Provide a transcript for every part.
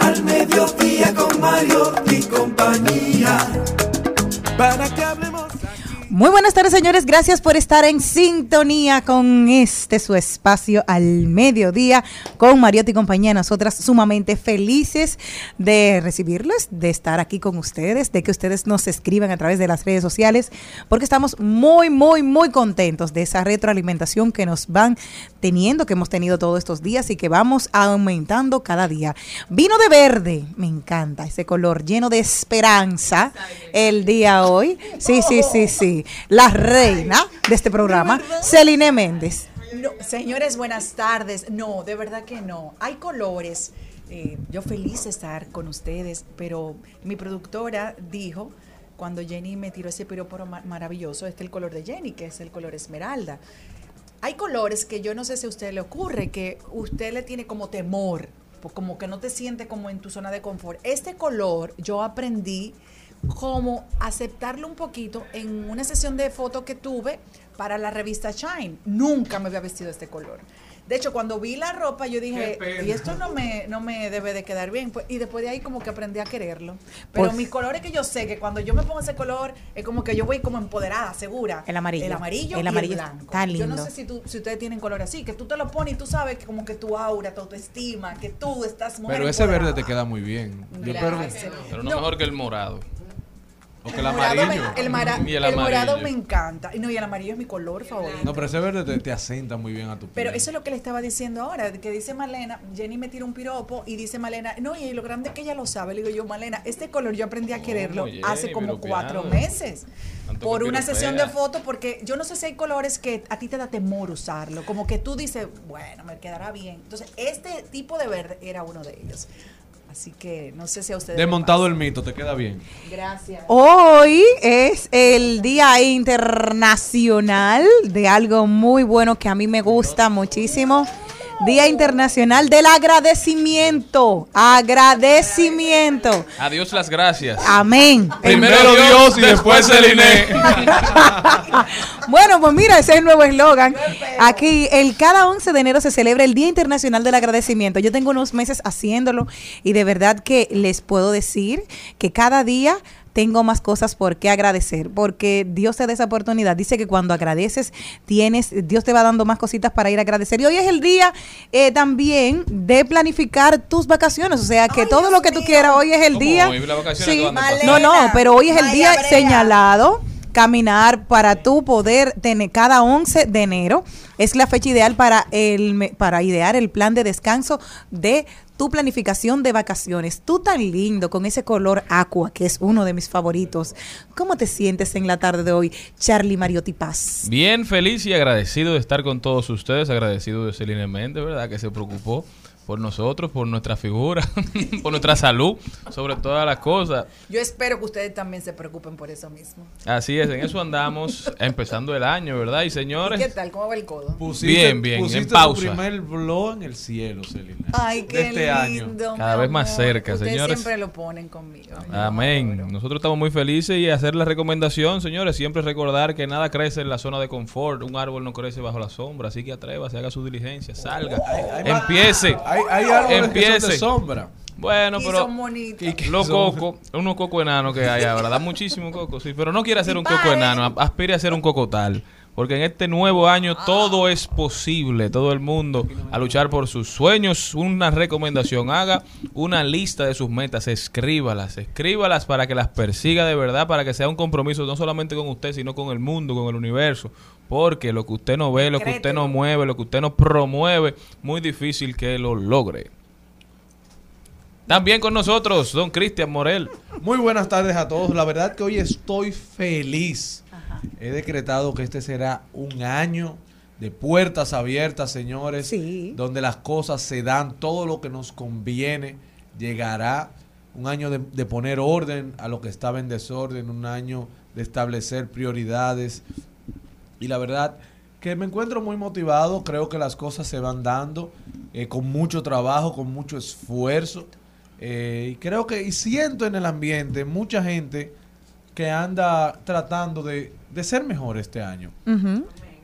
Al mediodía con Mario y compañía. Para que Muy buenas tardes, señores. Gracias por estar en sintonía con este su espacio al mediodía con Mariotti y compañía. Nosotras sumamente felices de recibirles, de estar aquí con ustedes, de que ustedes nos escriban a través de las redes sociales, porque estamos muy, muy, muy contentos de esa retroalimentación que nos van teniendo, que hemos tenido todos estos días y que vamos aumentando cada día. Vino de verde, me encanta ese color lleno de esperanza el día hoy. Sí, sí, sí, sí. La reina de este programa, Celine Méndez. No, señores, buenas tardes. No, de verdad que no. Hay colores. Eh, yo feliz de estar con ustedes, pero mi productora dijo, cuando Jenny me tiró ese piropo ma- maravilloso, este es el color de Jenny, que es el color esmeralda. Hay colores que yo no sé si a usted le ocurre, que usted le tiene como temor, como que no te siente como en tu zona de confort. Este color yo aprendí como aceptarlo un poquito en una sesión de foto que tuve para la revista Shine. Nunca me había vestido este color. De hecho, cuando vi la ropa, yo dije, y esto no me, no me debe de quedar bien. Pues, y después de ahí como que aprendí a quererlo. Pero Pues- mis colores que yo sé que cuando yo me pongo ese color, es como que yo voy como empoderada, segura. El amarillo. El amarillo El y amarillo el blanco. está Yo no lindo. sé si, tú, si ustedes tienen color así, que tú te lo pones y tú sabes que como que tu aura, tu autoestima, que tú estás muy Pero ese verde te queda muy bien. Yo. Pero no, No. mejor que el morado. O que el, El morado, amarillo. me, el, mara- Y el el morado me encanta. Y No, y el amarillo es mi color favorito. No, pero ese verde te, te asenta muy bien a tu piel. Pero eso es lo que le estaba diciendo ahora, que dice Malena, Jenny me tira un piropo y dice Malena, no, y lo grande es que ella lo sabe. Le digo yo, Malena, este color yo aprendí a quererlo Jenny, hace como cuatro meses. Tanto Por una sesión de fotos, porque yo no sé si hay colores que a ti te da temor usarlo, como que tú dices, bueno, me quedará bien. Entonces, este tipo de verde era uno de ellos. Así que no sé si a ustedes. Desmontado el mito, te queda bien. Gracias. Hoy es el Día Internacional de algo muy bueno que a mí me gusta muchísimo. Día Internacional del Agradecimiento. Agradecimiento. Adiós las gracias. Amén. Primero Dios y después el INE. Bueno, pues mira, ese es el nuevo eslogan. Aquí, el cada 11 de enero se celebra el Día Internacional del Agradecimiento. Yo tengo unos meses haciéndolo y de verdad que les puedo decir que cada día tengo más cosas por qué agradecer, porque Dios te da esa oportunidad. Dice que cuando agradeces, tienes, Dios te va dando más cositas para ir a agradecer. Y hoy es el día eh, también de planificar tus vacaciones, o sea, que Ay, todo Dios lo que tú mío. quieras, hoy es el ¿Cómo día. Sí, no, no, pero hoy es el día Brea. señalado caminar para tú poder tener cada 11 de enero es la fecha ideal para el me- para idear el plan de descanso de tu planificación de vacaciones. Tú tan lindo con ese color aqua que es uno de mis favoritos. ¿Cómo te sientes en la tarde de hoy, Charlie Mariotti Paz? Bien feliz y agradecido de estar con todos ustedes. Agradecido de Celine Méndez, ¿verdad? Que se preocupó por nosotros, por nuestra figura, por nuestra salud, sobre todas las cosas. Yo espero que ustedes también se preocupen por eso mismo. Así es, en eso andamos empezando el año, ¿verdad? Y ¿Y señores, qué tal? ¿Cómo va el codo? Bien, bien, en pusiste pausa. tu primer blog en el cielo, Celina. Ay, qué este año. Cada vez más cerca, Ustedes señores. siempre lo ponen conmigo. Amén. Nosotros estamos muy felices y hacer la recomendación, señores, siempre recordar que nada crece en la zona de confort, un árbol no crece bajo la sombra, así que atrévase, haga su diligencia, salga, más- empiece. Hay, hay árboles que son de sombra. Bueno, Y pero son los cocos, unos cocos enanos que hay ahora, da muchísimo coco, sí, pero no quiere hacer un coco enano, aspire a ser un cocotal. Porque en este nuevo año todo es posible, todo el mundo a luchar por sus sueños. Una recomendación, haga una lista de sus metas, escríbalas, escríbalas para que las persiga de verdad, para que sea un compromiso no solamente con usted, sino con el mundo, con el universo. Porque lo que usted no ve, lo que usted no mueve, lo que usted no promueve, muy difícil que lo logre. También con nosotros, don Cristian Morel. Muy buenas tardes a todos. La verdad que hoy estoy feliz. He decretado que este será un año de puertas abiertas, señores. Sí. Donde las cosas se dan, todo lo que nos conviene llegará. Un año de, de poner orden a lo que estaba en desorden, un año de establecer prioridades. Y la verdad que me encuentro muy motivado, creo que las cosas se van dando eh, con mucho trabajo, con mucho esfuerzo. Eh, y creo que, y siento en el ambiente mucha gente que anda tratando de, de ser mejor este año.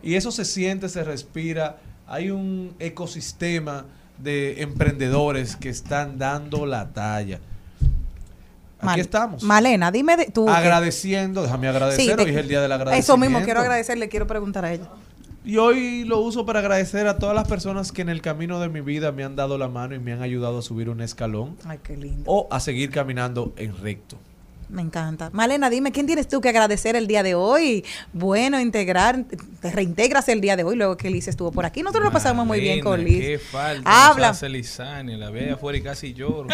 Y eso se siente, se respira. Hay un ecosistema de emprendedores que están dando la talla. Aquí estamos. Malena, dime de, tú. Agradeciendo, déjame agradecer, te- hoy es el día del agradecimiento. Eso mismo quiero agradecer, le quiero preguntar a ella. Y hoy lo uso para agradecer a todas las personas que en el camino de mi vida me han dado la mano y me han ayudado a subir un escalón Ay, qué lindo. o a seguir caminando en recto. Me encanta. Malena, dime, ¿quién tienes tú que agradecer el día de hoy? Bueno, integrar, te reintegras el día de hoy, luego que Liz estuvo por aquí. Nosotros lo pasamos muy bien con Liz. Qué falta. Habla. Lizania, la ve afuera y casi lloro.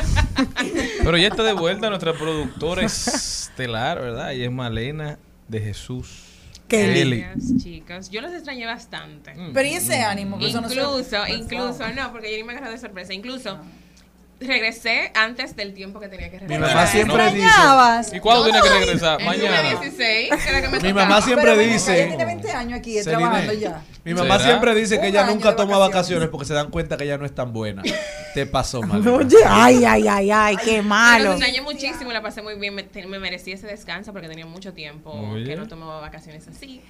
Pero ya está de vuelta nuestra productora estelar, ¿verdad? Y es Malena de Jesús. Qué Kelly. Gracias, chicos. Yo los extrañé bastante. Pero ¿y ese ánimo? Que eso no se- Incluso, incluso, no, porque Jenny me agarró de sorpresa. Incluso regresé antes del tiempo que tenía que Mi regresar. mamá siempre dice, extrañabas? ¿Y cuándo tiene que regresar? El Mañana. lunes 16, que me mi mamá siempre Pero dice, Ella tiene 20 años aquí Celine, trabajando ya. Mi mamá ¿Será? siempre dice que Un ella nunca toma vacaciones. vacaciones porque se dan cuenta que ella no es tan buena. Te pasó mal. Oye, ay, ay, ay, ay, qué Pero malo. extrañé muchísimo, la pasé muy bien. Me, me merecí ese descanso porque tenía mucho tiempo Oye. que no tomaba vacaciones así.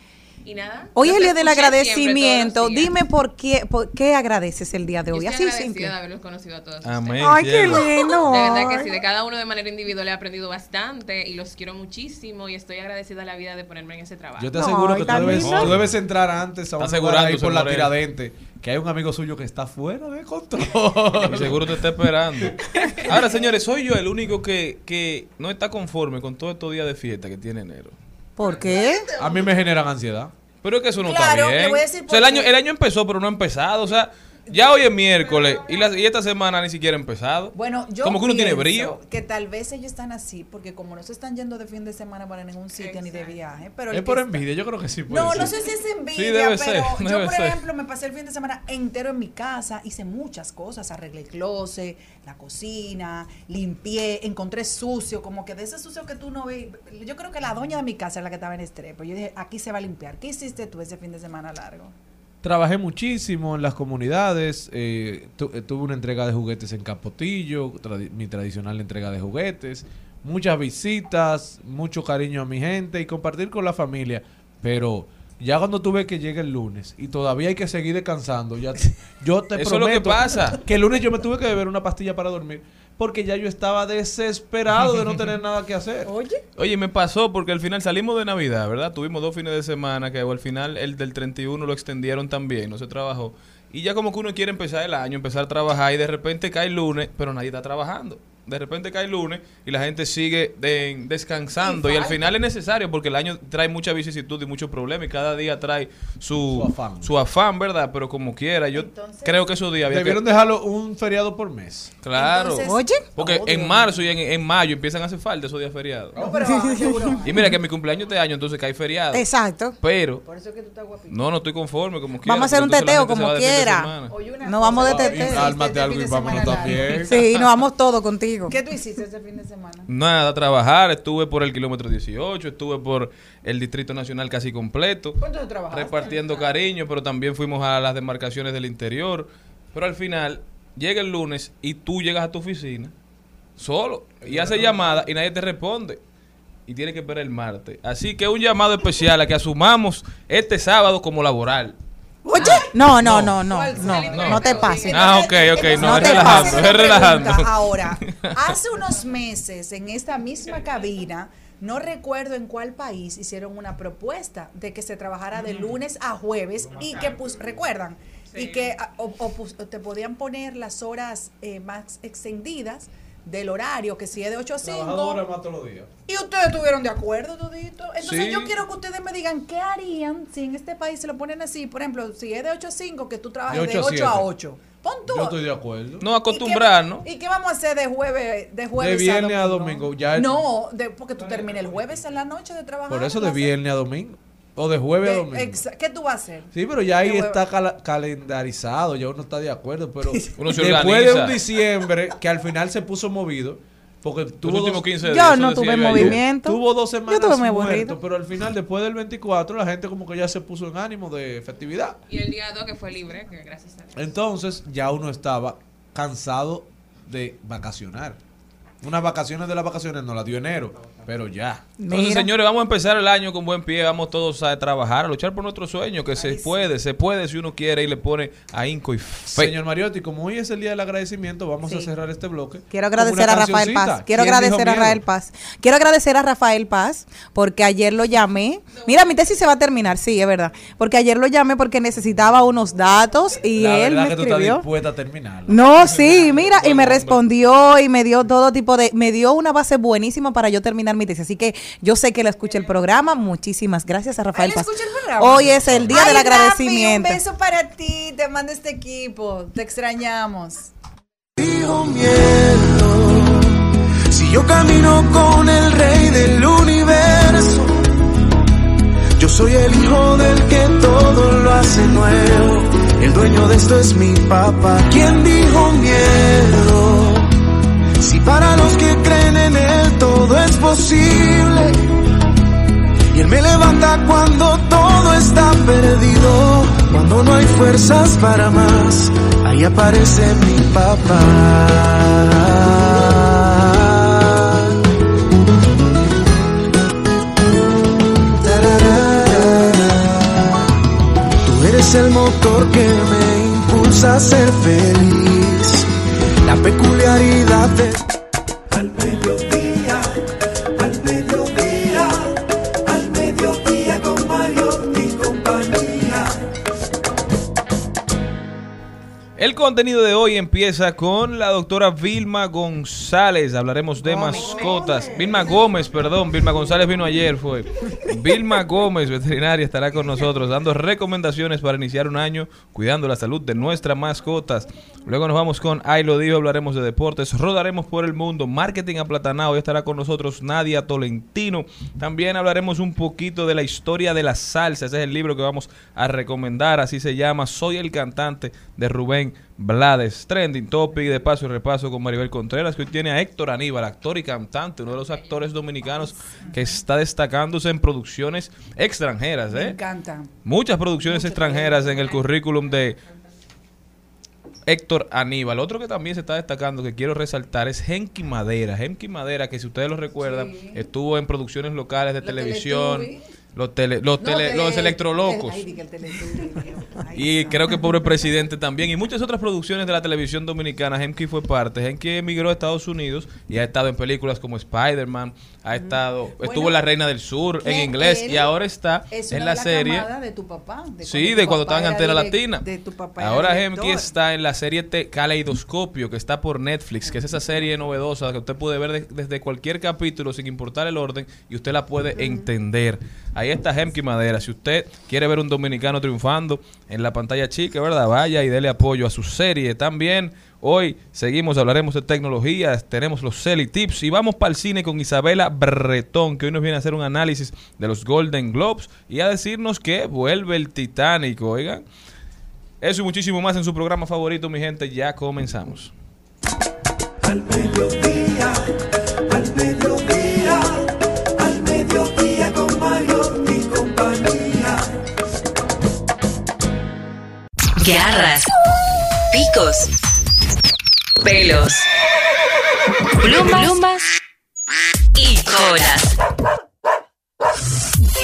Y nada. Hoy es el día del agradecimiento. Dime por qué, por qué agradeces el día de Yo hoy. estoy Así simple. de haberlos conocido a todos Amén. Ay, qué lindo. De verdad que sí, de cada uno de manera individual he aprendido bastante y los quiero muchísimo y estoy agradecida a la vida de ponerme en ese trabajo. Yo te aseguro Ay, que tú debes, tú debes entrar antes a un lugar ahí por la tiradente, que hay un amigo suyo que está fuera de Y control. seguro te está esperando. Ahora, señores, soy yo el único que, que no está conforme con todos estos días de fiesta que tiene enero. ¿Por qué? A mí me generan ansiedad. Pero es que eso no Claro, está bien. voy a decir o sea, el año, el año empezó, pero no ha empezado. O sea, ya hoy es miércoles y, la- y esta semana ni siquiera ha empezado. Bueno, yo Como que uno tiene brío. Que tal vez ellos están así porque como no se están yendo de fin de semana para ningún sitio ni de viaje, pero Es por está- envidia, yo creo que sí puede No, no sé si es envidia, Sí, debe pero ser, yo, por ser. ejemplo, me pasé el fin de semana entero en mi casa, hice muchas cosas, arreglé el closet, la cocina, limpié, encontré sucio, como que de ese sucio que tú no ves. Yo creo que la doña de mi casa es la que estaba en estrés, pues yo dije, aquí se va a limpiar. ¿Qué hiciste tú ese fin de semana largo? Trabajé muchísimo en las comunidades, eh, tu- eh, tuve una entrega de juguetes en Capotillo, mi tradicional entrega de juguetes, muchas visitas, mucho cariño a mi gente y compartir con la familia, pero ya cuando tuve que llegue el lunes y todavía hay que seguir descansando, ya te- yo te Eso es lo que prometo pasa. que el lunes yo me tuve que beber una pastilla para dormir porque ya yo estaba desesperado de no tener nada que hacer. Oye. Oye, me pasó porque al final salimos de Navidad, ¿verdad? Tuvimos dos fines de semana que al final el del 31 lo extendieron también, no se trabajó. Y ya como que uno quiere empezar el año, empezar a trabajar y de repente cae el lunes, pero nadie está trabajando. De repente cae el lunes y la gente sigue de- descansando. Y, al final es necesario porque el año trae mucha vicisitud y muchos problemas y cada día trae su, Su afán. su afán, ¿verdad? Pero como quiera, yo creo que esos días había que- Debieron dejarlo un feriado por mes. Claro. Entonces- Oye, porque Oh, en marzo y en, en mayo empiezan a hacer falta esos días feriados. No, pero ah. Y mira que mi cumpleaños este año entonces cae feriado. exacto. Pero Por eso es que tú estás guapito. no, no estoy conforme como quiera. Vamos a hacer un teteo como de de quiera. No vamos de teteo. ¿qué Cálmate hiciste algo y de vámonos también. Sí, nos vamos todos contigo. ¿Qué tú hiciste este fin de semana? Nada, trabajar, estuve por el kilómetro 18, estuve por el Distrito Nacional casi completo, ¿Cuánto trabajaste? repartiendo cariño, pero también fuimos a las demarcaciones del interior. Pero al final, llega el lunes y tú llegas a tu oficina solo y haces llamada y nadie te responde. Y tienes que esperar el martes. Así que un llamado especial a que asumamos este sábado como laboral. Oye, no, no, no, no, ¿Cuál no, no te pases. Ah, ok, ok, no, No es te relajando, es relajando. Ahora, hace unos meses en esta misma cabina, no recuerdo en cuál país hicieron una propuesta de que se trabajara de lunes a jueves y que, pues, recuerdan, y que ah, o- o te podían poner las horas eh, más extendidas del horario, que si es de 8 a 5. más todos los días. Y ustedes estuvieron de acuerdo, todito. Entonces Sí. yo quiero que ustedes me digan qué harían si en este país se lo ponen así. Por ejemplo, si es de 8 a 5, que tú trabajes De de 8 8, a a 7. 8. Pon tú. Yo estoy de acuerdo. No acostumbrarnos. ¿Y qué, ¿Y qué vamos a hacer de jueves, de jueves De viernes a domingo, ya el- No, de, porque tú terminas el jueves en la noche de trabajar. Por eso de ¿vas a viernes a domingo. O de jueves a domingo. ¿Qué tú vas a hacer? Sí, pero ya ahí está calendarizado, ya uno está de acuerdo, pero Uno se después de un diciembre que al final se puso movido, porque Los tuvo últimos dos, 15 días. Yo no tuve yo ayer. movimiento. tuvo dos Yo semanas tuve muy muerto, pero al final, después del 24, la gente como que ya se puso en ánimo de festividad. Y el día 2 que fue libre, que gracias a Dios. Entonces ya uno estaba cansado de vacacionar. Unas vacaciones de las vacaciones no las dio enero, pero ya. Entonces, Mira. señores, vamos a empezar el año con buen pie. Vamos todos a trabajar, a luchar por nuestro sueño, que se puede, se puede si uno quiere y le pone ahínco y fe. Señor Mariotti, como hoy es el día del agradecimiento, vamos a cerrar este bloque. Quiero agradecer a Rafael. Paz. Quiero ¿Quién dijo agradecer a? Rafael Paz. Quiero agradecer a Rafael Paz porque ayer lo llamé. Mira, mi tesis se va a terminar, sí, es verdad. Porque ayer lo llamé porque necesitaba unos datos y La él verdad me que tú estás escribió. dispuesta a terminar. No, sí, mira, y me respondió y me dio todo tipo de, me dio una base buenísima para yo terminar Así que yo sé que él escucha el programa. Muchísimas gracias a Rafael ¿Él Paz. escucha el programa? Hoy es el día Ay, del Rafi, agradecimiento. un beso para ti. Te manda este equipo. Te extrañamos. Digo miedo, si yo camino con el rey del universo, yo soy el hijo del que todo lo hace nuevo, el dueño de esto es mi papá, quien dijo miedo, si para los que creen en todo es posible, y él me levanta cuando todo está perdido, cuando no hay fuerzas para más, ahí aparece mi papá. Tú eres el motor que me impulsa a ser feliz, la peculiaridad de... El contenido de hoy empieza con la doctora Vilma González. Hablaremos de mascotas. Vilma Gómez, perdón. Vilma González vino ayer, fue. Vilma Gómez, veterinaria, estará con nosotros dando recomendaciones para iniciar un año cuidando la salud de nuestras mascotas. Luego nos vamos con Ay lo dijo, hablaremos de deportes, rodaremos por el mundo, marketing aplatanado. Hoy estará con nosotros Nadia Tolentino. También hablaremos un poquito de la historia de la salsa. Ese es el libro que vamos a recomendar. Así se llama Soy el cantante de Rubén Blades. Trending topic de paso y repaso con Maribel Contreras, que hoy tiene a Héctor Aníbal, actor y cantante, uno de los actores dominicanos que está destacándose en producciones extranjeras. Me ¿eh? encanta. Muchas producciones extranjeras en el currículum de Héctor Aníbal. Otro que también se está destacando que quiero resaltar es Henky Madera. Henky Madera, que si ustedes lo recuerdan, estuvo en producciones locales de televisión. Los, tele, los, No, tele- tele- los electrolocos. Ay, el Y creo que pobre presidente también. Y muchas otras producciones de la televisión dominicana. Hemki fue parte. Hemki emigró a Estados Unidos y ha estado en películas como Spider-Man. Ha estado, estuvo en La Reina del Sur en inglés y ahora está es en la serie. de tu papá. de Sí, tu de cuando papá estaba en era Antena direc- Latina. De tu papá Ahora. Hemki está en la serie Te- Caleidoscopio, que está por Netflix, que es esa serie novedosa que usted puede ver de- desde cualquier capítulo sin importar el orden y usted la puede entender. Ahí está Hemki Madera. Si usted quiere ver un dominicano triunfando en la pantalla chica, ¿verdad? Vaya y dele apoyo a su serie. También hoy seguimos, hablaremos de tecnología, tenemos los Celi Tips y vamos para el cine con Isabela Bretón, que hoy nos viene a hacer un análisis de los Golden Globes y a decirnos que vuelve el Titanic, oigan. Eso y muchísimo más en su programa favorito, mi gente. Ya comenzamos. Garras, picos, pelos, plumas, plumas. Y colas.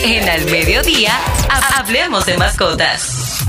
En Al Mediodía, ha- hablemos de mascotas.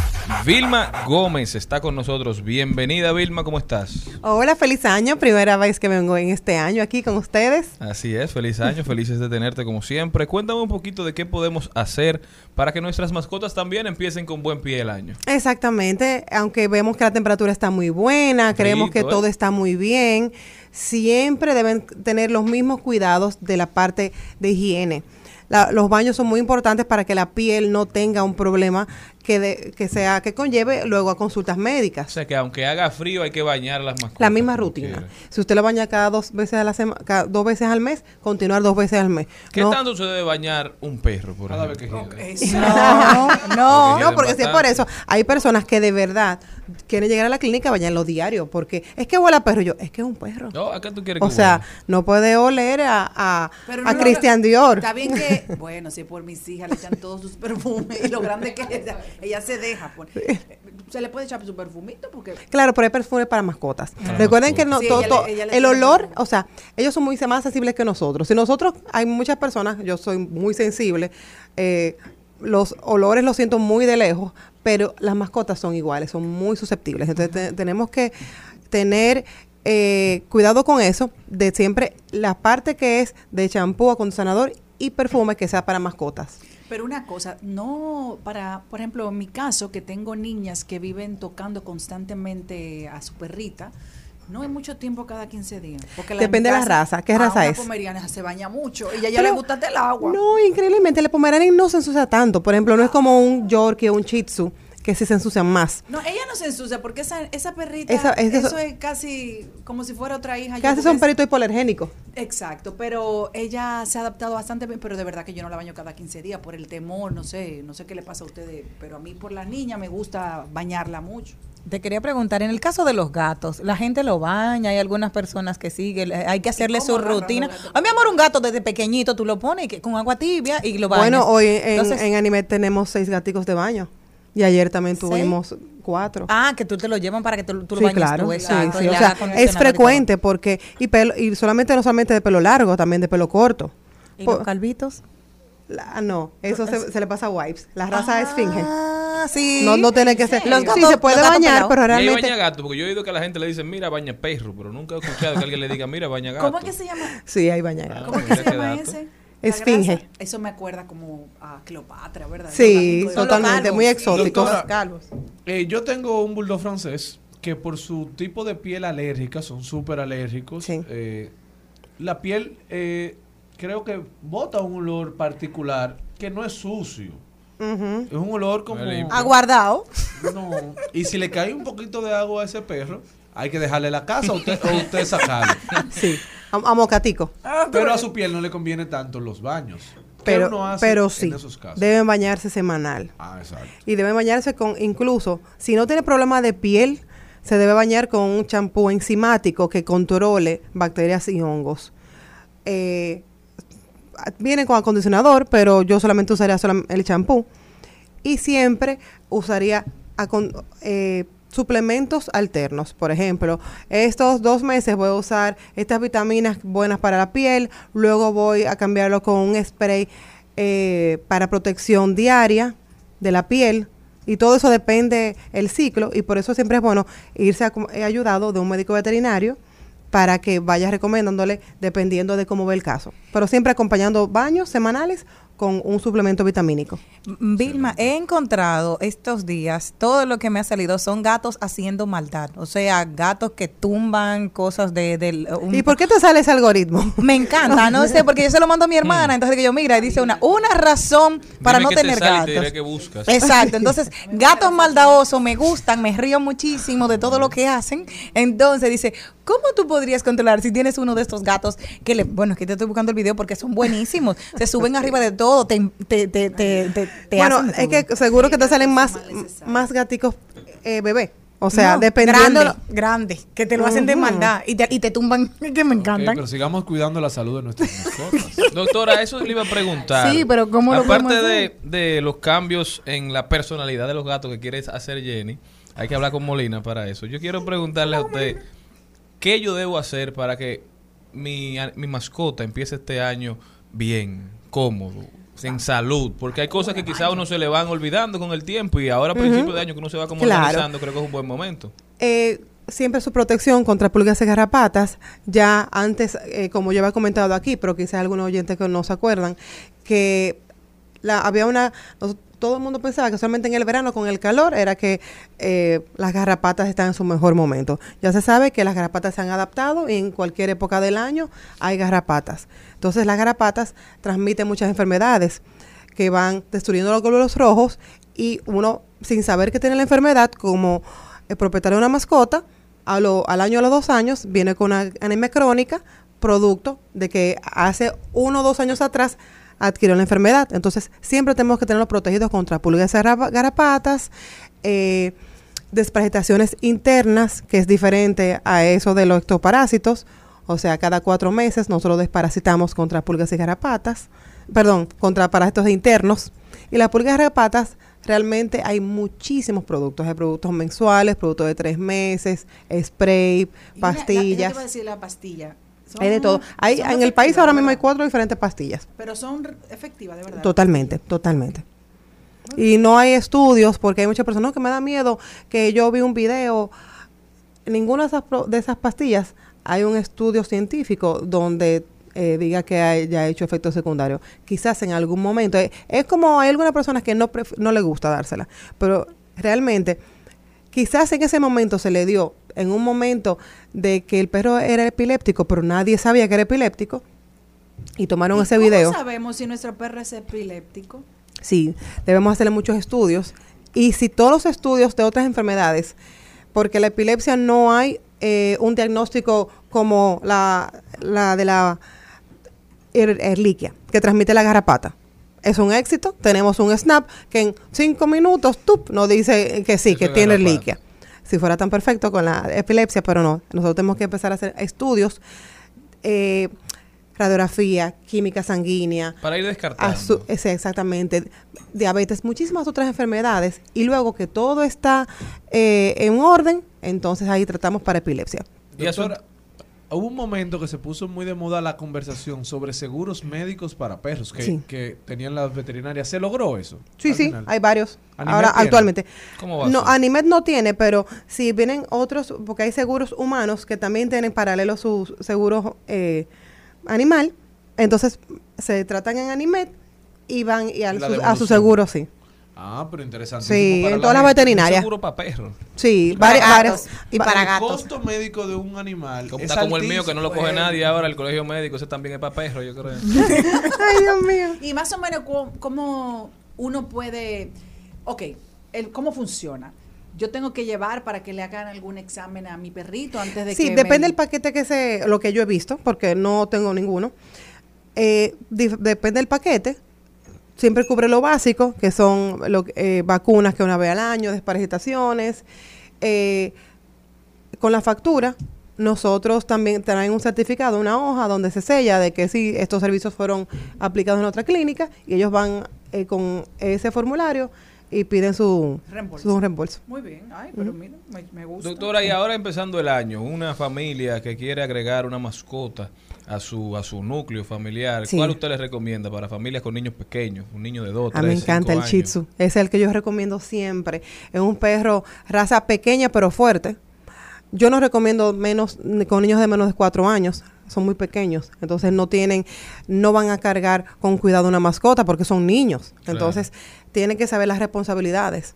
Vilma Gómez está con nosotros. Bienvenida, Vilma, ¿cómo estás? Hola, feliz año. Primera vez que vengo en este año aquí con ustedes. Así es, feliz año, felices de tenerte como siempre. Cuéntame un poquito de qué podemos hacer para que nuestras mascotas también empiecen con buen pie el año. Exactamente, aunque vemos que la temperatura está muy buena, creemos que Rico, ¿eh? todo está muy bien, siempre deben tener los mismos cuidados de la parte de higiene. La- los baños son muy importantes para que la piel no tenga un problema que, de- que sea que conlleve luego a consultas O médicas. sea que aunque haga frío hay que bañar las mascotas. La misma rutina. quiera. Si usted lo baña cada dos veces a la semana, dos veces al mes, continuar dos veces al mes. ¿Qué No- tanto se debe bañar un perro, por Cada vez que. Eso. No, no, Porque no, porque si es por eso. Hay personas que de verdad quieren llegar a la clínica a bañarlo diario, porque es que huele a perro. Yo, es que es un perro. No, ¿a qué tú quieres que O sea, no puede oler a, a, Pero a no, Christian Dior. Está bien que, bueno, si por mis hijas le echan todos sus perfumes y lo grande que ella, ella se deja. pues. Se le puede echar su perfumito porque Claro, pero hay perfumes para mascotas. Para Recuerden que no, Sí, todo- ella le- todo- ella le el olor, o sea, ellos son muy más sensibles que nosotros. Si nosotros, hay muchas personas, yo soy muy sensible, eh, los olores los siento muy de lejos, pero las mascotas son iguales, son muy susceptibles. Entonces te- tenemos que tener eh, cuidado con eso, de siempre la parte que es de champú, acondicionador y perfume que sea para mascotas. Pero una cosa, no para, por ejemplo, en mi caso, que tengo niñas que viven tocando constantemente a su perrita, no es mucho tiempo cada 15 días. Porque la- Depende en de la raza. ¿Qué raza es? pomeriana se baña mucho y a ella Pero- le gusta el agua. No, increíblemente, el Pomeranian no se ensucia tanto. Por ejemplo, no es como un Yorkie o un Shih Tzu, que sí se ensucian más. No, ella no se ensucia porque esa, esa perrita, Esa- es eso eso- es casi como si fuera otra hija. Casi son peritos hipoalergénicos. Exacto, pero ella se ha adaptado bastante bien, pero de verdad que yo no la baño cada 15 días por el temor, no sé, no sé qué le pasa a ustedes, pero a mí por la niña me gusta bañarla mucho. Te quería preguntar, en el caso de los gatos, la gente lo baña, hay algunas personas que siguen, hay que hacerle su rutina. Ay, mi amor, un gato desde pequeñito tú lo pones con agua tibia y lo bañas. Bueno, hoy en, Entonces, en Animet tenemos seis gaticos de baño. Y ayer también tuvimos cuatro. Ah, que tú te lo llevan para que tú, tú lo sí, bañes claro. tú, sí, exacto, sí. O sea, es frecuente porque, y, pelo, y solamente, no solamente de pelo largo, también de pelo corto. ¿Y Po- los calvitos? la- no, eso se, se le pasa a wipes. La raza es esfinge. Ah, sí. No, no tiene que ser. Los sí, gatos- se puede bañar, pero realmente. baña gato, porque yo he oído que a la gente le dice, mira, baña perro, pero nunca he escuchado que alguien le diga, mira, baña gato. ¿Cómo es que se llama? Sí, ahí baña. Ah, ¿Cómo es que se llama ese? Esfinge. grasa. Eso me acuerda como a Cleopatra, ¿verdad? Sí, totalmente, muy Sí. exótico. Doctora, calvos. Eh, yo tengo un bulldog francés que por su tipo de piel alérgica, son súper alérgicos. Sí. eh, la piel eh, creo que bota un olor particular que no es sucio. Es un olor como... Aguardado. No. Y si le cae un poquito de agua a ese perro, hay que dejarle la casa o usted, o usted sacarlo. Sí, a, a mocatico. Pero a su piel no le conviene tanto los baños. ¿Qué Pero, uno hace pero en sí, esos casos? deben bañarse semanal. Ah, exacto. Y deben bañarse con, incluso, si no tiene problema de piel, se debe bañar con un champú enzimático que controle bacterias y hongos. Eh, viene con acondicionador, pero yo solamente usaría el champú. Y siempre usaría acon- eh, suplementos alternos. Por ejemplo, estos dos meses voy a usar estas vitaminas buenas para la piel, luego voy a cambiarlo con un spray eh, para protección diaria de la piel. Y todo eso depende el ciclo y por eso siempre es bueno irse ayudado de un médico veterinario para que vaya recomendándole dependiendo de cómo ve el caso. Pero siempre acompañando baños semanales con un suplemento vitamínico. Vilma, he encontrado estos días, todo lo que me ha salido son gatos haciendo maldad. O sea, gatos que tumban cosas de, del... un- ¿Y por qué te sale ese algoritmo? Me encanta, no sé, porque yo se lo mando a mi hermana, entonces que yo, mira, y dice una, una razón para Dime no te tener sale te gatos. diré qué buscas. Exacto, entonces gatos maldadosos me gustan, me río muchísimo de todo lo que hacen. Entonces dice, ¿cómo tú podrías controlar si tienes uno de estos gatos que le, bueno, es que te estoy buscando el video porque son buenísimos, se suben arriba de todo, te, te, te, te, te- te bueno, hacen es todo. que seguro que te salen más, más gaticos eh, bebé. O sea, No, dependiendo... grande, grande, que te lo hacen de maldad y te, y te tumban, que me encantan. pero sigamos cuidando la salud de nuestras mascotas. Doctora, eso le iba a preguntar. Sí, pero ¿cómo lo Aparte de, hacer? de los cambios en la personalidad de los gatos que quiere hacer Jenny, hay que hablar con Molina para eso. Yo quiero preguntarle a usted, ¿qué yo debo hacer para que mi, mi mascota empiece este año bien, cómodo, en salud? Porque hay cosas que quizá uno se le van olvidando con el tiempo y ahora a principio de año que uno se va como Claro. organizando, creo que es un buen momento. eh, siempre su protección contra pulgas y garrapatas. Ya antes, eh, como yo había comentado aquí, pero quizás algunos oyentes que no se acuerdan, que la, había una... todo el mundo pensaba que solamente en el verano con el calor era que eh, las garrapatas están en su mejor momento. Ya se sabe que las garrapatas se han adaptado y en cualquier época del año hay garrapatas. Entonces las garrapatas transmiten muchas enfermedades que van destruyendo los glóbulos rojos y uno, sin saber que tiene la enfermedad, como el propietario de una mascota, a lo- al año a los dos años, viene con una anemia crónica, producto de que hace uno o dos años atrás adquirió la enfermedad. Entonces, siempre tenemos que tenerlos protegidos contra pulgas garrapatas, eh, desparasitaciones internas, que es diferente a eso de los ectoparásitos. O sea, cada cuatro meses nosotros desparasitamos contra pulgas y garrapatas, perdón, contra parásitos internos. Y las pulgas y garrapatas, realmente hay muchísimos productos. Hay productos mensuales, productos de tres meses, spray, Y la- la- yo pastillas. te iba a decir la pastilla. Son- Hay de todo. Hay, en el país ahora mismo hay cuatro diferentes pastillas. Pero son efectivas, de verdad. Totalmente, totalmente. Y no hay estudios porque hay muchas personas "No, que me da miedo que yo vi un video. Ninguna de esas, de esas pastillas hay un estudio científico donde eh, diga que haya hecho efectos secundarios. Quizás en algún momento. eh, es como hay algunas personas que no, no le gusta dársela, pero realmente quizás en ese momento se le dio, en un momento de que el perro era epiléptico, pero nadie sabía que era epiléptico, y tomaron ¿Y ese cómo video. sabemos si nuestro perro es epiléptico? Sí, debemos hacerle muchos estudios. Y si todos los estudios de otras enfermedades, porque la epilepsia no hay eh, un diagnóstico como la, la de la er- erliquia, que transmite la garrapata. Es un éxito, tenemos un snap que en cinco minutos tup, nos dice que sí, Eso que tiene erliquia. Si fuera tan perfecto con la epilepsia, pero no. Nosotros tenemos que empezar a hacer estudios, eh, radiografía, química sanguínea, Para ir descartando. Ese, exactamente. Diabetes, muchísimas otras enfermedades. Y luego que todo está eh, en orden, entonces ahí tratamos para epilepsia. Y eso- Doctora, hubo un momento que se puso muy de moda la conversación sobre seguros médicos para perros que, Sí. que tenían las veterinarias. ¿Se logró eso? Sí, sí, final? hay varios. ¿Animet Ahora, tiene? actualmente. ¿Cómo va a No, ser? Animet no tiene, pero si vienen otros, porque hay seguros humanos que también tienen paralelo sus seguros eh, animal, entonces se tratan en Animet y van y al su- a su seguro, sí. Ah, pero interesante. Sí, en todas las veterinarias. Seguro para perros. Sí, para varias- gatos. Y para el gatos. costo médico de un animal Como, es está como el mío que no lo coge nadie ahora, el colegio médico, ese también es para perros, yo creo. Ay, Dios mío. Y más o menos cu- cómo uno puede, ok, el, ¿cómo funciona? Yo tengo que llevar para que le hagan algún examen a mi perrito antes de Sí, que depende me- del paquete que se, lo que yo he visto, porque no tengo ninguno. Eh, dif- depende del paquete. Siempre cubre lo básico, que son lo, que- eh, vacunas que una vez al año, desparasitaciones. Eh, con la factura, nosotros también traen un certificado, una hoja donde se sella de que sí, estos servicios fueron aplicados en otra clínica y ellos van eh, con ese formulario y piden su Reembolso. su reembolso. Muy bien, ay, pero mira, me, me gusta. Doctora, y ahora empezando el año, una familia que quiere agregar una mascota a su a su núcleo familiar, Sí. ¿cuál usted le recomienda para familias con niños pequeños? Un niño de 2, A mí me encanta el Shih Tzu. Es el que yo recomiendo siempre. Es un perro raza pequeña pero fuerte. Yo no recomiendo menos con niños de menos de cuatro años. Son muy pequeños. Entonces no tienen, no van a cargar con cuidado una mascota porque son niños. Claro. Entonces tienen que saber las responsabilidades.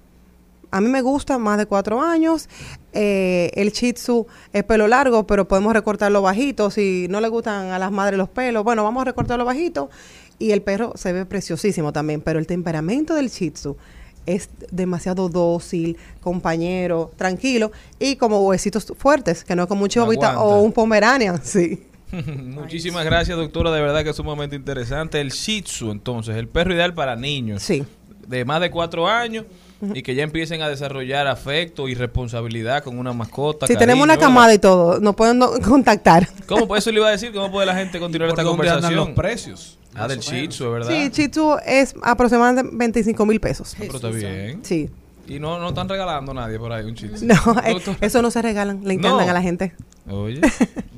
A mí me gusta más de cuatro años. Eh, el Shih Tzu es pelo largo, pero podemos recortarlo bajito. Si no le gustan a las madres los pelos, bueno, vamos a recortarlo bajito. Y el perro se ve preciosísimo también. Pero el temperamento del Shih Tzu es demasiado dócil, compañero, tranquilo y como huesitos fuertes, que no es como un Aguanta. o un pomeranian, sí. Muchísimas gracias, doctora. De verdad que es sumamente interesante. El Shih Tzu, entonces, el perro ideal para niños. Sí. De más de cuatro años y que ya empiecen a desarrollar afecto y responsabilidad con una mascota. Si tenemos una camada y todo, nos pueden no- contactar. ¿Cómo? Pues eso le iba a decir. ¿Cómo puede la gente continuar ¿Por esta conversación? los precios? Ah, del Shih. Tzu, ¿verdad? Sí, Shih Tzu es aproximadamente 25 mil pesos. Ah, pero está bien. Sí. Y no, no están regalando a nadie por ahí un Tzu. No, eh, Doctor. eso no se regalan, le encantan No. a la gente. Oye,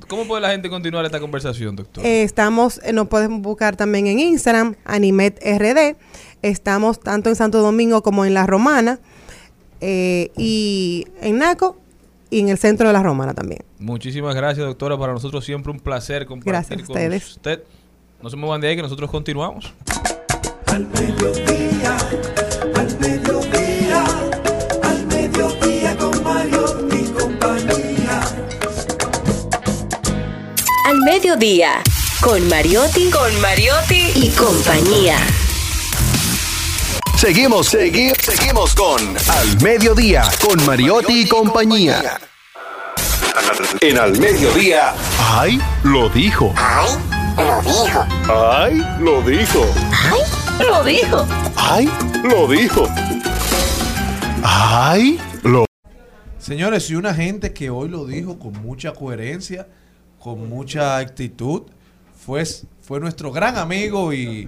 ¿cómo puede la gente continuar esta conversación, doctor? Eh, estamos, eh, nos pueden buscar también en Instagram, Animet RD. Estamos tanto en Santo Domingo como en La Romana. eh, y en Naco y en el centro de La Romana también. Muchísimas gracias, doctora. Para nosotros siempre un placer compartir Gracias a con ustedes. usted. No se muevan de ahí que nosotros continuamos. Al mediodía, al mediodía, al mediodía con Mario y compañía. Al mediodía, con Mariotti, con Mariotti y compañía. Seguimos, segui- seguimos con Al Mediodía, con Mariotti y compañía. En Al Mediodía. ¡Ay! Lo dijo. ¡Ay! Lo dijo. ¡Ay! Lo dijo. Lo dijo. ¡Ay! Lo dijo. ¡Ay! Lo Señores, y una gente que hoy lo dijo con mucha coherencia, con mucha actitud, fue, fue nuestro gran amigo y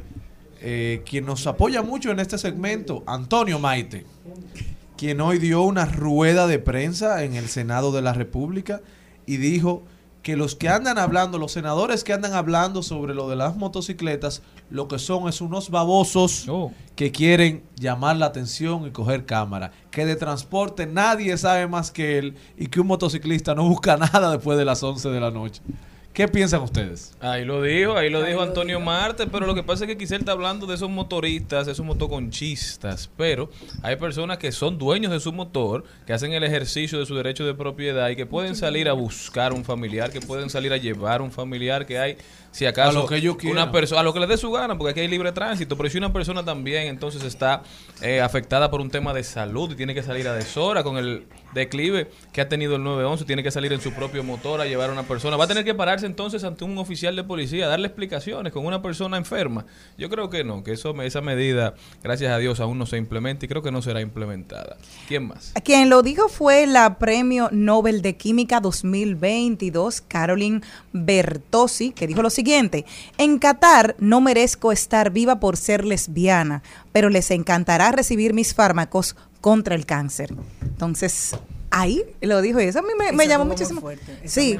eh, quien nos apoya mucho en este segmento, Antonio Maite, quien hoy dio una rueda de prensa en el Senado de la República y dijo que los que andan hablando, los senadores que andan hablando sobre lo de las motocicletas, lo que son es unos babosos Oh. que quieren llamar la atención y coger cámara. Que de transporte nadie sabe más que él y que un motociclista no busca nada después de las 11 de la noche. ¿Qué piensan ustedes? Ahí lo dijo, ahí lo dijo Antonio Marte, pero lo que pasa es que quizá él está hablando de esos motoristas, esos motoconchistas, pero hay personas que son dueños de su motor, que hacen el ejercicio de su derecho de propiedad y que pueden salir a buscar un familiar, que pueden salir a llevar un familiar, que hay, si acaso, A lo que ellos una persona, a lo que les dé su gana, porque aquí hay libre tránsito, pero si una persona también entonces está eh, afectada por un tema de salud y tiene que salir a deshora con el declive que ha tenido el 911, tiene que salir en su propio motor a llevar a una persona, va a tener que pararse entonces ante un oficial de policía, darle explicaciones con una persona enferma. Yo creo que no, que eso esa medida, gracias a Dios, aún no se implementa y creo que no será implementada. ¿Quién más? Quien lo dijo fue la Premio Nobel de Química 2022, Caroline Bertossi, que dijo lo siguiente, en Qatar no merezco estar viva por ser lesbiana, pero les encantará recibir mis fármacos contra el cáncer. Entonces, ahí lo dijo y eso a mí me, llamó muchísimo. fuerte, Sí,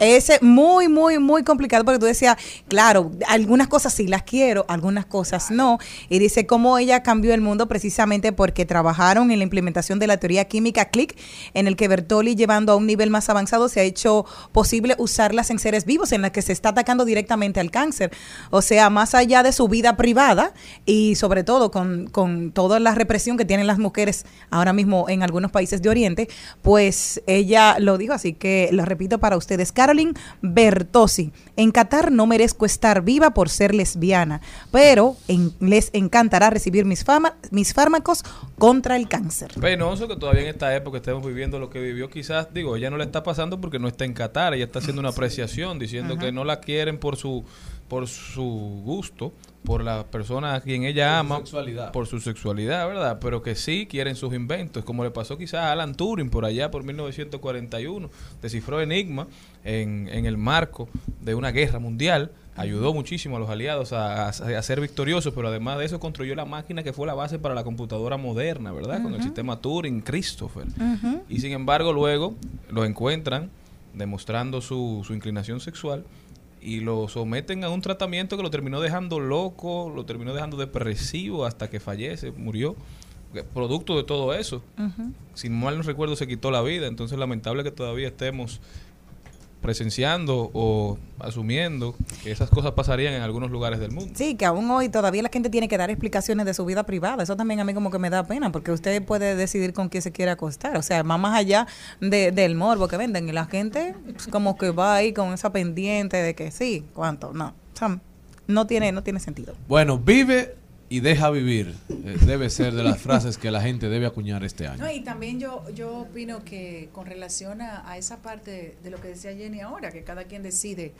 me ese muy, muy, muy complicado porque tú decías, claro, algunas cosas sí las quiero, algunas cosas no. Y dice cómo ella cambió el mundo precisamente porque trabajaron en la implementación de la teoría química CLIC, en el que Bertoli, llevando a un nivel más avanzado, se ha hecho posible usarlas en seres vivos, en las que se está atacando directamente al cáncer. O sea, más allá de su vida privada y sobre todo con, con toda la represión que tienen las mujeres ahora mismo en algunos países de Oriente, pues ella lo dijo, así que lo repito para ustedes. Caroline Bertossi, en Qatar no merezco estar viva por ser lesbiana, pero en- les encantará recibir mis, fama, mis fármacos contra el cáncer. Penoso que todavía en esta época estemos viviendo lo que vivió quizás, digo, ella no le está pasando porque no está en Qatar, ella está haciendo una apreciación diciendo que no la quieren por su por su gusto, por la persona a quien ella ama, sexualidad. por su sexualidad, ¿verdad? Pero que sí quieren sus inventos, como le pasó quizás a Alan Turing por allá por 1941, descifró Enigma en, en el marco de una guerra mundial, ayudó muchísimo a los aliados a, a- a ser victoriosos, pero además de eso construyó la máquina que fue la base para la computadora moderna, ¿verdad? Con el sistema Turing, Christopher. Y sin embargo luego lo encuentran demostrando su, su inclinación sexual y lo someten a un tratamiento que lo terminó dejando loco, lo terminó dejando depresivo hasta que fallece, murió. Producto de todo eso. Si mal no recuerdo, se quitó la vida. Entonces, lamentable que todavía estemos presenciando o asumiendo que esas cosas pasarían en algunos lugares del mundo. Sí, que aún hoy todavía la gente tiene que dar explicaciones de su vida privada. Eso también a mí como que me da pena, porque usted puede decidir con quién se quiere acostar. O sea, va más allá de- del morbo que venden. Y la gente como que va ahí con esa pendiente de que sí, cuánto. No, o sea, no tiene, no tiene sentido. Bueno, vive y deja vivir. Eh, debe ser de las frases que la gente debe acuñar este año. No, y también yo, yo opino que con relación a, a esa parte de lo que decía Jenny ahora, que cada quien decide,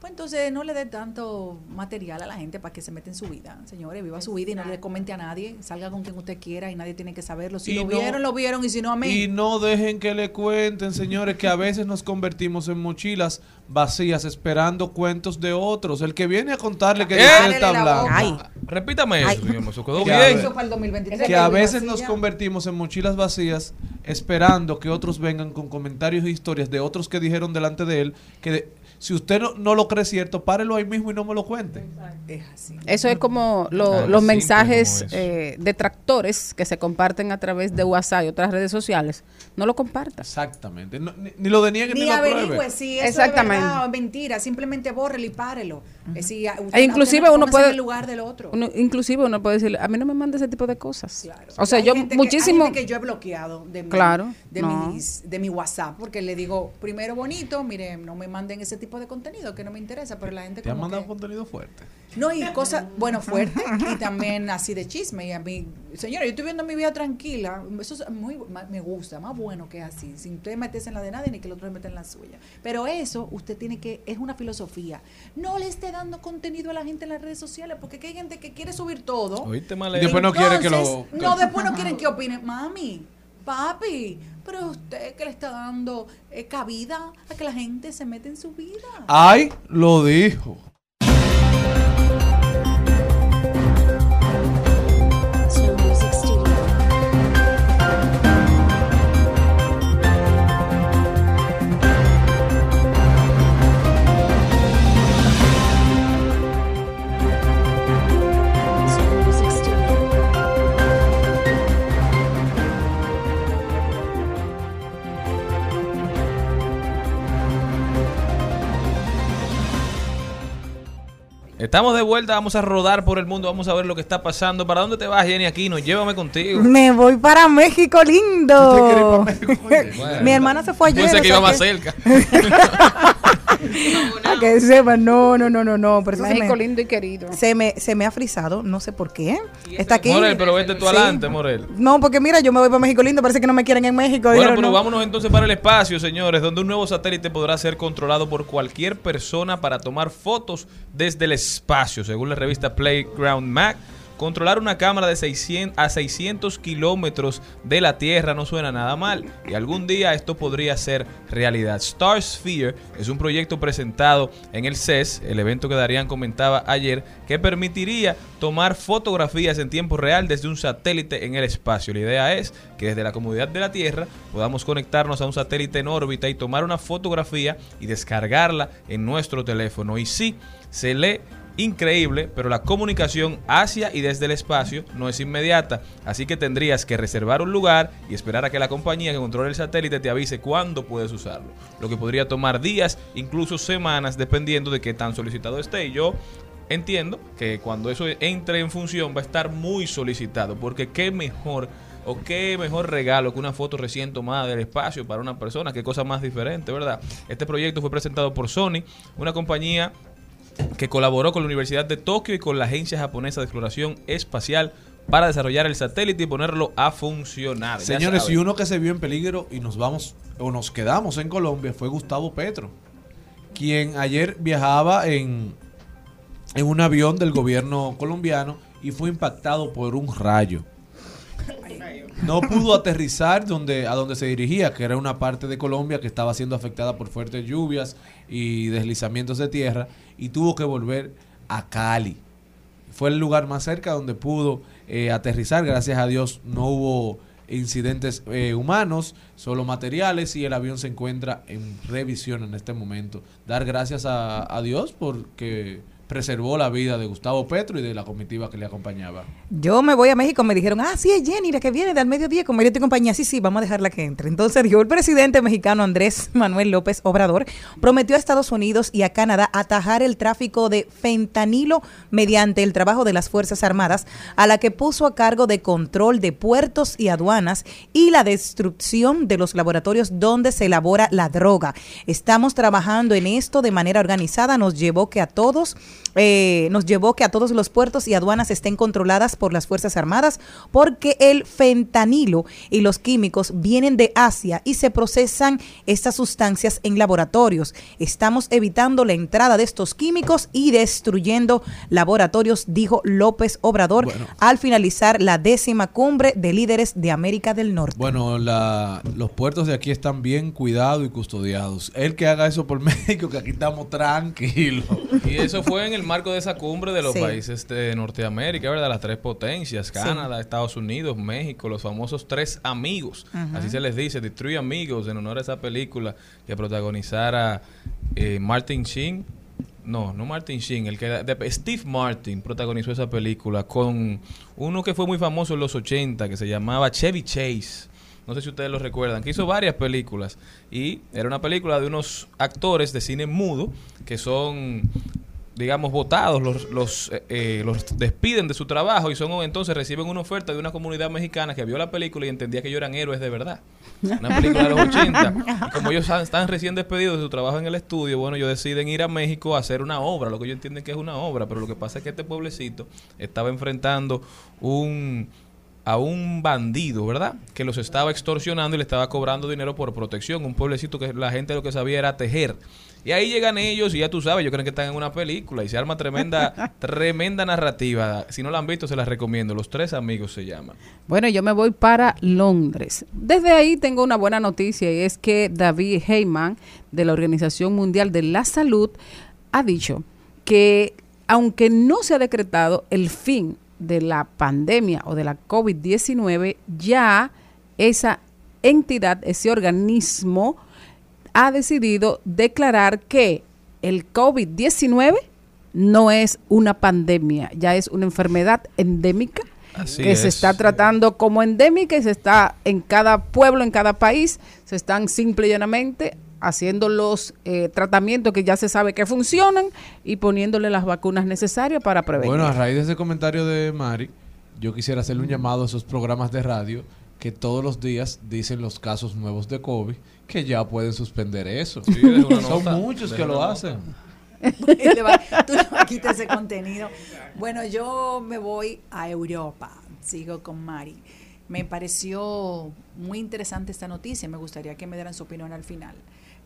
pues entonces no le dé tanto material a la gente para que se meta en su vida. Señores, viva su vida y no le comente a nadie, salga con quien usted quiera y nadie tiene que saberlo. Si Y lo no- vieron, lo vieron y si no, amén. Y no dejen que le cuenten, señores, que a veces nos convertimos en mochilas vacías esperando cuentos de otros. El que viene a contarle que ¿Eh? está la hablando. Ay. Repítame eso, señor Mozo, quedó Que bien. a- Eso para el 2023. que a veces nos convertimos en mochilas vacías esperando que otros vengan con comentarios e historias de otros que dijeron delante de él que de- si usted no, no lo cree cierto, párelo ahí mismo y no me lo cuente. Es así. Eso es como lo- los mensajes como eh, detractores que se comparten a través de WhatsApp y otras redes sociales. No lo comparta. Exactamente. No, ni, ni lo deniegue ni, Ni lo averigüe si eso Exactamente. es verdad o mentira, simplemente bórrelo y párelo. Eh, si a- usted- E inclusive uno puede en el lugar del otro. uno- inclusive uno puede decir, a mí no me manda ese tipo de cosas. O sea, Hay yo gente que- muchísimo hay gente que yo he bloqueado de mi, Claro, de, no. mis- de mi WhatsApp porque le digo primero bonito mire no me manden ese tipo de contenido que no me interesa pero la gente Te han como mandado que- contenido fuerte. no y cosas bueno fuerte y también así de chisme. Y a mí señora yo estoy viendo mi vida tranquila. Eso es muy me gusta más bueno que así sin usted meterse en la de nadie ni que el otro se meta en la suya. Pero eso usted tiene que es una filosofía. No le esté dando contenido a la gente en las redes sociales porque hay gente que quiere subir todo. Oíste mal Y después no quiere que lo- No, después no quieren que opine. Mami, papi, pero usted que le está dando eh, cabida a que la gente se mete en su vida. Ay, lo dijo. Estamos de vuelta, vamos a rodar por el mundo, vamos a ver lo que está pasando. ¿Para dónde te vas, Jenny Aquino? Llévame contigo. Me voy para México lindo. Bueno. Mi hermana se fue ayer. Pensé que iba más que- cerca. A que sepa, no, no, no, no, no. Pero eso se México me- lindo y querido. Se me, se me ha frisado, no sé por qué. Está aquí. Morel, pero vete tú Sí. adelante, Morel. No, porque mira, yo me voy para México lindo, parece que no me quieren en México. Bueno, pero no. vámonos entonces para el espacio, señores, donde un nuevo satélite podrá ser controlado por cualquier persona para tomar fotos desde el espacio, según la revista Playground Mac. Controlar una cámara de 600 a 600 kilómetros de la Tierra no suena nada mal y algún día esto podría ser realidad. Star Sphere es un proyecto presentado en el CES, el evento que Darían comentaba ayer, que permitiría tomar fotografías en tiempo real desde un satélite en el espacio. La idea es que desde la comodidad de la Tierra podamos conectarnos a un satélite en órbita y tomar una fotografía y descargarla en nuestro teléfono. Y sí, se lee increíble, pero la comunicación hacia y desde el espacio no es inmediata, así que tendrías que reservar un lugar y esperar a que la compañía que controla el satélite te avise cuándo puedes usarlo, lo que podría tomar días, incluso semanas, dependiendo de qué tan solicitado esté. Y yo entiendo que cuando eso entre en función va a estar muy solicitado, porque qué mejor o qué mejor regalo que una foto recién tomada del espacio para una persona, qué cosa más diferente, ¿verdad? Este proyecto fue presentado por Sony, una compañía que colaboró con la Universidad de Tokio y con la Agencia Japonesa de Exploración Espacial para desarrollar el satélite y ponerlo a funcionar. Señores, y uno que se vio en peligro y nos vamos o nos quedamos en Colombia fue Gustavo Petro, quien ayer viajaba en, en un avión del gobierno colombiano y fue impactado por un rayo. No pudo aterrizar donde, a donde se dirigía, que era una parte de Colombia que estaba siendo afectada por fuertes lluvias y deslizamientos de tierra, y tuvo que volver a Cali. Fue el lugar más cerca donde pudo eh, aterrizar. Gracias a Dios no hubo incidentes eh, humanos, solo materiales y el avión se encuentra en revisión en este momento. Dar gracias a, a Dios porque preservó la vida de Gustavo Petro y de la comitiva que le acompañaba. Yo me voy a México, me dijeron, ah, sí, es Jenny, la que viene del mediodía con Mariotti y compañía. Sí, sí, vamos a dejarla que entre. Entonces dijo, el presidente mexicano Andrés Manuel López Obrador prometió a Estados Unidos y a Canadá atajar el tráfico de fentanilo mediante el trabajo de las Fuerzas Armadas, a la que puso a cargo de control de puertos y aduanas y la destrucción de los laboratorios donde se elabora la droga. Estamos trabajando en esto de manera organizada, nos llevó que a todos eh, nos llevó que a todos los puertos y aduanas estén controladas por las Fuerzas Armadas porque el fentanilo y los químicos vienen de Asia y se procesan estas sustancias en laboratorios. Estamos evitando la entrada de estos químicos y destruyendo laboratorios, dijo López Obrador al finalizar la décima cumbre de líderes de América del Norte. Bueno, la, los puertos de aquí están bien cuidados y custodiados. El que haga eso por México, que aquí estamos tranquilos. Y eso fue en el marco de esa cumbre de los Sí. países de Norteamérica, ¿verdad? Las tres potencias, Canadá, Estados Unidos, México, los famosos tres amigos. Así se les dice, The Three Amigos, en honor a esa película que protagonizara eh, Martin Sheen. No, no Martin Sheen, el que de- Steve Martin protagonizó esa película con uno que fue muy famoso en los 80 que se llamaba Chevy Chase. No sé si ustedes lo recuerdan, que hizo varias películas y era una película de unos actores de cine mudo que son digamos, votados, los, los, eh, eh, los despiden de su trabajo y son entonces reciben una oferta de una comunidad mexicana que vio la película y entendía que ellos eran héroes de verdad. Una película de los 80. Y como ellos están recién despedidos de su trabajo en el estudio, bueno, ellos deciden ir a México a hacer una obra, lo que ellos entienden que es una obra, pero lo que pasa es que este pueblecito estaba enfrentando un a un bandido, ¿verdad? Que los estaba extorsionando y le estaba cobrando dinero por protección. Un pueblecito que la gente lo que sabía era tejer. Y ahí llegan ellos y ya tú sabes, yo creo que están en una película y se arma tremenda, tremenda narrativa. Si no la han visto, se las recomiendo. Los tres amigos se llaman. Bueno, yo me voy para Londres. Desde ahí tengo una buena noticia y es que David Heyman de la Organización Mundial de la Salud ha dicho que aunque no se ha decretado el fin de la pandemia o de la COVID-19, ya esa entidad, ese organismo, ha decidido declarar que el COVID-19 no es una pandemia, ya es una enfermedad endémica Así que se es. está tratando como endémica y se está en cada pueblo, en cada país, se están simple y llanamente haciendo los eh, tratamientos que ya se sabe que funcionan y poniéndole las vacunas necesarias para prevenir. Bueno, a raíz de ese comentario de Mari, yo quisiera hacerle un llamado a esos programas de radio que todos los días dicen los casos nuevos de COVID, que ya pueden suspender eso. Sí, Son muchos que lo hacen. Tú a quitar ese contenido. Bueno, yo me voy a Europa. Sigo con Mari. Me pareció muy interesante esta noticia. Me gustaría que me dieran su opinión al final.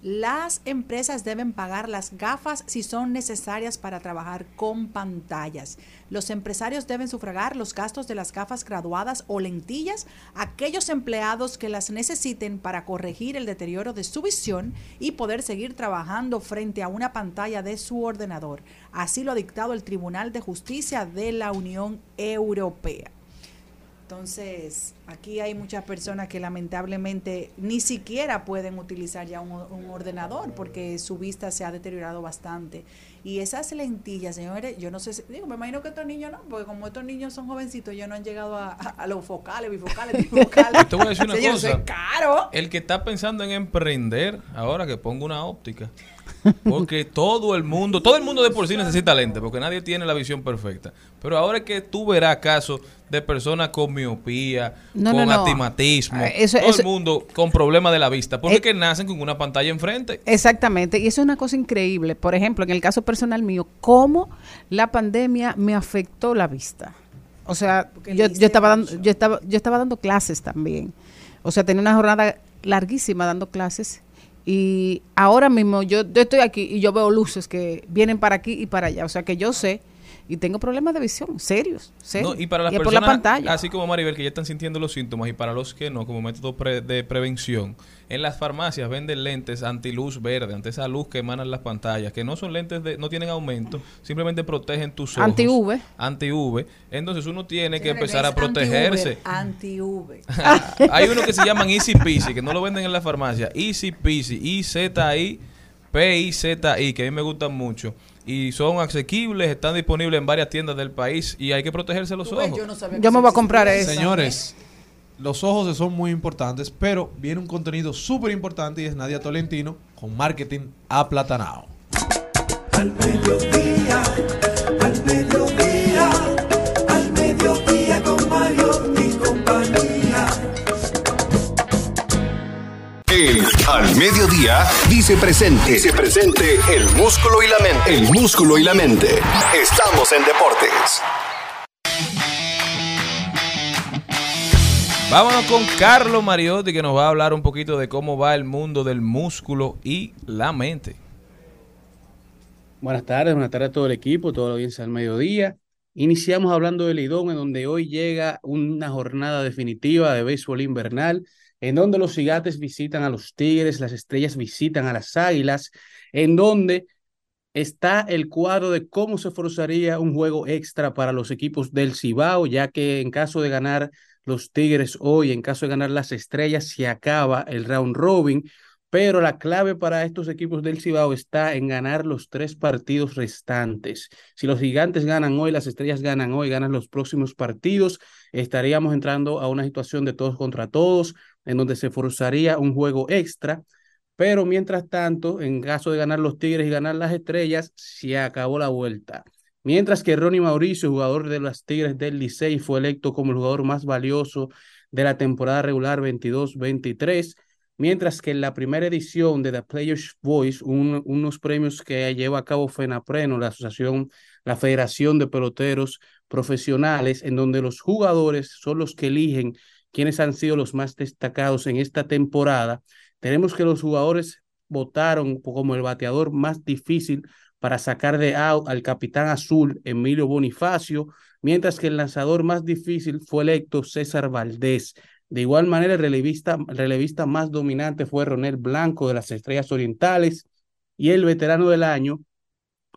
Las empresas deben pagar las gafas si son necesarias para trabajar con pantallas. Los empresarios deben sufragar los gastos de las gafas graduadas o lentillas aquellos empleados que las necesiten para corregir el deterioro de su visión y poder seguir trabajando frente a una pantalla de su ordenador. Así lo ha dictado el Tribunal de Justicia de la Unión Europea. Entonces, aquí hay muchas personas que lamentablemente ni siquiera pueden utilizar ya un, un ordenador porque su vista se ha deteriorado bastante. Y esas lentillas, señores, yo no sé, si- digo, me imagino que estos niños no, porque como estos niños son jovencitos, ellos no han llegado a, a- a los focales, bifocales, trifocales. Te voy a decir una cosa. es caro. El que está pensando en emprender, ahora que ponga una óptica. Porque todo el mundo, todo el mundo de por sí necesita lente, porque nadie tiene la visión perfecta. Pero ahora es que tú verás casos de personas con miopía, No, con no, no. astigmatismo, eso- todo eso- el mundo con problemas de la vista, porque Eh, es que nacen con una pantalla enfrente. Exactamente, y eso es una cosa increíble. Por ejemplo, en el caso personal mío, cómo la pandemia me afectó la vista. O sea, yo, estaba dando, yo estaba, yo estaba dando clases también. O sea, tenía una jornada larguísima dando clases. Y ahora mismo yo, yo estoy aquí y yo veo luces que vienen para aquí y para allá. O sea que yo sé y tengo problemas de visión serios, serios. No, y para las es por personas, la pantalla. así como Maribel, que ya están sintiendo los síntomas, y para los que no, como método pre- de prevención, en las farmacias venden lentes antiluz verde, ante esa luz que emanan las pantallas, que no son lentes de, no tienen aumento, simplemente protegen tus ojos. Anti-UV. Anti-UV. Entonces uno tiene que empezar a protegerse. Anti-V. Hay uno que se llaman Easy Peasy, que no lo venden en la farmacia. Easy Peasy, I-Z-I, P-I-Z-I, que a mí me gustan mucho. Y son asequibles, están disponibles en varias tiendas del país y hay que protegerse los ves, ojos. yo no Yo me voy a comprar eso. Señores, los ojos son muy importantes, pero viene un contenido súper importante y es Nadia Tolentino con marketing aplatanado. Al mediodía, El Al Mediodía dice presente. Dice presente el músculo y la mente. El músculo y la mente. Estamos en deportes. Vámonos con Carlos Mariotti que nos va a hablar un poquito de cómo va el mundo del músculo y la mente. Buenas tardes, buenas tardes a todo el equipo, toda la audiencia al mediodía. Iniciamos hablando del Lidón, en donde hoy llega una jornada definitiva de béisbol invernal, en donde los gigantes visitan a los Tigres, las estrellas visitan a las Águilas, en donde está el cuadro de cómo se forzaría un juego extra para los equipos del Cibao, ya que en caso de ganar los Tigres hoy, en caso de ganar las estrellas, se acaba el round robin, pero la clave para estos equipos del Cibao está en ganar los tres partidos restantes. Si los gigantes ganan hoy, las estrellas ganan hoy, ganan los próximos partidos, estaríamos entrando a una situación de todos contra todos, en donde se forzaría un juego extra. Pero mientras tanto, en caso de ganar los Tigres y ganar las estrellas, se acabó la vuelta. Mientras que Ronnie Mauricio, jugador de los Tigres del Licey, fue electo como el jugador más valioso de la temporada regular 22-23, mientras que en la primera edición de The Players Voice, un- unos premios que lleva a cabo FENAPRENO, la asociación, la Federación de Peloteros Profesionales, en donde los jugadores son los que eligen quiénes han sido los más destacados en esta temporada, tenemos que los jugadores votaron como el bateador más difícil para sacar de out al capitán azul Emilio Bonifacio, mientras que el lanzador más difícil fue electo César Valdés. De igual manera, el relevista, el relevista más dominante fue Ronel Blanco de las Estrellas Orientales y el veterano del año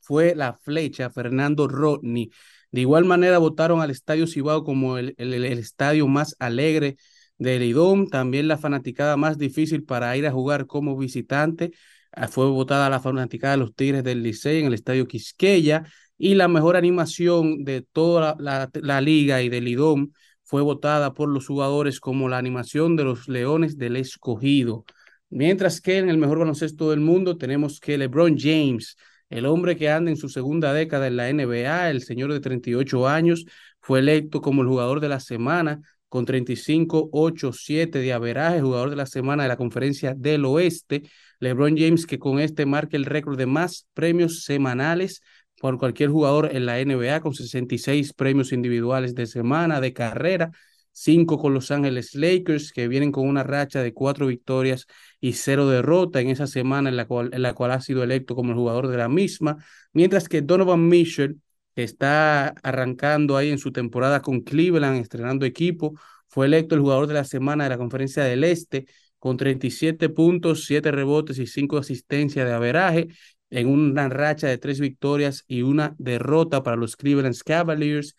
fue la flecha Fernando Rodney. De igual manera votaron al Estadio Cibao como el, el- estadio más alegre del IDOM, también la fanaticada más difícil para ir a jugar como visitante. Ah, Fue votada la fanaticada de los Tigres del Licey en el Estadio Quisqueya y la mejor animación de toda la, la- la liga y del IDOM fue votada por los jugadores como la animación de los Leones del Escogido. Mientras que en el mejor baloncesto del mundo tenemos que LeBron James, el hombre que anda en su segunda década en la NBA, el señor de 38 años, fue electo como el jugador de la semana con 35-8-7 de averaje, jugador de la semana de la conferencia del oeste. LeBron James que con este marca el récord de más premios semanales por cualquier jugador en la NBA con 66 premios individuales de semana, de carrera, cinco con Los Ángeles Lakers que vienen con una racha de cuatro victorias y cero derrota en esa semana en la cual, en la cual ha sido electo como el jugador de la misma, mientras que Donovan Mitchell que está arrancando ahí en su temporada con Cleveland, estrenando equipo, fue electo el jugador de la semana de la Conferencia del Este con 37 puntos, 7 rebotes y 5 asistencias de averaje en una racha de tres victorias y una derrota para los Cleveland Cavaliers,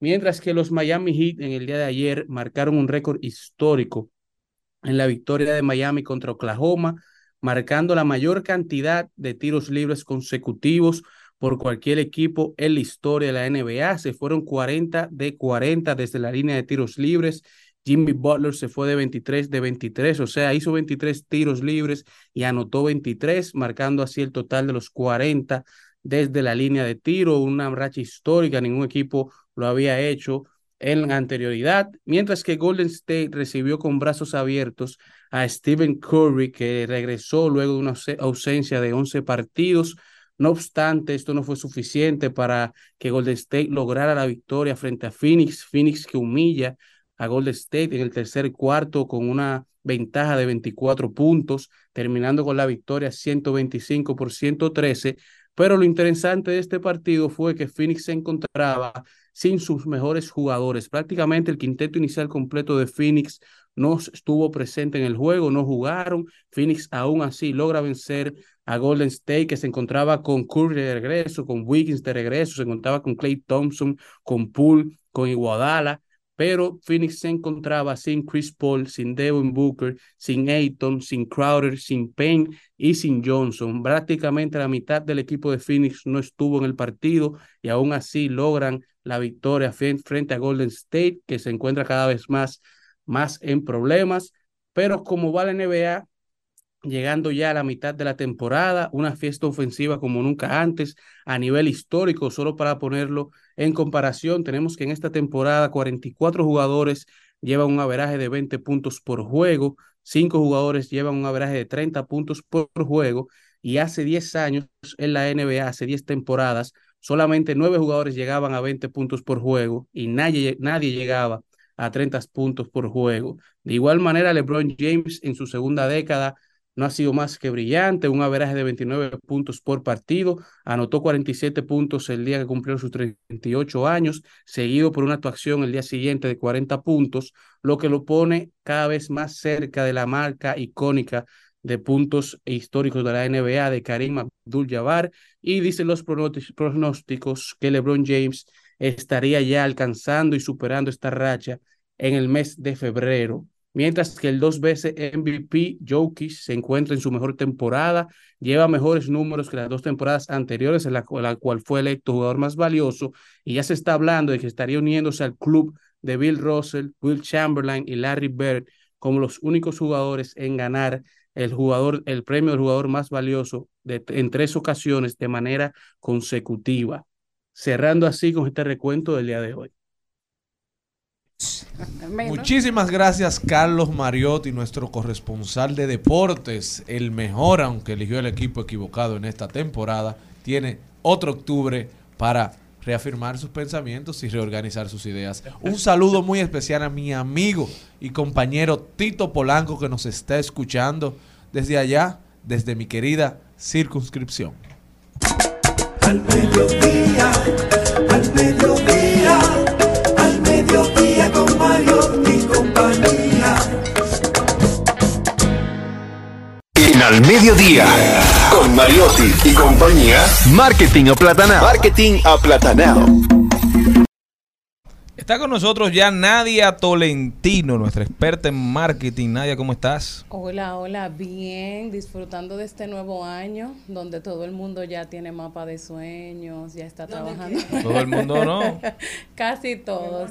mientras que los Miami Heat en el día de ayer marcaron un récord histórico en la victoria de Miami contra Oklahoma, marcando la mayor cantidad de tiros libres consecutivos por cualquier equipo en la historia de la NBA. Se fueron 40 de 40 desde la línea de tiros libres. Jimmy Butler se fue de 23 de 23, o sea, hizo 23 tiros libres y anotó 23, marcando así el total de los 40 desde la línea de tiro, una racha histórica, ningún equipo lo había hecho en anterioridad, mientras que Golden State recibió con brazos abiertos a Stephen Curry, que regresó luego de una ausencia de 11 partidos. No obstante, esto no fue suficiente para que Golden State lograra la victoria frente a Phoenix, Phoenix que humilla a Golden State en el tercer cuarto con una ventaja de 24 puntos, terminando con la victoria 125 por 113, Pero lo interesante de este partido fue que Phoenix se encontraba sin sus mejores jugadores. Prácticamente el quinteto inicial completo de Phoenix no estuvo presente en el juego, no jugaron. Phoenix aún así logra vencer a Golden State, que se encontraba con Curry de regreso, con Wiggins de regreso, se encontraba con Clay Thompson, con Poole, con Iguadala pero Phoenix se encontraba sin Chris Paul, sin Devin Booker, sin Ayton, sin Crowder, sin Payne y sin Johnson. Prácticamente la mitad del equipo de Phoenix no estuvo en el partido y aún así logran la victoria frente a Golden State, que se encuentra cada vez más, más en problemas. Pero como va la NBA, llegando ya a la mitad de la temporada, una fiesta ofensiva como nunca antes, a nivel histórico, solo para ponerlo en comparación, tenemos que en esta temporada 44 jugadores llevan un averaje de 20 puntos por juego, 5 jugadores llevan un averaje de 30 puntos por juego, y hace 10 años en la NBA, hace 10 temporadas, solamente 9 jugadores llegaban a 20 puntos por juego y nadie, nadie llegaba a 30 puntos por juego. De igual manera, LeBron James en su segunda década no ha sido más que brillante, un averaje de 29 puntos por partido, anotó 47 puntos el día que cumplió sus 38 años, seguido por una actuación el día siguiente de 40 puntos, lo que lo pone cada vez más cerca de la marca icónica de puntos históricos de la NBA de Karim Abdul-Jabbar y dicen los pronósticos que LeBron James estaría ya alcanzando y superando esta racha en el mes de febrero mientras que el dos veces MVP Jokic se encuentra en su mejor temporada, lleva mejores números que las dos temporadas anteriores en la, cual fue electo jugador más valioso y ya se está hablando de que estaría uniéndose al club de Bill Russell, Will Chamberlain y Larry Bird como los únicos jugadores en ganar el jugador el premio del jugador más valioso de, en tres ocasiones de manera consecutiva, cerrando así con este recuento del día de hoy. Muchísimas gracias Carlos Mariotti, nuestro corresponsal de deportes, el mejor, aunque eligió el equipo equivocado en esta temporada, tiene otro octubre para reafirmar sus pensamientos y reorganizar sus ideas. Un saludo muy especial a mi amigo y compañero Tito Polanco que nos está escuchando desde allá, desde mi querida circunscripción. Al mediodía, al mediodía, al mediodía Mario y compañía. En Al Mediodía, con Mariotti y compañía, Marketing Aplatanado. Marketing Aplatanado. Está con nosotros ya Nadia Tolentino, nuestra experta en marketing. Nadia, ¿cómo estás? Hola, hola, bien, disfrutando de este nuevo año, donde todo el mundo ya tiene mapa de sueños, ya está trabajando. Todo el mundo no. Casi todos.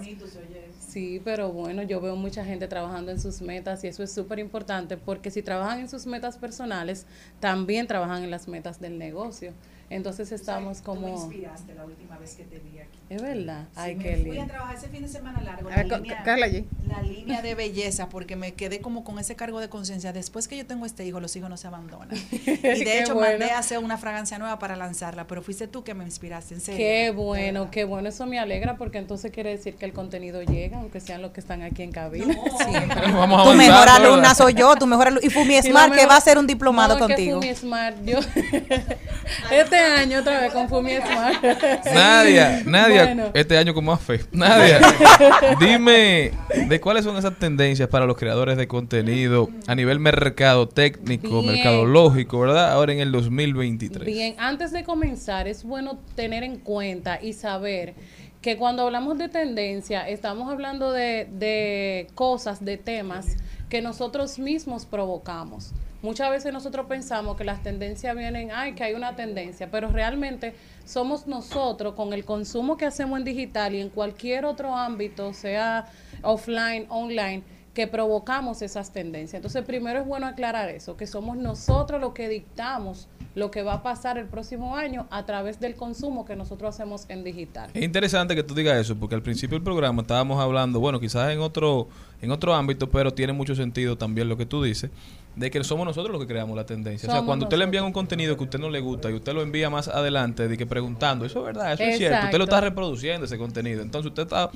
Sí, pero bueno, yo veo mucha gente trabajando en sus metas y eso es súper importante porque si trabajan en sus metas personales, también trabajan en las metas del negocio. Entonces estamos como... Tú me inspiraste la última vez que te vi aquí. Es verdad. Sí, Ay, qué fui a trabajar ese fin de semana largo. Ver, La co- línea, Carla allí. la línea de belleza, porque me quedé como con ese cargo de conciencia. Después que yo tengo este hijo, los hijos no se abandonan. Y de hecho, bueno. mandé a hacer una fragancia nueva para lanzarla, pero fuiste tú que me inspiraste, en serio. Qué bueno, qué bueno. Eso me alegra porque entonces quiere decir que el contenido llega, aunque sean los que están aquí en cabina. Siempre. Vamos Tu mejor alumna ¿verdad? soy yo, tu mejor alumna. Y Fumi Smart, que mejor- va a hacer un diplomado No, contigo. Fumi Smart, yo este año otra vez con Fumi Smart. Nadia, Nadia, Bueno. este año con más fe. Nadia, dime de cuáles son esas tendencias para los creadores de contenido a nivel mercado técnico, Bien. mercadológico, ¿verdad? Ahora en el 2023. Bien, antes de comenzar, es bueno tener en cuenta y saber que cuando hablamos de tendencia, estamos hablando de, de cosas, de temas que nosotros mismos provocamos. Muchas veces nosotros pensamos que las tendencias vienen, ay, que hay una tendencia, pero realmente somos nosotros con el consumo que hacemos en digital y en cualquier otro ámbito, sea offline, online, que provocamos esas tendencias. Entonces, primero es bueno aclarar eso, que somos nosotros los que dictamos lo que va a pasar el próximo año a través del consumo que nosotros hacemos en digital. Es interesante que tú digas eso, porque al principio del programa estábamos hablando, bueno, quizás en otro, en otro ámbito, pero tiene mucho sentido también lo que tú dices, de que somos nosotros los que creamos la tendencia. o sea, cuando usted le envían un contenido que a usted no le gusta y usted lo envía más adelante, de que preguntando, eso es verdad, eso es cierto, usted lo está reproduciendo ese contenido. Entonces usted está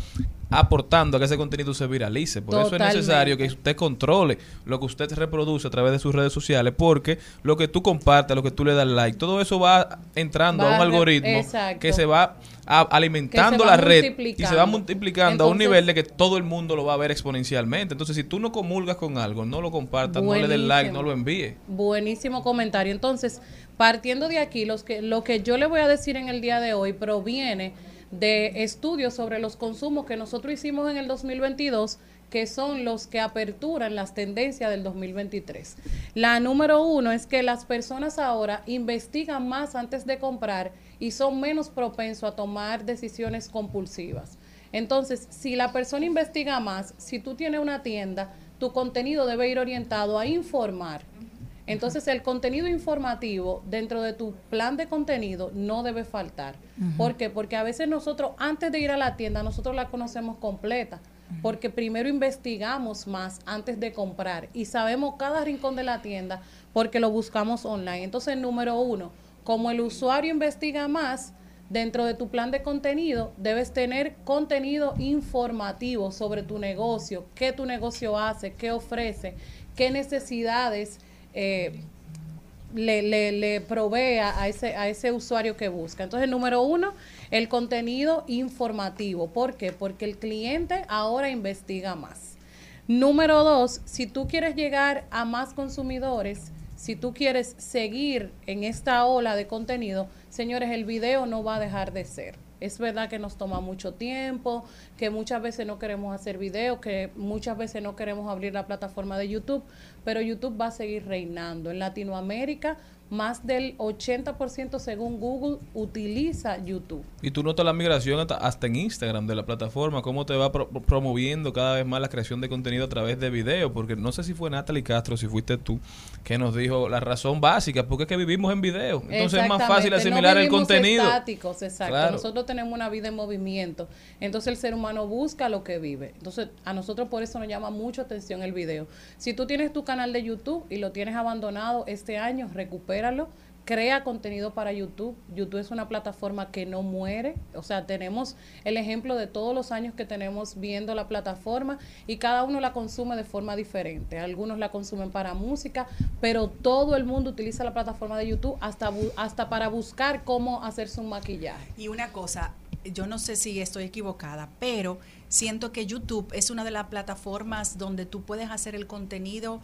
aportando a que ese contenido se viralice. Por eso es necesario que usted controle lo que usted reproduce a través de sus redes sociales, porque lo que tú compartes, lo que tú le das like, todo eso va entrando Va a un algoritmo exacto. que se va a- alimentando la red y se va multiplicando. a un nivel de que todo el mundo lo va a ver exponencialmente. Entonces, si tú no comulgas con algo, no lo compartas, no le des like, no lo envíes. Buenísimo comentario. Entonces, partiendo de aquí, los que, lo que yo le voy a decir en el día de hoy proviene de estudios sobre los consumos que nosotros hicimos en el 2022 que son los que aperturan las tendencias del 2023. La número uno es que las personas ahora investigan más antes de comprar y son menos propensos a tomar decisiones compulsivas. Entonces, si la persona investiga más, si tú tienes una tienda, tu contenido debe ir orientado a informar. Entonces, el contenido informativo dentro de tu plan de contenido no debe faltar. Ujú. ¿Por qué? Porque a veces nosotros, antes de ir a la tienda, nosotros la conocemos completa. Porque primero investigamos más antes de comprar y sabemos cada rincón de la tienda porque lo buscamos online. Entonces, número uno, como el usuario investiga más, dentro de tu plan de contenido debes tener contenido informativo sobre tu negocio, qué tu negocio hace, qué ofrece, qué necesidades eh, le, provea a ese, a ese usuario que busca. Entonces, número uno, el contenido informativo. ¿Por qué? Porque el cliente ahora investiga más. Número dos, si tú quieres llegar a más consumidores, si tú quieres seguir en esta ola de contenido, señores, el video no va a dejar de ser. Es verdad que nos toma mucho tiempo, que muchas veces no queremos hacer videos, que muchas veces no queremos abrir la plataforma de YouTube, pero YouTube va a seguir reinando. En Latinoamérica, más del 80% según Google utiliza YouTube. Y tú notas la migración hasta, hasta en Instagram de la plataforma, cómo te va pro- promoviendo cada vez más la creación de contenido a través de video, porque no sé si fue Natalie Castro, si fuiste tú, que nos dijo la razón básica, porque es que vivimos en video. Entonces es más fácil asimilar no el contenido. estáticos, exacto. Claro. Nosotros tenemos una vida en movimiento. Entonces el ser humano busca lo que vive. Entonces a nosotros por eso nos llama mucho atención el video. Si tú tienes tu canal de YouTube y lo tienes abandonado este año, Crea contenido para YouTube. YouTube es una plataforma que no muere. O sea, tenemos el ejemplo de todos los años que tenemos viendo la plataforma y cada uno la consume de forma diferente. Algunos la consumen para música, pero todo el mundo utiliza la plataforma de YouTube hasta, hasta para buscar cómo hacerse un maquillaje. Y una cosa, yo no sé si estoy equivocada, pero siento que YouTube es una de las plataformas donde tú puedes hacer el contenido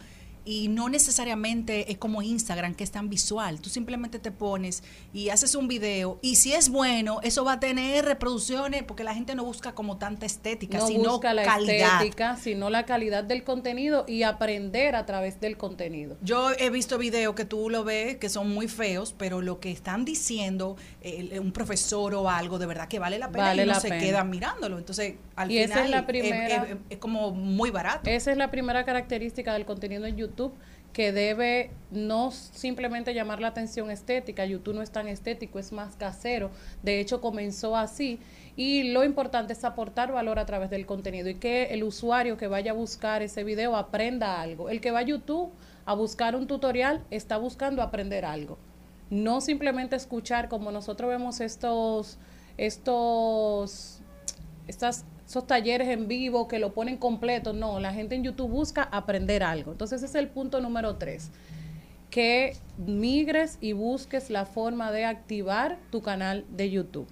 y no necesariamente es como Instagram, que es tan visual. Tú simplemente te pones y haces un video y si es bueno, eso va a tener reproducciones porque la gente no busca como tanta estética, no sino busca la calidad. estética, sino la calidad del contenido y aprender a través del contenido. Yo he visto videos que tú lo ves que son muy feos, pero lo que están diciendo eh, un profesor o algo, de verdad que vale la pena Vale y la se pena. queda mirándolo. Entonces, al Y final esa es la primera- eh, es como muy barato. Esa es la primera característica del contenido en YouTube que debe no simplemente llamar la atención estética. YouTube no es tan estético, es más casero. De hecho, comenzó así. Y lo importante es aportar valor a través del contenido y que el usuario que vaya a buscar ese video aprenda algo. El que va a YouTube a buscar un tutorial está buscando aprender algo. No simplemente escuchar como nosotros vemos estos, estos, estas, esos talleres en vivo que lo ponen completo. No, la gente en YouTube busca aprender algo. Entonces ese es el punto número tres. Que migres y busques la forma de activar tu canal de YouTube.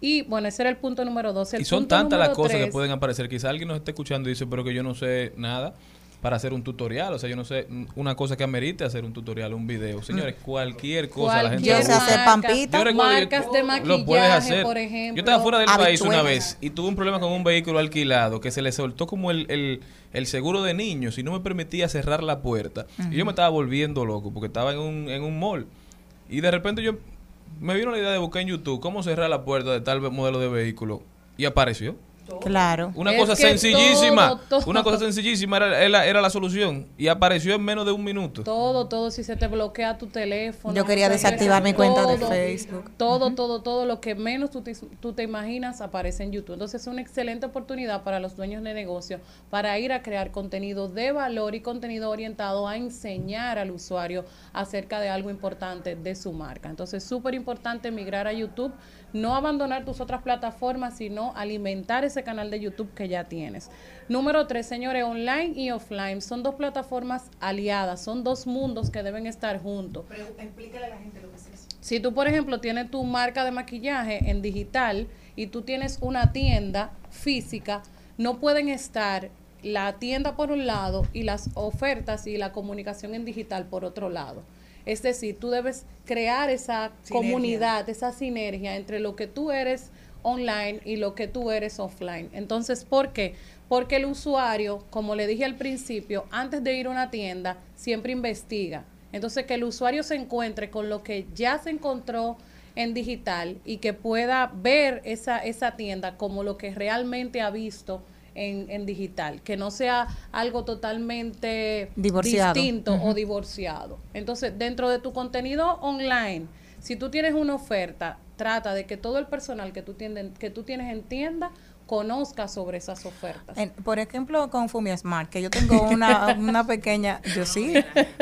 Y bueno, ese era el punto número dos. El Y son tantas las cosas que pueden aparecer. Quizá alguien nos esté escuchando y dice, pero que yo no sé nada para hacer un tutorial. O sea, yo no sé mm, una cosa que amerite hacer un tutorial, un video. Señores, cualquier cosa la gente hacer pampita. Yo marcas de lo puedes maquillaje, hacer. por ejemplo. Yo estaba fuera del país una vez y tuve un problema con un vehículo alquilado que se le soltó como el, el, el seguro de niños y no me permitía cerrar la puerta. Y yo me estaba volviendo loco porque estaba en un, en un mall. Y de repente yo me vino la idea de buscar en YouTube cómo cerrar la puerta de tal modelo de vehículo y apareció. Claro. Una Es cosa sencillísima. todo, todo. Una cosa sencillísima era, era, era la solución. Y apareció en menos de un minuto. Todo, todo, si se te bloquea tu teléfono. Yo quería desactivar mi cuenta de todo, Facebook. Todo, todo, todo lo que menos tú te, tú te imaginas aparece en YouTube. Entonces es una excelente oportunidad para los dueños de negocio para ir a crear contenido de valor y contenido orientado a enseñar al usuario acerca de algo importante de su marca. Entonces súper importante migrar a YouTube, no abandonar tus otras plataformas, sino alimentar ese canal de YouTube que ya tienes. Número tres, señores, online y offline son dos plataformas aliadas, son dos mundos que deben estar juntos. Pero explícale a la gente lo que es eso. Si tú, por ejemplo, tienes tu marca de maquillaje en digital y tú tienes una tienda física, no pueden estar la tienda por un lado y las ofertas y la comunicación en digital por otro lado. Es decir, tú debes crear esa Sinergia. comunidad, esa sinergia entre lo que tú eres online y lo que tú eres offline. Entonces, ¿por qué? Porque el usuario, como le dije al principio, antes de ir a una tienda, siempre investiga. Entonces, que el usuario se encuentre con lo que ya se encontró en digital y que pueda ver esa, esa tienda como lo que realmente ha visto en, en digital, que no sea algo totalmente Divorciado. distinto o divorciado. Entonces, dentro de tu contenido online, si tú tienes una oferta, trata de que todo el personal que tú, tienden- que tú tienes en tienda conozca sobre esas ofertas. En- por ejemplo, con Fumia Smart, que yo tengo una, una pequeña, yo sí,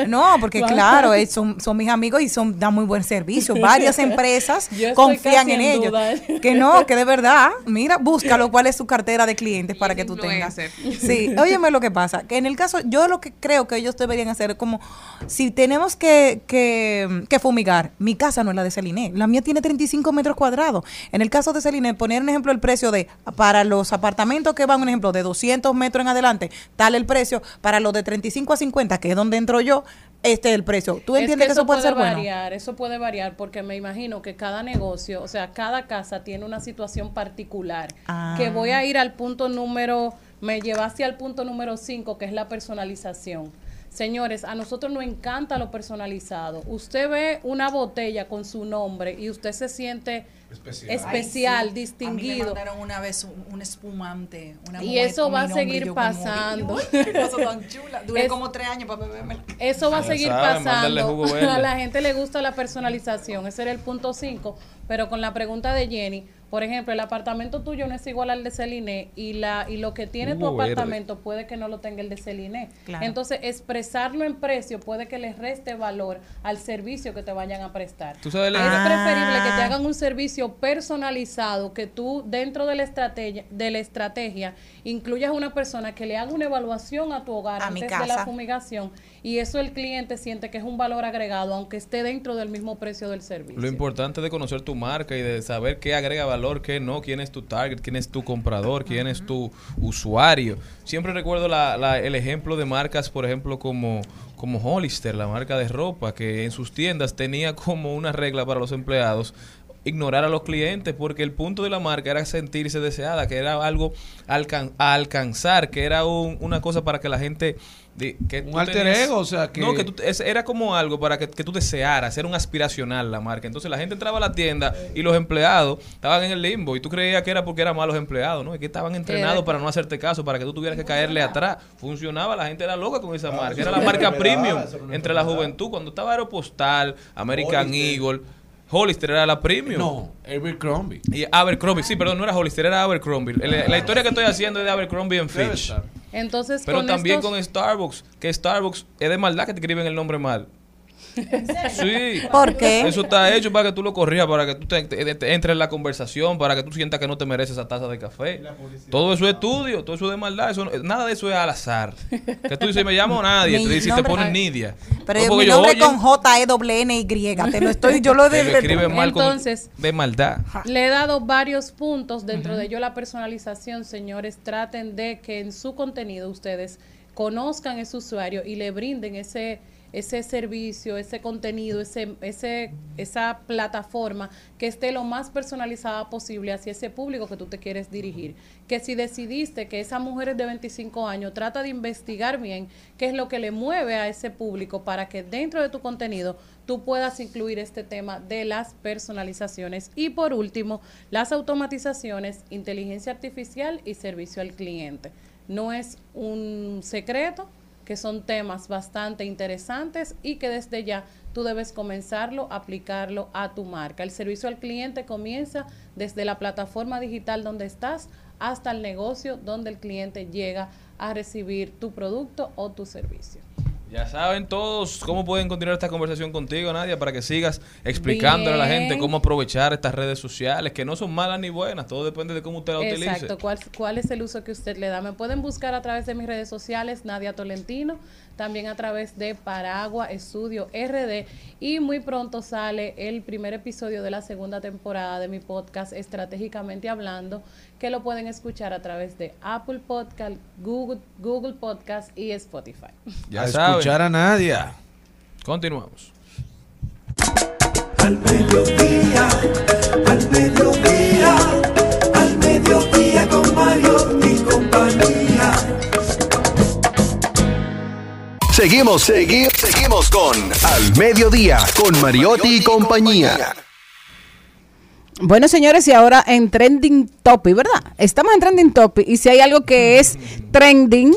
no, porque Claro. eh, son, son mis amigos y son dan muy buen servicio. Varias empresas confían en en ellos. Que no, que de verdad, mira, búscalo cuál es su cartera de clientes para que tú tengas. Sí, óyeme lo que pasa, que en el caso, yo lo que creo que ellos deberían hacer es como, si tenemos que, que, que fumigar, mi casa no es la de Celine, la mía tiene 35 metros cuadrados. En el caso de Celine, poner un ejemplo el precio de, para los apartamentos que van, un ejemplo, de 200 metros en adelante, tal el precio, para los de 35 a 50, que es donde entro yo, este es el precio. ¿Tú Es entiendes que, eso puede, ser bueno? variar, eso puede variar porque me imagino que cada negocio, o sea, cada casa tiene una situación particular. Ah. Que voy a ir al punto número, me llevaste al punto número 5, que es la personalización. Señores, a nosotros nos encanta lo personalizado. Usted ve una botella con su nombre y usted se siente Especial. especial, Ay, sí. A mí me distinguido. mandaron una vez un, un espumante. Una Y eso va a seguir pasando. "Uy, qué cosa tan chula. Duré Es- como tres años para beberme. Eso va a seguir saben, pasando. A la gente le gusta la personalización. Ese era el punto 5. Pero con la pregunta de Jenny, por ejemplo, el apartamento tuyo no es igual al de Celine y, la, y lo que tiene tu verde. apartamento puede que no lo tenga el de Celine. Claro. Entonces, expresarlo en precio puede que le reste valor al servicio que te vayan a prestar. Tú sabes, Es la- preferible que te Ah. hagan un servicio personalizado, que tú dentro de la estrategia, de la estrategia incluyas una persona que le haga una evaluación a tu hogar A mi antes de la fumigación y eso el cliente siente que es un valor agregado aunque esté dentro del mismo precio del servicio. Lo importante de conocer tu marca y de saber qué agrega valor, qué no, quién es tu target, quién es tu comprador, quién es tu usuario. Siempre recuerdo la- la- el ejemplo de marcas, por ejemplo, como, como Hollister, la marca de ropa, que en sus tiendas tenía como una regla para los empleados ignorar a los clientes porque el punto de la marca era sentirse deseada, que era algo alcan- a alcanzar, que era un- una cosa para que la gente... que Un alter tenías- ego, o sea, que- No, que tú es- era como algo para que, que tú desearas, era un aspiracional la marca. Entonces la gente entraba a la tienda y los empleados estaban en el limbo y tú creías que era porque eran malos empleados, ¿no? Es que estaban entrenados para no hacerte caso, para que tú tuvieras que caerle atrás. Funcionaba, la gente era loca con esa marca. Era la marca premium entre la juventud. Cuando estaba Aeropostal, American Eagle, Hollister era la premium. No, Abercrombie. Y Abercrombie, sí, perdón, no era Hollister, era Abercrombie. La, la historia que estoy haciendo es de Abercrombie en Fitch. Entonces, Pero con también estos- con Starbucks, que Starbucks es de maldad que te escriben el nombre mal. Sí. ¿Por qué? Eso está hecho para que tú lo corrijas, para que tú te, te- te entres en la conversación, para que tú sientas que no te mereces esa taza de café. Todo eso es estudio, todo eso es de maldad. Eso, no- nada de eso es al azar. Que tú dices, me llamo nadie, Mi te dice, te nombre- pones Nidia. Pero No, mi porque yo, nombre oye, con J-E-N-Y, te lo estoy, yo lo de, mal con- Entonces- de maldad. Le he dado varios puntos, dentro de ello la personalización, señores, traten de que en su contenido ustedes conozcan ese usuario y le brinden ese ese servicio, ese contenido, ese, ese, esa plataforma que esté lo más personalizada posible hacia ese público que tú te quieres dirigir. Que si decidiste que esa mujer es de 25 años, trata de investigar bien qué es lo que le mueve a ese público para que dentro de tu contenido tú puedas incluir este tema de las personalizaciones. Y por último, las automatizaciones, inteligencia artificial y servicio al cliente. No es un secreto que son temas bastante interesantes y que desde ya tú debes comenzarlo, aplicarlo a tu marca. El servicio al cliente comienza desde la plataforma digital donde estás hasta el negocio donde el cliente llega a recibir tu producto o tu servicio. Ya saben todos cómo pueden continuar esta conversación contigo, Nadia, para que sigas explicándole a la gente cómo aprovechar estas redes sociales, que no son malas ni buenas, todo depende de cómo usted la utilice. Exacto, ¿Cuál, ¿cuál es el uso que usted le da? Me pueden buscar a través de mis redes sociales, Nadia Tolentino, también a través de Paragua Estudio RD y muy pronto sale el primer episodio de la segunda temporada de mi podcast Estratégicamente Hablando, que lo pueden escuchar a través de Apple Podcast, Google, Google Podcast y Spotify. Ya a escuchar a Nadia. Continuamos. Al mediodía, al mediodía, al mediodía con Mario y compañía. Seguimos, seguimos, seguimos con Al Mediodía, con Mariotti y compañía. Bueno, señores, y ahora en Trending Topic, ¿verdad? Estamos en Trending Topic y si hay algo que es trending,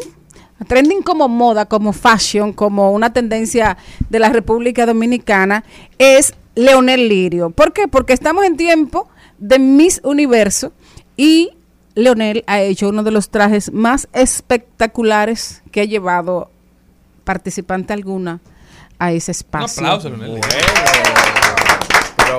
trending como moda, como fashion, como una tendencia de la República Dominicana, es Leonel Lirio. ¿Por qué? Porque estamos en tiempo de Miss Universo y Leonel ha hecho uno de los trajes más espectaculares que ha llevado participante alguna a ese Un espacio. aplauso, Leonel. Bueno, pero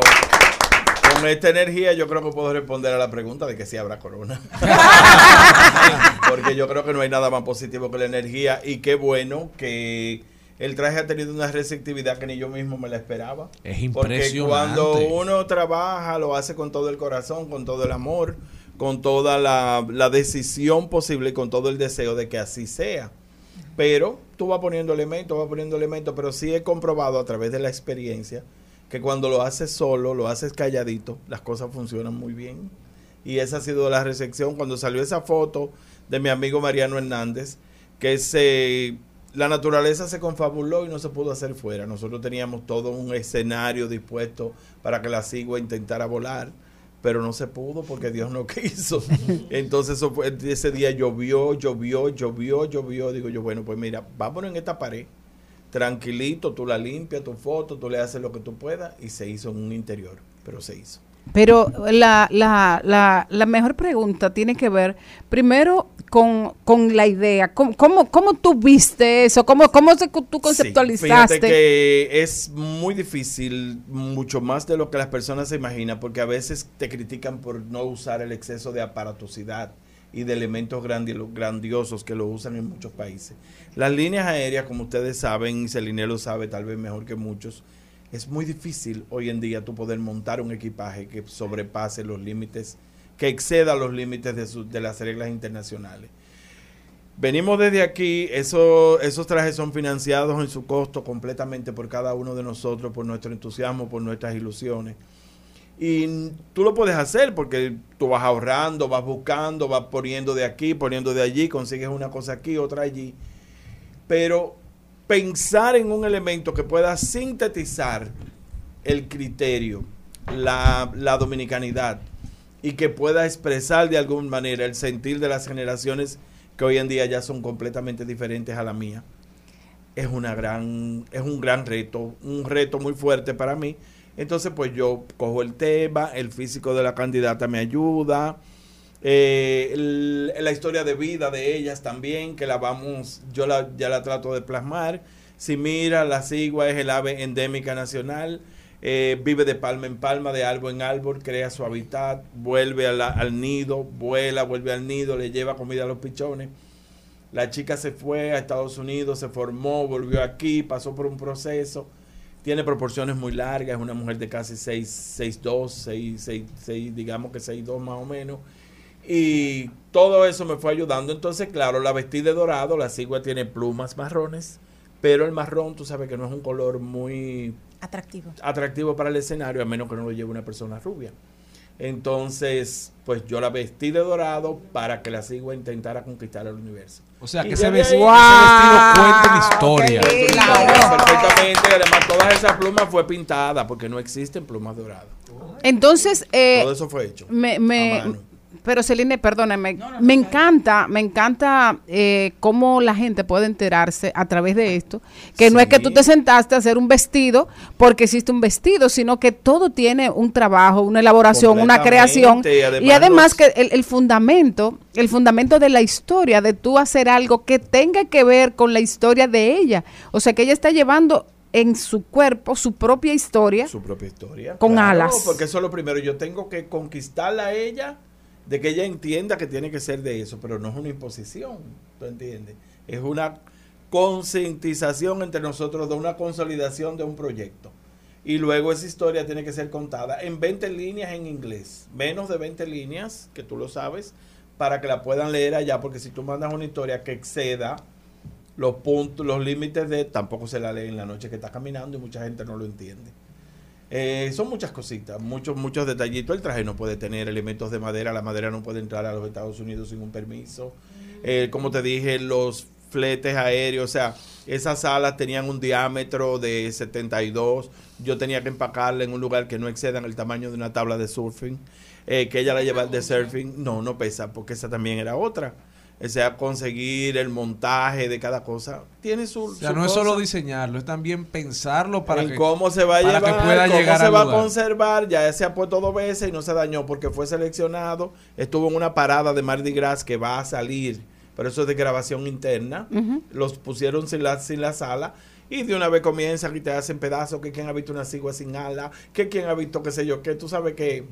con esta energía yo creo que puedo responder a la pregunta de que si habrá corona. Porque yo creo que no hay nada más positivo que la energía y qué bueno que el traje ha tenido una receptividad que ni yo mismo me la esperaba. Es Porque impresionante. cuando uno trabaja, lo hace con todo el corazón, con todo el amor, con toda la, la decisión posible y con todo el deseo de que así sea. Pero tú vas poniendo elementos, vas poniendo elementos, pero sí he comprobado a través de la experiencia que cuando lo haces solo, lo haces calladito, las cosas funcionan muy bien. Y esa ha sido la recepción cuando salió esa foto de mi amigo Mariano Hernández, que se la naturaleza se confabuló y no se pudo hacer fuera. Nosotros teníamos todo un escenario dispuesto para que la cigua intentara volar, pero no se pudo porque Dios no quiso. Entonces eso fue- ese día llovió, llovió, llovió, llovió. Digo yo, bueno, pues mira, vámonos en esta pared, tranquilito, tú la limpias, tu foto, tú le haces lo que tú puedas y se hizo en un interior, pero se hizo. Pero la, la, la, la mejor pregunta tiene que ver primero con, con la idea. ¿Cómo, cómo, cómo tú viste eso? ¿Cómo, cómo se- tú conceptualizaste? Fíjate que es muy difícil, mucho más de lo que las personas se imaginan, porque a veces te critican por no usar el exceso de aparatosidad y de elementos grandi- grandiosos que lo usan en muchos países. Las líneas aéreas, como ustedes saben, y Celine lo sabe tal vez mejor que muchos, es muy difícil hoy en día tú poder montar un equipaje que sobrepase los límites, que exceda los límites de, sus- de las reglas internacionales. Venimos desde aquí, eso, esos trajes son financiados en su costo completamente por cada uno de nosotros, por nuestro entusiasmo, por nuestras ilusiones. Y tú lo puedes hacer porque tú vas ahorrando, vas buscando, vas poniendo de aquí, poniendo de allí, consigues una cosa aquí, otra allí. Pero pensar en un elemento que pueda sintetizar el criterio, la, la dominicanidad y que pueda expresar de alguna manera el sentir de las generaciones que hoy en día ya son completamente diferentes a la mía. Es una gran, es un gran reto, un reto muy fuerte para mí. Entonces, pues yo cojo el tema, el físico de la candidata me ayuda, eh, la historia de vida de ellas también, que la vamos, yo la, ya la trato de plasmar. Si mira, la cigua es el ave endémica nacional, eh, vive de palma en palma, de árbol en árbol, crea su hábitat, vuelve al nido, vuela, vuelve al nido, le lleva comida a los pichones. La chica se fue a Estados Unidos, se formó, volvió aquí, pasó por un proceso. Tiene proporciones muy largas, es una mujer de casi 6, 6'2, 6, 6, 6, digamos que 6'2 más o menos. Y todo eso me fue ayudando. Entonces, claro, la vestí de dorado, la cigua tiene plumas marrones, pero el marrón, tú sabes que no es un color muy Atractivo. atractivo para el escenario, a menos que no lo lleve una persona rubia. Entonces, pues yo la vestí de dorado para que la cigua intentara conquistar el universo. O sea, que Y ese, ya de ves- ahí- ese vestido cuenta una historia. Perfectamente, y además todas esas plumas fue pintada porque no existen plumas doradas. Entonces, eh, Todo eso fue hecho me, me- pero Celine, perdóneme, me encanta, me encanta eh, cómo la gente puede enterarse a través de esto, que no es que tú te sentaste a hacer un vestido porque hiciste un vestido, sino que todo tiene un trabajo, una elaboración, una creación y y además además que el, el fundamento, el fundamento de la historia, de tú hacer algo que tenga que ver con la historia de ella, o sea que ella está llevando en su cuerpo su propia historia, su propia historia. Con Claro, alas. Porque eso es lo primero. Yo tengo que conquistarla a ella, de que ella entienda que tiene que ser de eso, pero no es una imposición, ¿tú entiendes? Es una concientización entre nosotros de una consolidación de un proyecto. Y luego esa historia tiene que ser contada en 20 líneas en inglés, menos de 20 líneas, que tú lo sabes, para que la puedan leer allá, porque si tú mandas una historia que exceda los puntos, los límites de, tampoco se la lee en la noche que está caminando y mucha gente no lo entiende. Eh, son muchas cositas, muchos, muchos detallitos. El traje no puede tener elementos de madera, la madera no puede entrar a los Estados Unidos sin un permiso. Eh, como te dije, los fletes aéreos, o sea, esas alas tenían un diámetro de 72. Yo tenía que empacarla en un lugar que no excedan el tamaño de una tabla de surfing. Eh, que ella la lleva de surfing, no, no pesa, porque esa también era otra. O sea, conseguir el montaje de cada cosa. Tiene su. O sea, su no es solo diseñarlo, es también pensarlo para en que cómo se va a para llevar, que pueda cómo llegar se va a conservar. Ya se ha puesto dos veces y no se dañó porque fue seleccionado. Estuvo en una parada de Mardi Gras que va a salir, pero eso es de grabación interna. Los pusieron sin la, sin la sala. Y de una vez comienzan y te hacen pedazos. Que quien ha visto una cigua sin ala. Que quien ha visto qué sé yo. Que tú sabes que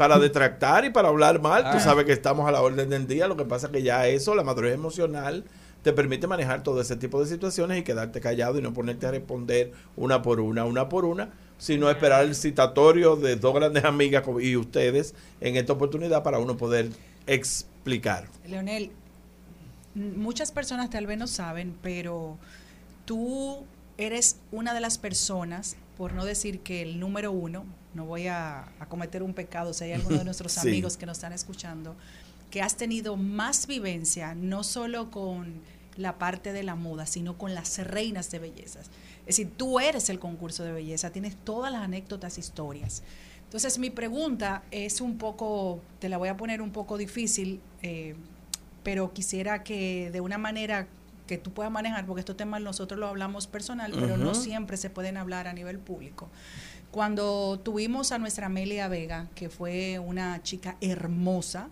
para detractar y para hablar mal, tú Ah. sabes que estamos a la orden del día. Lo que pasa es que ya eso, la madurez emocional, te permite manejar todo ese tipo de situaciones y quedarte callado y no ponerte a responder una por una, una por una, sino esperar el citatorio de dos grandes amigas y ustedes en esta oportunidad para uno poder explicar. Leonel, muchas personas tal vez no saben, pero tú eres una de las personas, por no decir que el número uno, no voy a, a cometer un pecado si hay alguno de nuestros Sí. amigos que nos están escuchando, que has tenido más vivencia, no solo con la parte de la moda, sino con las reinas de bellezas. Es decir, tú eres el concurso de belleza, tienes todas las anécdotas, historias. Entonces, mi pregunta es un poco, te la voy a poner un poco difícil, eh, pero quisiera que de una manera que tú puedas manejar, porque estos temas nosotros lo hablamos personal, pero no siempre se pueden hablar a nivel público. Cuando tuvimos a nuestra Amelia Vega, que fue una chica hermosa,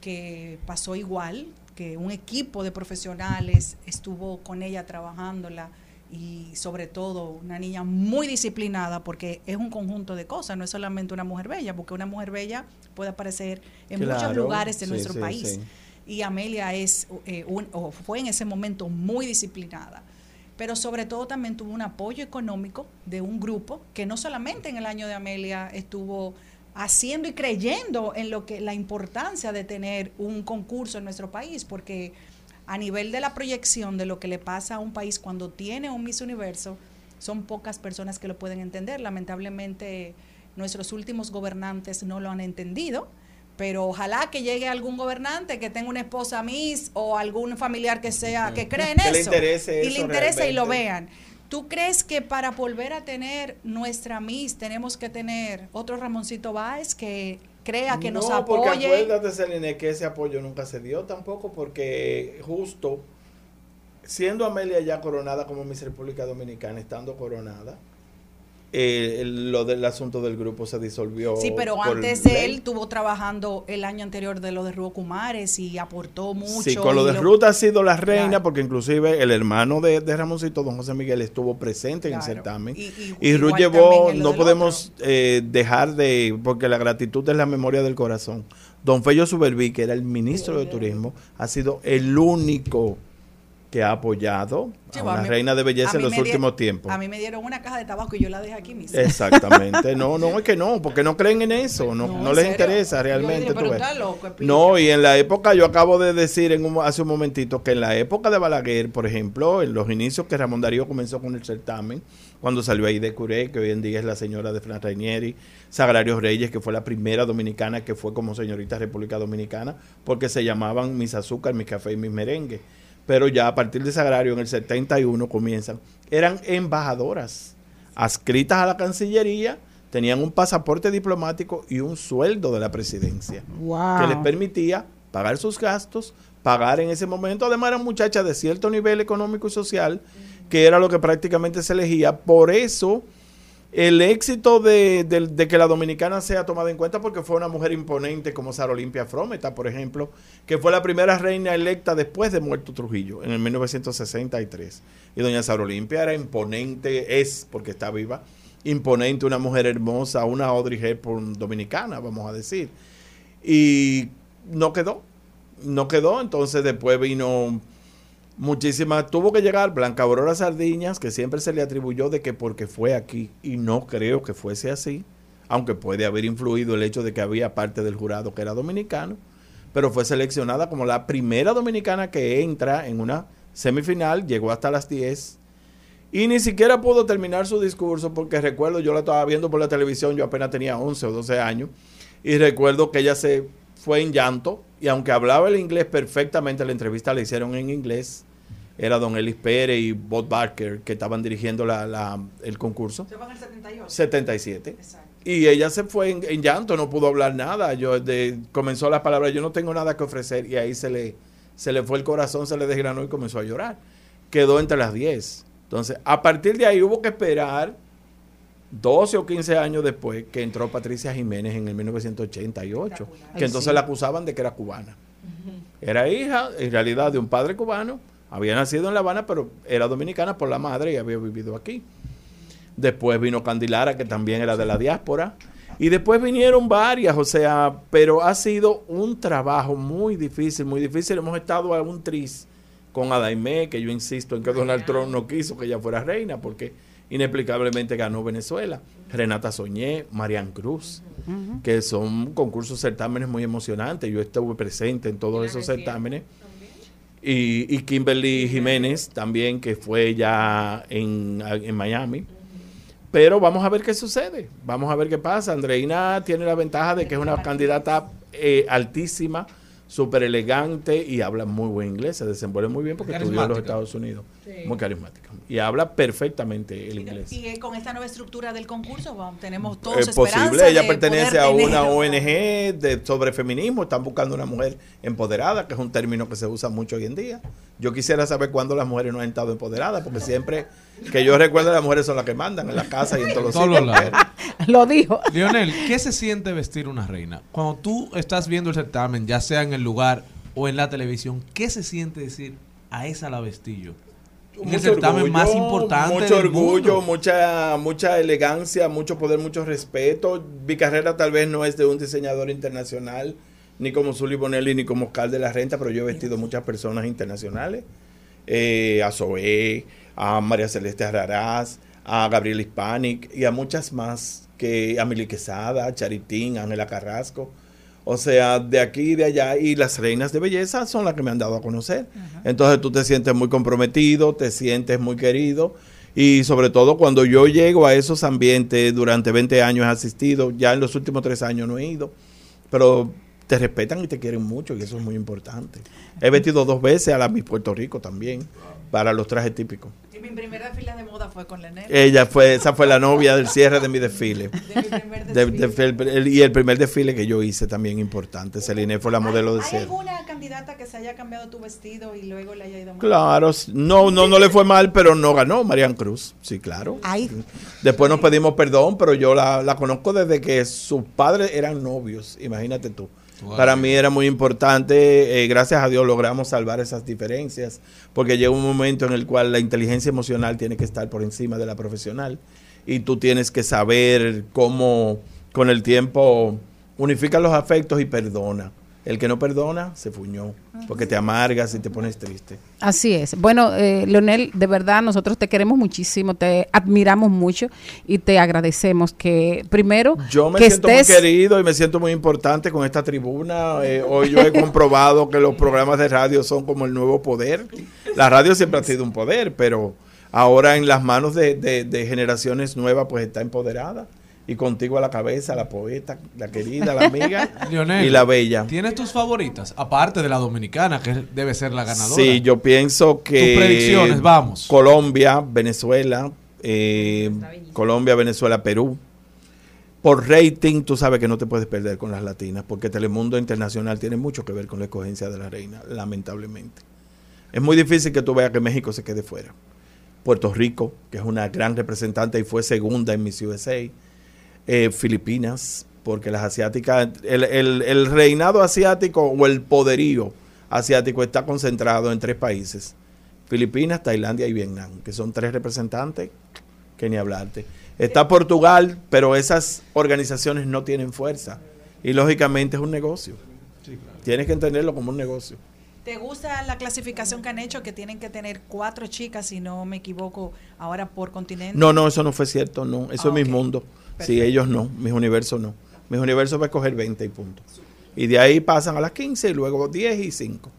que pasó igual, que un equipo de profesionales estuvo con ella trabajándola y sobre todo una niña muy disciplinada porque es un conjunto de cosas, no es solamente una mujer bella, porque una mujer bella puede aparecer en muchos lugares de sí, nuestro sí, país. sí. Y Amelia es eh, un- o fue en ese momento muy disciplinada pero sobre todo también tuvo un apoyo económico de un grupo que no solamente en el año de Amelia estuvo haciendo y creyendo en lo que la importancia de tener un concurso en nuestro país, porque a nivel de la proyección de lo que le pasa a un país cuando tiene un Miss Universo, son pocas personas que lo pueden entender. Lamentablemente nuestros últimos gobernantes no lo han entendido. Pero ojalá que llegue algún gobernante que tenga una esposa Miss o algún familiar que sea que cree en Que le eso interese y le eso interese y lo vean. ¿Tú crees que para volver a tener nuestra Miss tenemos que tener otro Ramoncito Báez que crea que nos no, porque apoye? acuérdate, Celine, que ese apoyo nunca se dio tampoco, porque justo siendo Amelia ya coronada como Miss República Dominicana, estando coronada, eh, el- lo del asunto del grupo se disolvió. Sí, pero antes de él estuvo trabajando el año anterior de lo de Rubo Kumares y aportó mucho. Sí, con lo de Ruth ha sido la reina, porque inclusive el hermano de, de Ramoncito, don José Miguel, estuvo presente en el certamen. Y- y- Y, Ruth llevó, no podemos eh, dejar de, porque la gratitud es la memoria del corazón. Don Fello Suberví, que era el ministro de Turismo, ha sido el único que ha apoyado Sí, a una a mí- reina de belleza en los últimos tiempos. A mí me dieron una caja de tabaco y yo la dejé aquí mismo. Exactamente, no, no, es que no, porque no creen en eso, no, No, no, ¿en les serio? interesa realmente. dije, tú ves. loco, no, y en la época, yo acabo de decir en un- hace un momentito que en la época de Balaguer, por ejemplo, en los inicios que Ramón Darío comenzó con el certamen, cuando salió ahí de Curé, que hoy en día es la señora de Fran Rainieri, Sagrario Reyes, que fue la primera dominicana que fue como señorita República Dominicana, porque se llamaban Mis Azúcar, Mis Café y Mis Merengue. Pero ya a partir de Sagrario, en el 71 comienzan, eran embajadoras, adscritas a la Cancillería, tenían un pasaporte diplomático y un sueldo de la presidencia Wow. que les permitía pagar sus gastos, pagar en ese momento. Además, eran muchachas de cierto nivel económico y social, que era lo que prácticamente se elegía. Por eso, el éxito de, que la dominicana sea tomada en cuenta, porque fue una mujer imponente como Sara Olimpia Frometa, por ejemplo, que fue la primera reina electa después de muerto Trujillo, en el 1963. Y doña Sara Olimpia era imponente, es, porque está viva, imponente, una mujer hermosa, una Audrey Hepburn dominicana, vamos a decir y no quedó. No quedó, entonces después vino muchísimas. Tuvo que llegar Blanca Aurora Sardiñas, que siempre se le atribuyó de que porque fue aquí, y no creo que fuese así, aunque puede haber influido el hecho de que había parte del jurado que era dominicano, pero fue seleccionada como la primera dominicana que entra en una semifinal, llegó hasta las 10. Y ni siquiera pudo terminar su discurso porque recuerdo, yo la estaba viendo por la televisión, yo apenas tenía 11 o 12 años, y recuerdo que ella se fue en llanto y aunque hablaba el inglés perfectamente, la entrevista la hicieron en inglés. Era don Elis Pérez y Bob Barker que estaban dirigiendo la, la- el concurso. Se fue en el 78. 77. Y ella se fue en, en llanto, no pudo hablar nada. Yo de, comenzó la palabra, yo no tengo nada que ofrecer. Y ahí se le, se le fue el corazón, se le desgranó y comenzó a llorar. Quedó entre las 10. Entonces, a partir de ahí hubo que esperar 12 o 15 años después que entró Patricia Jiménez en el 1988. Ay, Que entonces la acusaban de que era cubana. Era hija, en realidad, de un padre cubano. Había nacido en La Habana, pero era dominicana por la madre y había vivido aquí. Después vino Candilara, que también era de la diáspora. Y después vinieron varias, o sea, pero ha sido un trabajo muy difícil, muy difícil. Hemos estado a un tris con Adaimé, que yo insisto en que Donald Trump no quiso que ella fuera reina, porque inexplicablemente ganó Venezuela. Renata Soñé, Marian Cruz, que son concursos, certámenes muy emocionantes. Yo estuve presente en todos esos certámenes. Y, y Kimberly Jiménez también, que fue ya en, en Miami. Pero vamos a ver qué sucede. Vamos a ver qué pasa. Andreina tiene la ventaja de que es una candidata eh, altísima, súper elegante y habla muy buen inglés. Se desenvuelve muy bien porque estudió en los. Estados Unidos. Sí. Muy carismática. Y habla perfectamente el inglés. Y eh, con esta nueva estructura del concurso vamos, tenemos todos Es posible, ella pertenece a tener- una ONG de, sobre feminismo, están buscando una mujer empoderada, que es un término que se usa mucho hoy en día. Yo quisiera saber cuándo las mujeres no han estado empoderadas, porque siempre que yo recuerdo las mujeres son las que mandan en la casa y en todos los Todos los sitios. Lo dijo. Lionel, ¿qué se siente vestir una reina? Cuando tú estás viendo el certamen, ya sea en el lugar o en la televisión, ¿qué se siente decir a esa la vestillo? En el Mucho certamen orgullo, más importante mucho del orgullo, mundo. mucha mucha elegancia, mucho poder, mucho respeto. Mi carrera tal vez no es de un diseñador internacional, ni como Zully Bonelli, ni como Oscar de la Renta, pero yo he vestido muchas personas internacionales. Eh, a Zoé, a María Celeste Araraz, a Gabriel Hispanic y a muchas más, que a Mili Quesada, a Charitín, a Ángela Carrasco. O sea, de aquí y de allá. Y las reinas de belleza son las que me han dado a conocer. Entonces tú te sientes muy comprometido, te sientes muy querido. Y sobre todo cuando yo llego a esos ambientes, durante 20 años he asistido, ya en los últimos tres años no he ido. Pero te respetan y te quieren mucho y eso es muy importante. He vestido dos veces a la Miss Puerto Rico también, para los trajes típicos. Y mi primera fila de moda fue con Lenel. Ella fue, esa fue la novia del cierre de mi desfile. De- de- el- el- y el primer desfile que yo hice también importante. Celine fue la modelo de ¿Hay cierre. alguna candidata que se haya cambiado tu vestido y luego le haya ido mal? Claro, no, no, no le fue mal, pero no ganó Marian Cruz. Sí, claro. Después nos pedimos perdón, pero yo la, la conozco desde que sus padres eran novios, imagínate tú. Para mí era muy importante, eh, gracias a Dios logramos salvar esas diferencias, porque llega un momento en el cual la inteligencia emocional tiene que estar por encima de la profesional y tú tienes que saber cómo con el tiempo unifica los afectos y perdona. El que no perdona se fuñó, porque te amargas y te pones triste. Así es. Bueno, eh, Leonel, de verdad nosotros te queremos muchísimo, te admiramos mucho y te agradecemos que primero Yo me que siento estés muy querido y me siento muy importante con esta tribuna. Eh, hoy yo he comprobado que los programas de radio son como el nuevo poder. La radio siempre ha sido un poder, pero ahora en las manos de, de- de generaciones nuevas pues está empoderada. Y contigo a la cabeza, la poeta, la querida, la amiga Lionel, y la bella. ¿Tienes tus favoritas? Aparte de la dominicana, que debe ser la ganadora. Sí, yo pienso que... Tus predicciones, vamos. Colombia, Venezuela, eh, Colombia, Venezuela, Perú. por rating, tú sabes que no te puedes perder con las latinas, porque Telemundo Internacional tiene mucho que ver con la escogencia de la reina, lamentablemente. Es muy difícil que tú veas que México se quede fuera. Puerto Rico, que es una gran representante y fue segunda en Miss USA. Eh, Filipinas, porque las asiáticas, el, el- el reinado asiático o el poderío asiático está concentrado en tres países. Filipinas, Tailandia y Vietnam, que son tres representantes que ni hablarte. Está Portugal, pero esas organizaciones no tienen fuerza. Y lógicamente es un negocio. Tienes que entenderlo como un negocio. ¿Te gusta la clasificación que han hecho que tienen que tener cuatro chicas, si no me equivoco, ahora por continente? No, no, eso no fue cierto, no. Eso Ah, es mis ok. Mundos. Sí, Perfecto. ellos no. Mis universos no. Mis universos va a coger 20 y punto. Y de ahí pasan a las 15 y luego 10 y 5.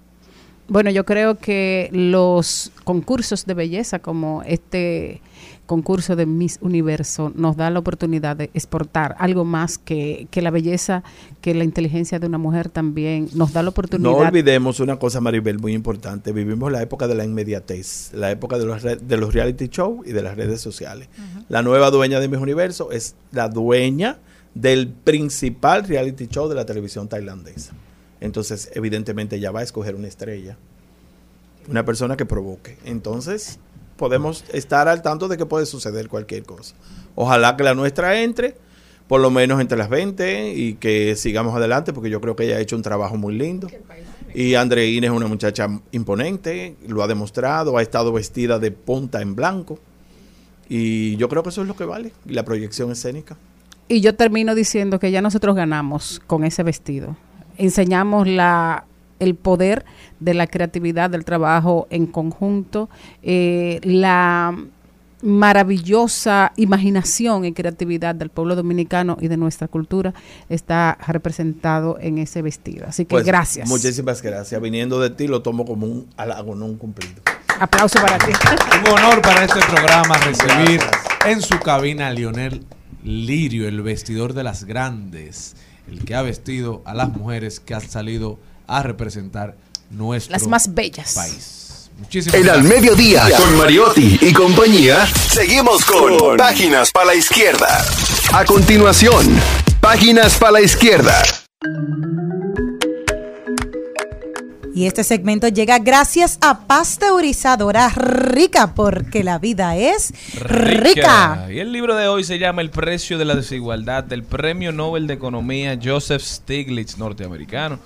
Bueno, yo creo que los concursos de belleza como este concurso de Miss Universo nos da la oportunidad de exportar algo más que, que la belleza, que la inteligencia de una mujer también nos da la oportunidad. No olvidemos una cosa, Maribel, muy importante. Vivimos la época de la inmediatez, la época de los, de los reality show y de las redes sociales. La nueva dueña de Mis Universo es la dueña del principal reality show de la televisión tailandesa. Entonces, evidentemente, ella va a escoger una estrella, una persona que provoque. Entonces, podemos estar al tanto de que puede suceder cualquier cosa. Ojalá que la nuestra entre, por lo menos entre las 20, y que sigamos adelante, porque yo creo que ella ha hecho un trabajo muy lindo. Y Andreina es una muchacha imponente, lo ha demostrado, ha estado vestida de punta en blanco. Y yo creo que eso es lo que vale, y la proyección escénica. Y yo termino diciendo que ya nosotros ganamos con ese vestido. Enseñamos la el poder de la creatividad, del trabajo en conjunto, eh, la maravillosa imaginación y creatividad del pueblo dominicano y de nuestra cultura está representado en ese vestido. Así que Pues, gracias. Muchísimas gracias. Viniendo de ti lo tomo como un halago, no un cumplido. Aplauso para ti. Un honor para este programa recibir en su cabina a Lionel Lirio, el vestidor de las grandes, el que ha vestido a las mujeres que han salido a representar nuestro Las más bellas. país. Muchísimas En al gracias. mediodía, con Mariotti y compañía, seguimos con Páginas para la Izquierda. A continuación, Páginas para la Izquierda. Y este segmento llega gracias a Pasteurizadora Rica, porque la vida es rica. Y el libro de hoy se llama El precio de la desigualdad del Premio Nobel de Economía Joseph Stiglitz, norteamericano,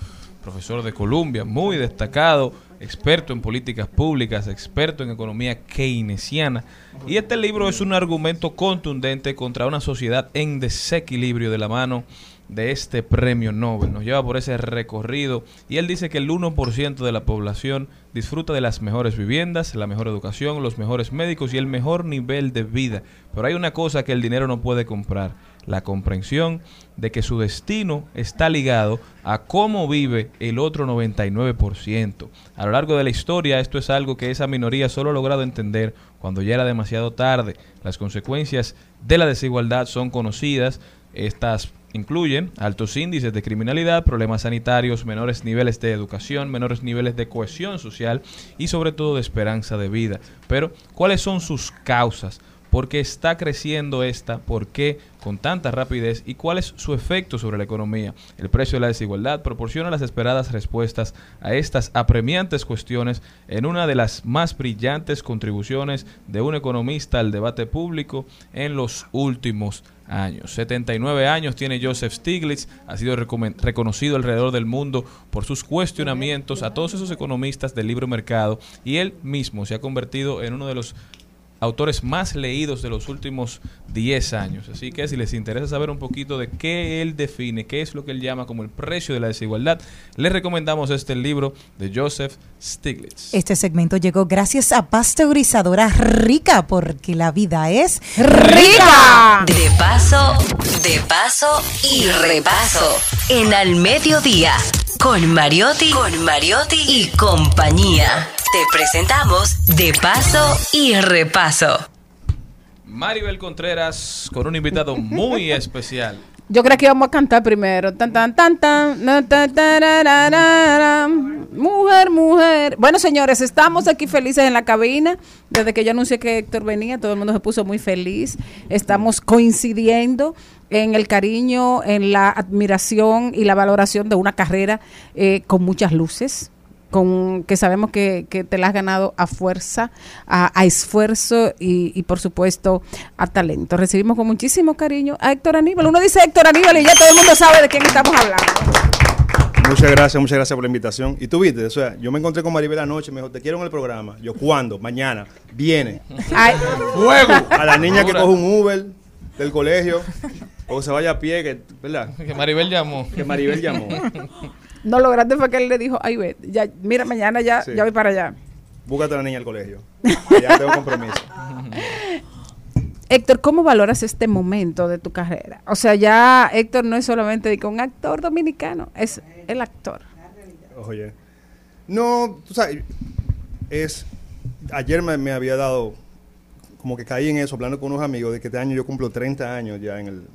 profesor de Columbia, muy destacado, experto en políticas públicas, experto en economía keynesiana. Y este libro es un argumento contundente contra una sociedad en desequilibrio de la mano de este premio Nobel. Nos lleva por ese recorrido y él dice que el 1% de la población disfruta de las mejores viviendas, la mejor educación, los mejores médicos y el mejor nivel de vida. Pero hay una cosa que el dinero no puede comprar, la comprensión de que su destino está ligado a cómo vive el otro 99%. A lo largo de la historia esto es algo que esa minoría solo ha logrado entender cuando ya era demasiado tarde. Las consecuencias de la desigualdad son conocidas, estas incluyen altos índices de criminalidad, problemas sanitarios, menores niveles de educación, menores niveles de cohesión social y sobre todo de esperanza de vida. Pero, ¿cuáles son sus causas? ¿Por qué está creciendo esta? ¿Por qué con tanta rapidez? ¿Y cuál es su efecto sobre la economía? El precio de la desigualdad proporciona las esperadas respuestas a estas apremiantes cuestiones en una de las más brillantes contribuciones de un economista al debate público en los últimos años. 79 años tiene Joseph Stiglitz, ha sido reconocido alrededor del mundo por sus cuestionamientos a todos esos economistas del libre mercado y él mismo se ha convertido en uno de los autores más leídos de los últimos 10 años. Así que si les interesa saber un poquito de qué él define, qué es lo que él llama como el precio de la desigualdad, les recomendamos este libro de Joseph Stiglitz. Este segmento llegó gracias a Pasteurizadora Rica, porque la vida es rica. De paso, de paso y repaso. En al mediodía. Con Mariotti, con Mariotti y compañía. Te presentamos De paso y repaso. Maribel Contreras con un invitado muy especial. Yo creo que íbamos a cantar primero. Tan, tan, tan, tan, na, tan, tarararara. Mujer, mujer. Bueno, señores, estamos aquí felices en la cabina. Desde que yo anuncié que Héctor venía, todo el mundo se puso muy feliz. Estamos coincidiendo en el cariño, en la admiración y la valoración de una carrera eh, con muchas luces con que sabemos que, que te la has ganado a fuerza, a, a esfuerzo y, y, por supuesto a talento. Recibimos con muchísimo cariño a Héctor Aníbal. Uno dice Héctor Aníbal y ya todo el mundo sabe de quién estamos hablando. Muchas gracias, muchas gracias por la invitación. Y tú viste, o sea, yo me encontré con Maribel anoche, me dijo, te quiero en el programa. Yo, ¿cuándo? Mañana. Viene. Ay. Fuego. A la niña que coge un Uber del colegio o se vaya a pie, que, ¿verdad? Que Maribel llamó. Que Maribel llamó. No, lo grande fue que él le dijo, ay, ve, ya, mira, mañana ya, Sí. ya voy para allá. Búscate a la niña al colegio. Ya tengo compromiso. Héctor, ¿cómo valoras este momento de tu carrera? O sea, ya Héctor no es solamente de que un actor dominicano, es el actor. Oye. No, tú sabes, es. Ayer me, me había dado. Como que caí en eso, hablando con unos amigos, de que este año yo cumplo 30 años ya en el.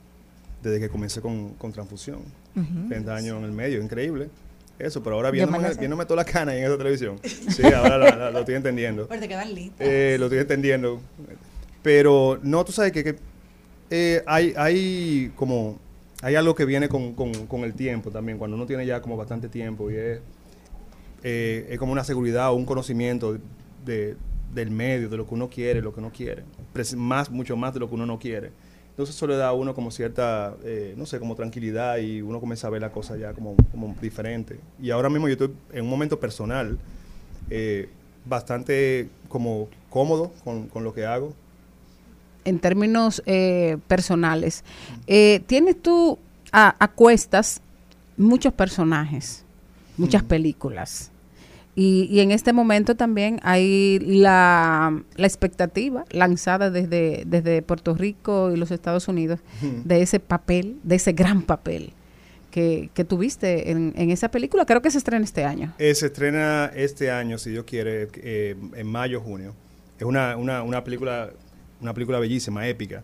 Desde que comencé con, con transfusión. Ujú. 30 años en el medio, increíble. Eso, pero ahora viéndome, viéndome toda la cana en esa televisión. Sí, ahora lo, estoy entendiendo. Pero te quedan listas. Eh, lo estoy entendiendo. Pero no, tú sabes que, que, eh, hay, hay como hay algo que viene con, con- con el tiempo también, cuando uno tiene ya como bastante tiempo y es, eh, es como una seguridad o un conocimiento de, del medio, de lo que uno quiere, lo que no quiere, más, mucho más de lo que uno no quiere. Entonces eso le da a uno como cierta, eh, no sé, como tranquilidad y uno comienza a ver la cosa ya como, como diferente. Y ahora mismo yo estoy en un momento personal eh, bastante como cómodo con, con lo que hago. en términos eh, personales, eh, tienes tú a, a cuestas muchos personajes, muchas películas. Y, y en este momento también hay la, la expectativa lanzada desde, desde Puerto Rico y los Estados Unidos de ese papel, de ese gran papel que, que tuviste en, en esa película. Creo que se estrena este año. Eh, se estrena este año, si Dios quiere, eh, en mayo, junio. Es una, una, una película una película bellísima, épica.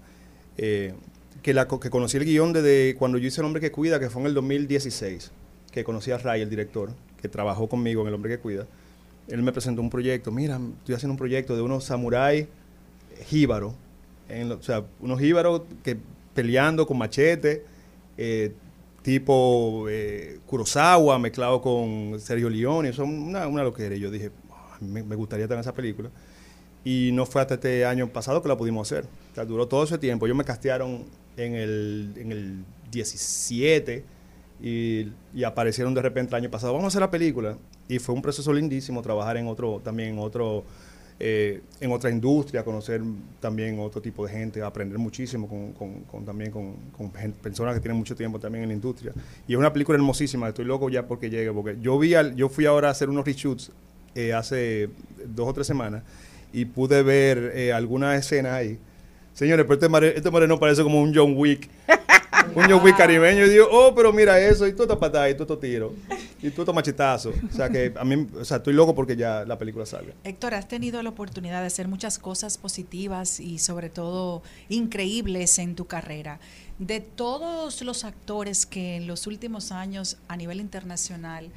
eh, que, la, que conocí el guion desde cuando yo hice El Hombre que Cuida, que fue en el 2016, que conocí a Ray, el director, que trabajó conmigo en El Hombre que Cuida. Él me presentó un proyecto, mira, estoy haciendo un proyecto de unos samuráis jíbaros, o sea, unos jíbaros que peleando con machete, eh, tipo eh, Kurosawa mezclado con Sergio Leone, son una, una loquera. Y yo dije, "Ah, me, gustaría en esa película. Y no fue hasta este año pasado que la pudimos hacer. O sea, duró todo ese tiempo. Ellos me castearon en el, en el 17 y, y aparecieron de repente el año pasado. Vamos a hacer la película. Y fue un proceso lindísimo trabajar en otro, también en otro, eh, en otra industria, conocer también otro tipo de gente, aprender muchísimo con, con- con- también con, con gen- personas que tienen mucho tiempo también en la industria. Y es una película hermosísima, estoy loco ya porque llegue, porque yo vi al- yo fui ahora a hacer unos reshoots eh, hace dos o tres semanas y pude ver eh, algunas escenas ahí. Señores, pero este, mare- este parece como un John Wick. Un Wick caribeño. Y digo, oh, pero mira eso, y tú esta patada, y tú estos tiros, y tú estos machetazos. O sea, que a mí, o sea, estoy loco porque ya la película salga. Héctor, has tenido la oportunidad de hacer muchas cosas positivas y sobre todo increíbles en tu carrera. De todos los actores que en los últimos años a nivel internacional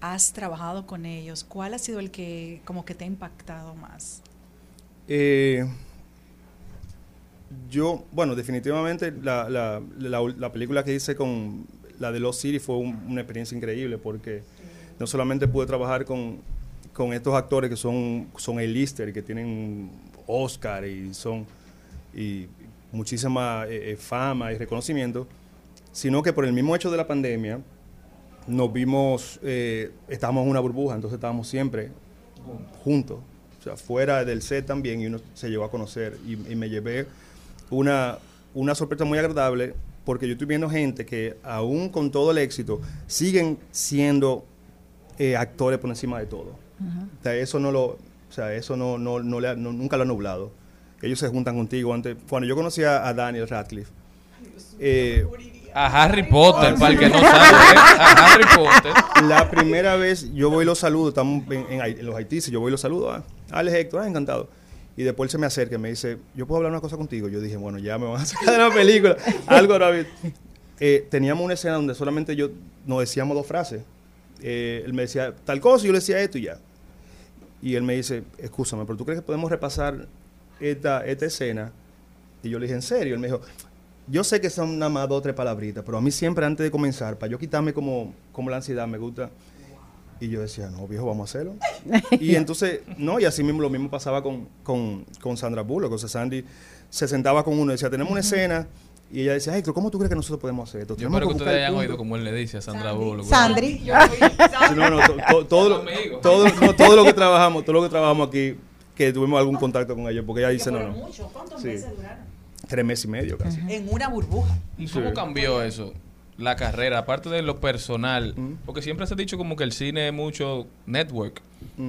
has trabajado con ellos, ¿cuál ha sido el que como que te ha impactado más? Eh, yo, bueno, definitivamente la, la, la, la película que hice con la de Lost City fue un- una experiencia increíble porque no solamente pude trabajar con, con estos actores que son, son A-lister, que tienen Oscar y son y muchísima eh, eh, fama y reconocimiento, sino que por el mismo hecho de la pandemia nos vimos, eh, estábamos en una burbuja, entonces estábamos siempre juntos, o sea, fuera del set también, y uno se llegó a conocer, y me llevé una, una sorpresa muy agradable, porque yo estoy viendo gente que aún con todo el éxito, siguen siendo eh, actores por encima de todo. O sea, eso no lo, o sea, eso no, no, no le ha- no- nunca lo ha nublado. Ellos se juntan contigo. Antes, cuando yo conocí a, a Daniel Radcliffe, eh, A Harry Potter, para el que no sabe, ¿eh? a Harry Potter. La primera vez yo voy y lo saludo, estamos en, en en los Haití, yo voy y lo saludo. Ah, Alex Héctor, ah, encantado. Y después él se me acerca y me dice, ¿yo puedo hablar una cosa contigo? Yo dije, bueno, ya me van a sacar de la película. Algo visto. eh, teníamos una escena donde solamente yo nos decíamos dos frases. Eh, él me decía tal cosa y yo le decía esto y ya. Y él me dice, escúchame, pero ¿tú crees que podemos repasar esta, esta escena? Y yo le dije, ¿en serio? Él me dijo, yo sé que son nada más dos o tres palabritas, pero a mí siempre antes de comenzar, para yo quitarme como, como la ansiedad, me gusta. Y yo decía, no, viejo, vamos a hacerlo. y entonces, no, y así mismo lo mismo pasaba con, con, con Sandra Bullock. O sea, Sandy se sentaba con uno y decía, tenemos una escena. Y ella decía, Héctor, ¿cómo tú crees que nosotros podemos hacer esto? Yo espero que buscar ustedes hayan punto". oído como él le dice a Sandra Bullock. Sandri. No, no, to- to- todo, lo- todo, no, todo lo que trabajamos, todo lo que trabajamos aquí, que tuvimos algún contacto con ella, porque ella dice, no, no. mucho. ¿Cuántos Sí. meses duraron? Tres meses y medio casi. En una burbuja. ¿Y cómo cambió eso? La carrera, aparte de lo personal, porque siempre se ha dicho como que el cine es mucho network.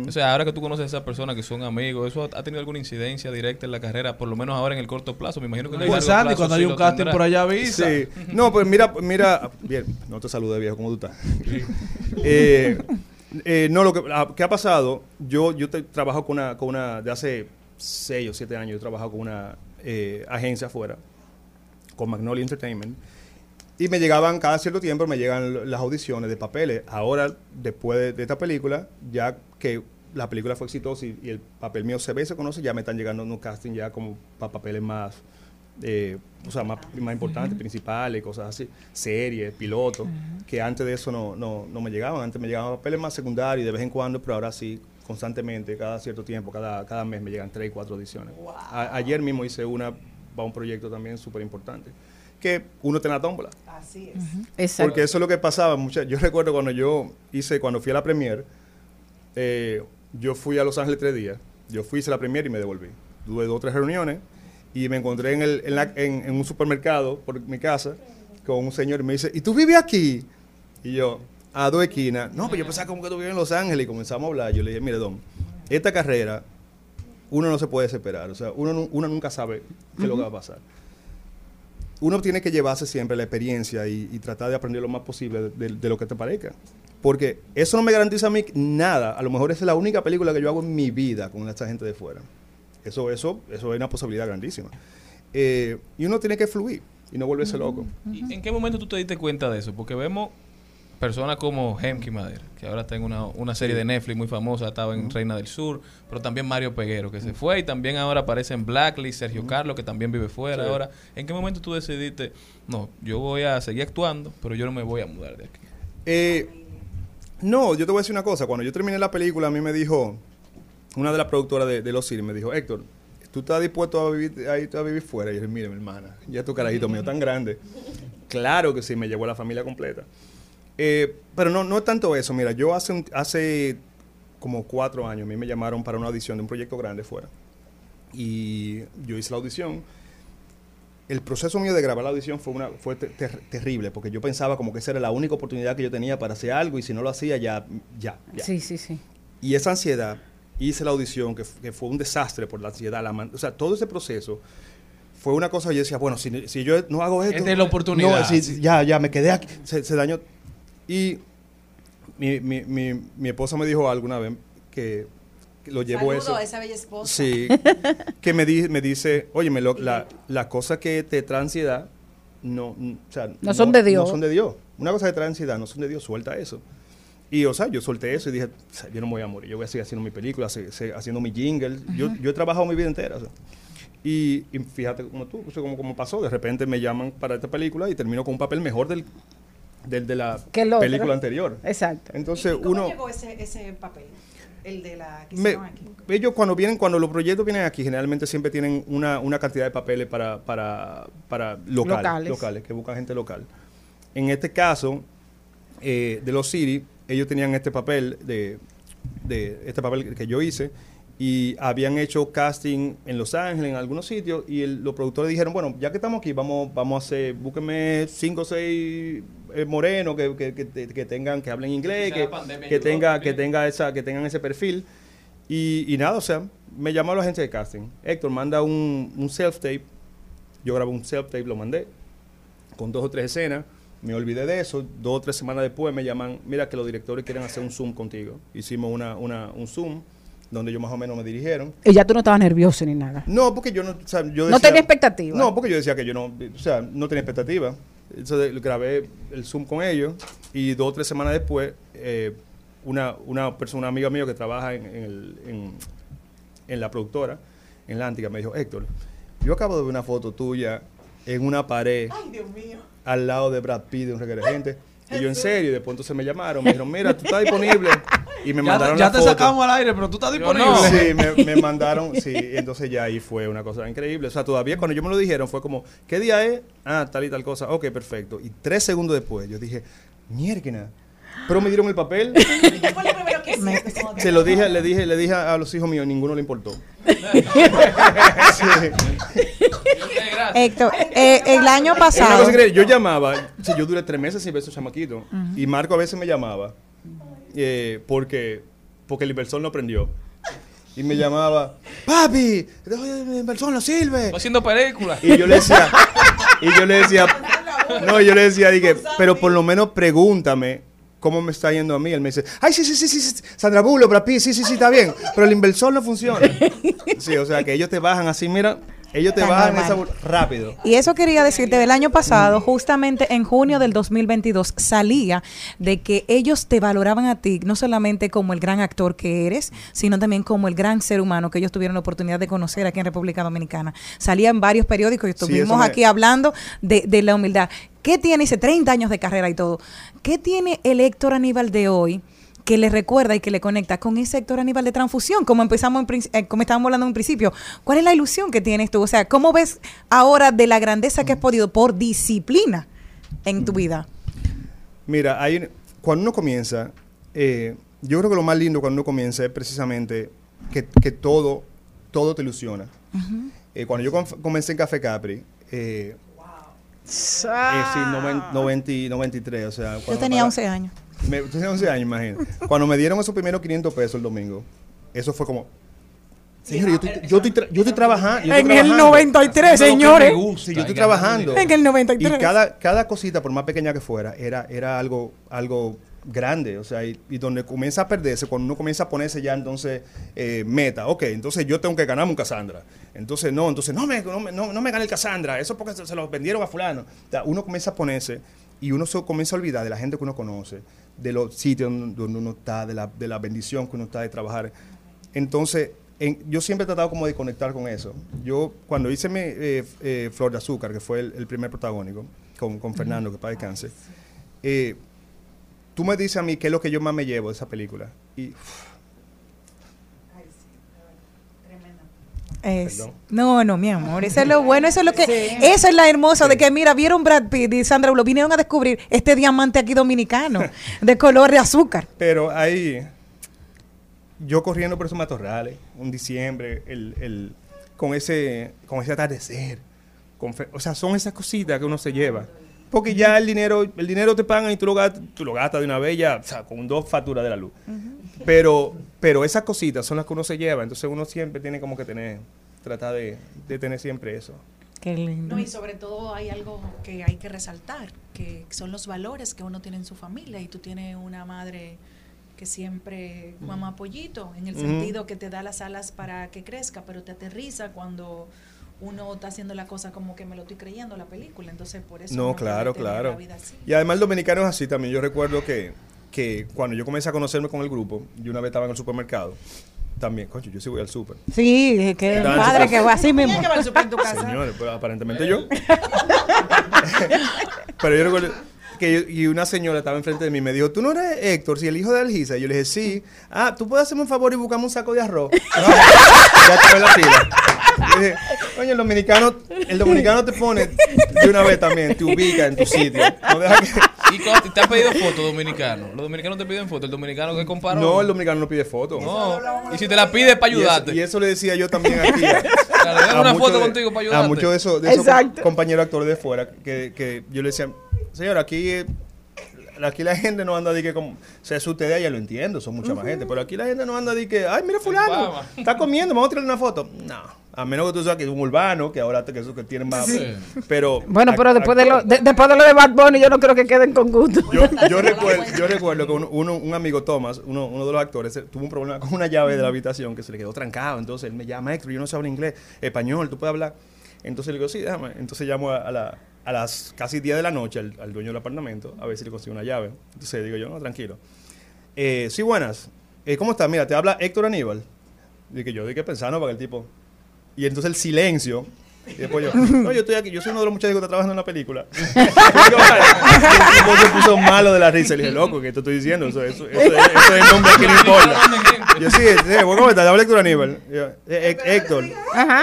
O sea, ahora que tú conoces a esas personas que son amigos, ¿eso ha tenido alguna incidencia directa en la carrera? Por lo menos ahora en el corto plazo, me imagino que en el Pues, largo Sandy, plazo cuando sí hay un casting tendrá. por allá, avisa. Sí. No, pues mira, mira, bien, no te saludé viejo, ¿cómo tú estás? Eh, eh, no, lo que, ah, ¿qué ha pasado? Yo, yo te- trabajo con una, con una, de hace seis o siete años, yo he trabajado con una eh, agencia afuera, con Magnolia Entertainment, y me llegaban, cada cierto tiempo me llegan las audiciones de papeles. Ahora, después de, de esta película, ya que la película fue exitosa y, y el papel mío se ve y se conoce, ya me están llegando unos casting ya como para papeles más, eh, o sea, más, más importantes, principales, cosas así, series, pilotos, que antes de eso no, no, no me llegaban. Antes me llegaban papeles más secundarios de vez en cuando, pero ahora sí, constantemente, cada cierto tiempo, cada, cada mes me llegan tres, cuatro audiciones. A- ayer mismo hice una para un proyecto también súper importante, que uno tiene la tómbola. Así es. Exacto. Porque eso es lo que pasaba. mucha- yo recuerdo cuando yo hice, cuando fui a la premier, eh, yo fui a Los Ángeles tres días. Yo fui, hice la premier y me devolví. Tuve dos o tres reuniones y me encontré en, el, en, la- en- en un supermercado por mi casa con un señor y me dice, ¿y tú vives aquí? Y yo, a dos esquinas. No, pero yo pensaba como que tú vives en Los Ángeles y comenzamos a hablar. Yo le dije, mire, don, esta carrera uno no se puede desesperar. O sea, uno, uno nunca sabe qué es lo que va a pasar uno tiene que llevarse siempre la experiencia y, y tratar de aprender lo más posible de, de lo que te parezca. Porque eso no me garantiza a mí nada. A lo mejor esa es la única película que yo hago en mi vida con esta gente de fuera. Eso, eso, eso es una posibilidad grandísima. Eh, y uno tiene que fluir y no volverse loco. ¿Y ¿En qué momento tú te diste cuenta de eso? Porque vemos personas como Hemky Madera, que ahora está en una, una serie de Netflix muy famosa, estaba en Reina del Sur, pero también Mario Peguero, que se fue, y también ahora aparece en Blacklist, Sergio Carlos, que también vive fuera Sí. ahora. ¿En qué momento tú decidiste, no, yo voy a seguir actuando, pero yo no me voy a mudar de aquí? Eh, no, yo te voy a decir una cosa. Cuando yo terminé la película, a mí me dijo, una de las productoras de, de Los Cines me dijo, Héctor, ¿tú estás dispuesto a vivir, a, a vivir fuera? Y yo dije, mire, mi hermana, ya tu carajito mío tan grande. Claro que sí, me llevó a la familia completa. Eh, pero no, no es tanto eso. Mira, yo hace, un- hace como cuatro años, a mí me llamaron para una audición de un proyecto grande fuera. Y yo hice la audición. El proceso mío de grabar la audición fue, una, fue ter- ter- terrible, porque yo pensaba como que esa era la única oportunidad que yo tenía para hacer algo y si no lo hacía, ya, ya, ya. Sí, sí, sí. Y esa ansiedad, hice la audición, que, que fue un desastre por la ansiedad. La man- o sea, todo ese proceso fue una cosa que yo decía, bueno, si, si yo no hago esto... Esta es la oportunidad. No, si- si- ya, ya, me quedé aquí, se, se dañó. Y mi, mi, mi, mi esposa me dijo alguna vez que, que lo llevo Saludo eso. a esa bella esposa. Sí, que me, di- me dice, oye, me lo- la, la cosa que te trae ansiedad no, o sea, No son de Dios. No son de Dios. Una cosa que trae ansiedad no son de Dios, suelta eso. Y, o sea, yo solté eso y dije, o sea, yo no me voy a morir, yo voy a seguir haciendo mi película, se- se- haciendo mi jingle. yo, yo he trabajado mi vida entera. o sea. Y, y fíjate como tú, o sea, como, como pasó, de repente me llaman para esta película y termino con un papel mejor del, del de la Que el otro. película anterior. Exacto. Entonces, ¿Y cómo uno... llegó ese, ese papel? El de la que Me- hicieron aquí. ellos cuando vienen, cuando los proyectos vienen aquí, generalmente siempre tienen una, una cantidad de papeles para, para, para local- Locales. locales. que buscan gente local. En este caso, eh, de los City, ellos tenían este papel de, de este papel que yo hice y habían hecho casting en Los Ángeles, en algunos sitios, y el- los productores dijeron, bueno, ya que estamos aquí, vamos, vamos a hacer, búsquenme cinco o seis eh, morenos que, que, que- que tengan, que hablen inglés, que, que tenga, que tenga esa, que tengan ese perfil. Y, y nada, o sea, me llamó la agencia de casting. Héctor, manda un, un self-tape. Yo grabé un self-tape, lo mandé, con dos o tres escenas. Me olvidé de eso. Dos o tres semanas después me llaman, mira que los directores quieren hacer un Zoom contigo. Hicimos una, una, un Zoom donde ellos más o menos me dirigieron. Y ya tú no estabas nervioso ni nada. No, porque yo no, o sea, yo No tenía expectativa. No, porque yo decía que yo no, o sea, no tenía expectativa. Entonces grabé el Zoom con ellos y dos o tres semanas después, eh, una, una persona, una amiga mía que trabaja en, en el- en- en la productora, en la Antica, me dijo, Héctor, yo acabo de ver una foto tuya en una pared al lado de Brad Pitt de un reguero de gente. Y yo, en serio, y después entonces me llamaron, me dijeron, mira, tú estás disponible. Y me Ya mandaron ya la te foto. sacamos al aire, pero tú estás Yo disponible. no. Sí, me, me mandaron, sí, entonces ya ahí fue una cosa increíble. O sea, todavía cuando yo me lo dijeron fue como, ¿qué día es? Ah, tal y tal cosa. Ok, perfecto. Y tres segundos después yo dije, mierda. Pero me dieron el papel. Se lo dije, le dije, le dije a los hijos míos, ninguno le importó. Héctor, eh, el año pasado. Yo llamaba, sí, yo duré tres meses sin ver a esos chamaquitos. Y Marco a veces me llamaba eh, porque, porque el inversor no prendió. Y me llamaba, papi, el inversor no sirve. Estoy haciendo películas. Y yo le decía, y yo le decía, no, yo le decía, dije, pero por lo menos pregúntame cómo me está yendo a mí. Él me dice, ay, sí, sí, sí, sí, sí, Sandra Bullo, Brad Pitt, sí, sí, sí, está bien, pero el inversor no funciona. Sí, o sea, que ellos te bajan así, mira, ellos te Tan bajan normal. esa bur- rápido. Y eso quería decirte, del año pasado, justamente en junio del 2022, salía de que ellos te valoraban a ti, no solamente como el gran actor que eres, sino también como el gran ser humano que ellos tuvieron la oportunidad de conocer aquí en República Dominicana. Salía en varios periódicos y estuvimos me- aquí hablando de, de la humildad. ¿Qué tiene? Dice 30 años de carrera y todo. ¿Qué tiene el Héctor Aníbal de hoy? Que le recuerda y que le conecta con ese Héctor Aníbal de transfusión, como empezamos en, eh, como estábamos hablando en un principio. ¿Cuál es la ilusión que tienes tú? O sea, ¿cómo ves ahora de la grandeza que has podido por disciplina en tu vida? Mira, hay, cuando uno comienza, eh, yo creo que lo más lindo cuando uno comienza es precisamente que, que todo, todo te ilusiona. Eh, cuando yo com- comencé en Café Capri, eh, eh, sí, noven- 90 y 93, o sea... Yo tenía para- 11 años. Me, yo tenía 11 años, imagínate. Cuando me dieron esos primeros 500 pesos el domingo, eso fue como... Señores, yo estoy, yo estoy, tra- yo estoy trabajando. yo estoy En el trabajando. 93, lo que señores. me gusta. Yo estoy trabajando. En el 93. Y cada, cada cosita, por más pequeña que fuera, era, era algo, algo grande. O sea, y, y donde comienza a perderse, cuando uno comienza a ponerse ya entonces eh, meta. Ok, entonces yo tengo que ganarme un Cassandra. Entonces, no, entonces no me, no me, no, no me gane el Cassandra. Eso porque se, se lo vendieron a fulano. O sea, uno comienza a ponerse y uno se comienza a olvidar de la gente que uno conoce, de los sitios donde uno está, de la, de la bendición que uno está de trabajar. Entonces, en- yo siempre he tratado como de conectar con eso. Yo, cuando hice mi eh, eh, Flor de Azúcar, que fue el, el primer protagónico, con, con Fernando, que para descanse, eh, tú me dices a mí qué es lo que yo más me llevo de esa película. Y Es- no, no, mi amor, eso es lo bueno, eso es lo que, eso es la hermosa de que mira, vieron Brad Pitt y Sandra lo vinieron a descubrir este diamante aquí dominicano de color de azúcar. Pero ahí, yo corriendo por esos matorrales, un diciembre, el, el- con, ese, con ese atardecer, con fe- o sea, son esas cositas que uno se lleva. Porque ya el dinero, el dinero te pagan y tú lo gastas, tú lo gastas de una vez ya, o sea, con dos facturas de la luz. Pero, pero esas cositas son las que uno se lleva, entonces uno siempre tiene como que tener, tratar de, de tener siempre eso. Qué lindo. No, y sobre todo hay algo que hay que resaltar, que son los valores que uno tiene en su familia y tú tienes una madre que siempre mamá pollito, en el sentido que te da las alas para que crezca, pero te aterriza cuando uno está haciendo la cosa como que me lo estoy creyendo la película, entonces por eso No, claro, claro. la vida así. Y además el dominicano es así también. Yo recuerdo que, que cuando yo comencé a conocerme con el grupo, yo una vez estaba en el supermercado. También, coño, yo sí voy al super. Sí, que padre que va así mismo. ¿Quién que va al súper en tu casa? Señores, pero aparentemente yo. pero yo recuerdo que yo- y una señora estaba enfrente de mí y me dijo, ¿tú no eres Héctor, si el hijo de Algisa? Y yo le dije, sí. Ah, ¿tú puedes hacerme un favor y buscarme un saco de arroz? ya estaba en la fila. Dije, coño, el dominicano, el dominicano te pone de una vez también, te ubica en tu sitio. No deja que... ¿Y cuando te han pedido fotos dominicanos? Los dominicanos te piden fotos. El dominicano que comparó. No, el dominicano no pide fotos. No. Y si te la pide para Y eso- ayudarte. Y eso, le decía yo también aquí. a- a una muchos foto de- contigo para A ayudarte. muchos de esos, de esos compañeros actores de fuera que, que yo le decía, señor, aquí, eh, aquí la gente no anda de que como, o sea, eso ustedes ya lo entiendo, son mucha más gente, pero aquí la gente no anda de que, ay, mira fulano, está comiendo, vamos a tirarle una foto. No, a menos que tú sabes que es un urbano, que ahora te- que eso que tienen más, Sí. pero Bueno, a- pero después de, lo, de- después de lo de Bad Bunny, yo no creo que queden con gusto. yo, yo recuerdo, yo recuerdo que uno, uno- un amigo Thomas, uno, uno de los actores, eh, tuvo un problema con una llave de la habitación que se le quedó trancado. Entonces él me llama, Héctor, yo no sé hablar inglés, español, tú puedes hablar. Entonces le digo, sí, déjame. Entonces llamo a, a la, a las casi 10 de la noche al, al dueño del apartamento a ver si le consigo una llave. Entonces digo yo, no, tranquilo. Eh, sí, buenas. Eh, ¿Cómo estás? Mira, te habla Héctor Aníbal. Dije yo, dije pensando para el tipo... Y entonces el silencio. Y después yo, no, yo estoy aquí, yo soy uno de los muchachos que está trabajando en una película. Y se puso malo de la risa. Le dije, loco, ¿qué te estoy diciendo? Eso, eso, eso, eso es el nombre que no importa. Yo sí, sí, bueno, ¿cómo estás? Habla Héctor Aníbal. Yo, "Eh, eh, Héctor,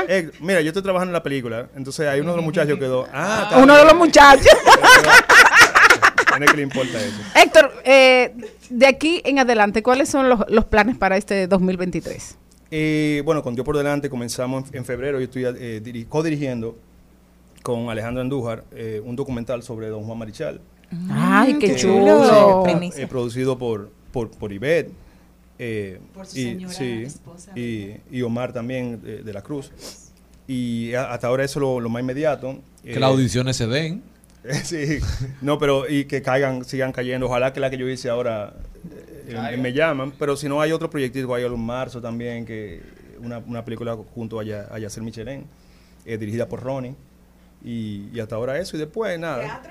Héctor, mira, yo estoy trabajando en la película. Entonces hay uno de los muchachos quedó, ah, está Uno de bien". los muchachos. ¿A quién que le importa eso? Héctor, eh, de aquí en adelante, ¿cuáles son los, los planes para este 2023? Eh, bueno, con Dios por delante comenzamos en, en febrero. Yo estoy eh, diri- co-dirigiendo con Alejandro Andújar eh, un documental sobre Don Juan Marichal. Ay, qué Eh, chulo. sí, Primicia. eh, producido por, por, por Ivette. eh, Por su y, señora sí, esposa. y, y Omar también eh, de la Cruz. Y a- hasta ahora eso es lo, lo más inmediato. Que Eh, las audiciones se den. sí, no, pero y que caigan, sigan cayendo. Ojalá que la que yo hice ahora eh, me llaman. Pero si no, hay otro proyectito, hay en marzo también, que una, una película junto a, a Yacel Michelén, eh, dirigida por Ronnie. Y, y hasta ahora eso. Y después, nada.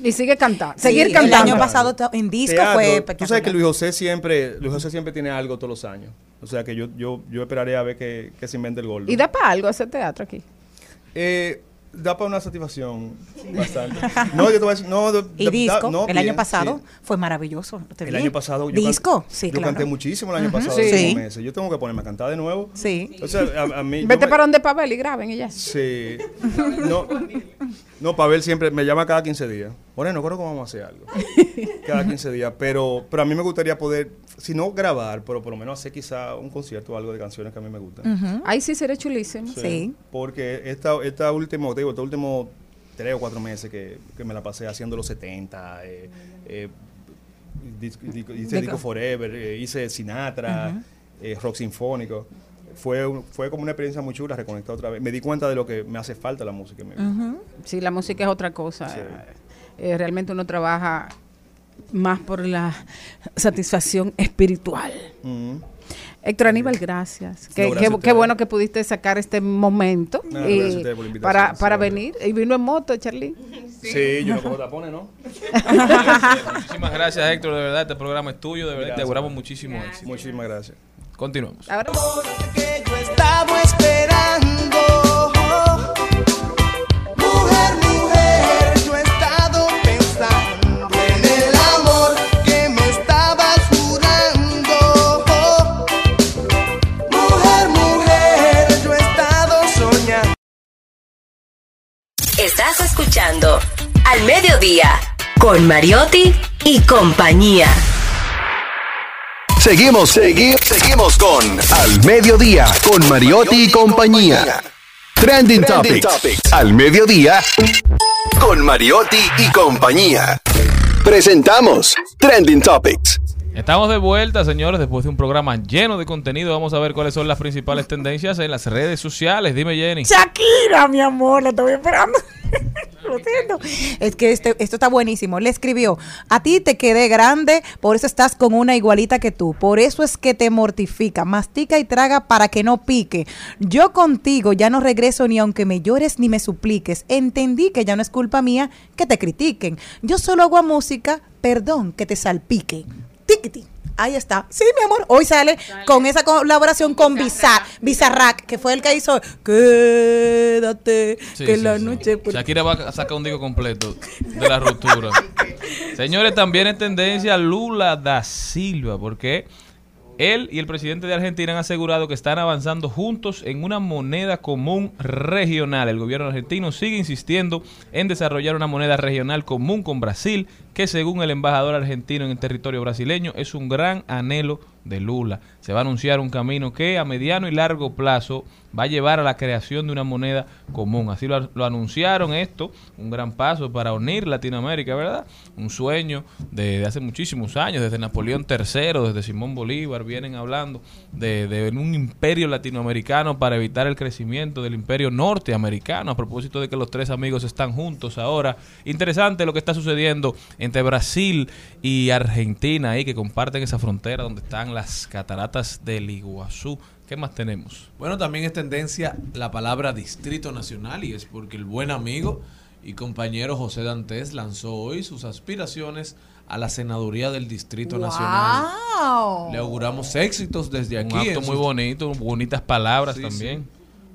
Y sigue cantando. Sí, Seguir el cantando. año pasado to- en disco Teatro, fue Tú sabes que Luis José siempre, Luis José siempre tiene algo todos los años. O sea que yo, yo, yo esperaré a ver que, que se invente el gol. ¿Y da para algo ese teatro aquí? Eh, da para una satisfacción bastante. No, yo te voy a decir, no, da- Y da- disco, no, el bien, año pasado sí. fue maravilloso. te El vi. año pasado yo, can- disco, sí, yo claro. canté muchísimo el año pasado, Sí. cinco meses. Yo tengo que ponerme a cantar de nuevo. Sí. O sea, a, a mí. Vete me- para donde Pavel y graben y ya. Sí. No, no, Pavel siempre me llama cada 15 días. Moreno, creo que vamos a hacer algo. Cada 15 días. Pero, pero a mí me gustaría poder, si no grabar, pero por lo menos hacer quizá un concierto o algo de canciones que a mí me gustan. Ahí sí sería chulísimo. Porque esta, esta último, te digo, estos últimos tres o cuatro meses que, que me la pasé haciendo los 70, eh, eh, dis- di- hice Disco. Forever, eh, hice Sinatra, eh, rock sinfónico. Fue, un- fue como una experiencia muy chula reconectar otra vez. Me di cuenta de lo que me hace falta la música en mi vida. Ujú. Sí, la música es otra cosa. Sí. Eh, realmente uno trabaja más por la satisfacción espiritual. Ujú. Héctor Aníbal, gracias. Qué, gracias qué- qué bueno que pudiste sacar este momento No, y para, para venir. Y vino en moto, Charlie. Sí, yo no cojo tapones, ¿no? Muchísimas gracias, Héctor. De verdad, este programa es tuyo. De verdad, te auguramos muchísimo éxito. Muchísimas gracias. Continuamos. Estaba esperando. Estás escuchando Al Mediodía con Mariotti y compañía. Seguimos, seguimos, seguimos con Al Mediodía, con Mariotti y compañía. Trending, Topics. Al Mediodía, con Mariotti y compañía. Presentamos Trending Topics. Estamos de vuelta, señores, después de un programa lleno de contenido. Vamos a ver cuáles son las principales tendencias en las redes sociales. Dime, Jenny. Shakira, mi amor, la estoy esperando. Es que este- esto está buenísimo. Le escribió, a ti te quedé grande, por eso estás con una igualita que tú. Por eso es que te mortifica. Mastica y traga para que no pique. Yo contigo ya no regreso ni aunque me llores ni me supliques. Entendí que ya no es culpa mía que te critiquen. Yo solo hago música, perdón que te salpique. Tiquiti. Ahí está. Sí, mi amor. Hoy sale con esa colaboración con Bizar, Bizarrack, que fue el que hizo Quédate, Sí, que sí, la sí. noche. Shakira va a sacar un disco completo de la ruptura. Señores, también en tendencia Lula da Silva, porque él y el presidente de Argentina han asegurado que están avanzando juntos en una moneda común regional. El gobierno argentino sigue insistiendo en desarrollar una moneda regional común con Brasil, que según el embajador argentino en el territorio brasileño es un gran anhelo de Lula. Se va a anunciar un camino que a mediano y largo plazo va a llevar a la creación de una moneda común. Así lo, lo anunciaron esto, un gran paso para unir Latinoamérica, ¿verdad? Un sueño de, hace muchísimos años, desde Napoleón III, desde Simón Bolívar, vienen hablando de, de un imperio latinoamericano para evitar el crecimiento del imperio norteamericano, a propósito de que los tres amigos están juntos ahora. Interesante lo que está sucediendo entre Brasil y Argentina, ahí que comparten esa frontera donde están las cataratas del Iguazú. ¿Qué más tenemos? Bueno, también es tendencia la palabra Distrito Nacional y es porque el buen amigo y compañero José Dantes lanzó hoy sus aspiraciones a la senaduría del Distrito Nacional. ¡Wow! Le auguramos éxitos desde Un aquí. acto en muy bonito, bonitas palabras Sí, también.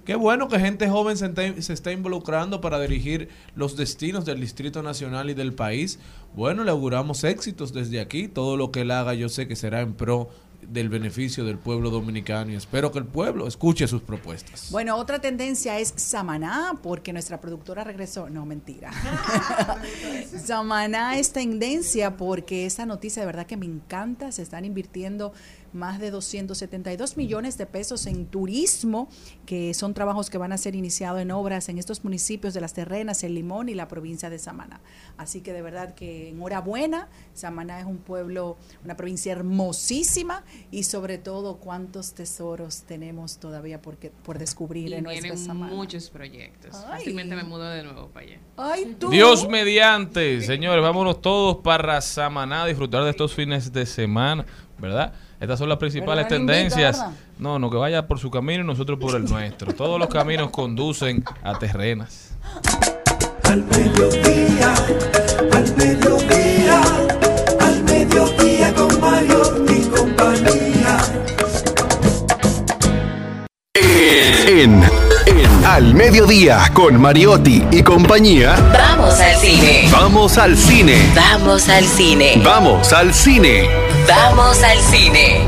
Qué bueno que gente joven se está, se está involucrando para dirigir los destinos del Distrito Nacional y del país. Bueno, le auguramos éxitos desde aquí. Todo lo que él haga yo sé que será en pro del beneficio del pueblo dominicano y espero que el pueblo escuche sus propuestas. Bueno, otra tendencia es Samaná, porque nuestra productora regresó. No, mentira. Samaná es tendencia porque esta noticia de verdad que me encanta. Se están invirtiendo más de 272 millones de pesos en turismo, que son trabajos que van a ser iniciados en obras en estos municipios de Las Terrenas, El Limón y la provincia de Samaná. Así que de verdad que enhorabuena. Samaná es un pueblo, una provincia hermosísima y sobre todo cuántos tesoros tenemos todavía por, que- por descubrir Y en nuestra Samaná. muchos proyectos. Ay. Fácilmente me mudo de nuevo para allá. Ay, tú. Dios mediante, señores, vámonos todos para Samaná a disfrutar de estos fines de semana, ¿verdad? Estas son las principales tendencias. No, no, que vaya por su camino y nosotros por el nuestro. Todos los caminos conducen a terrenas. Al mediodía, al mediodía, al mediodía con Mario y compañía. En, en Al Mediodía con Mariotti y compañía. Vamos al cine. Vamos al cine. Vamos al cine. Vamos al cine. Vamos al cine.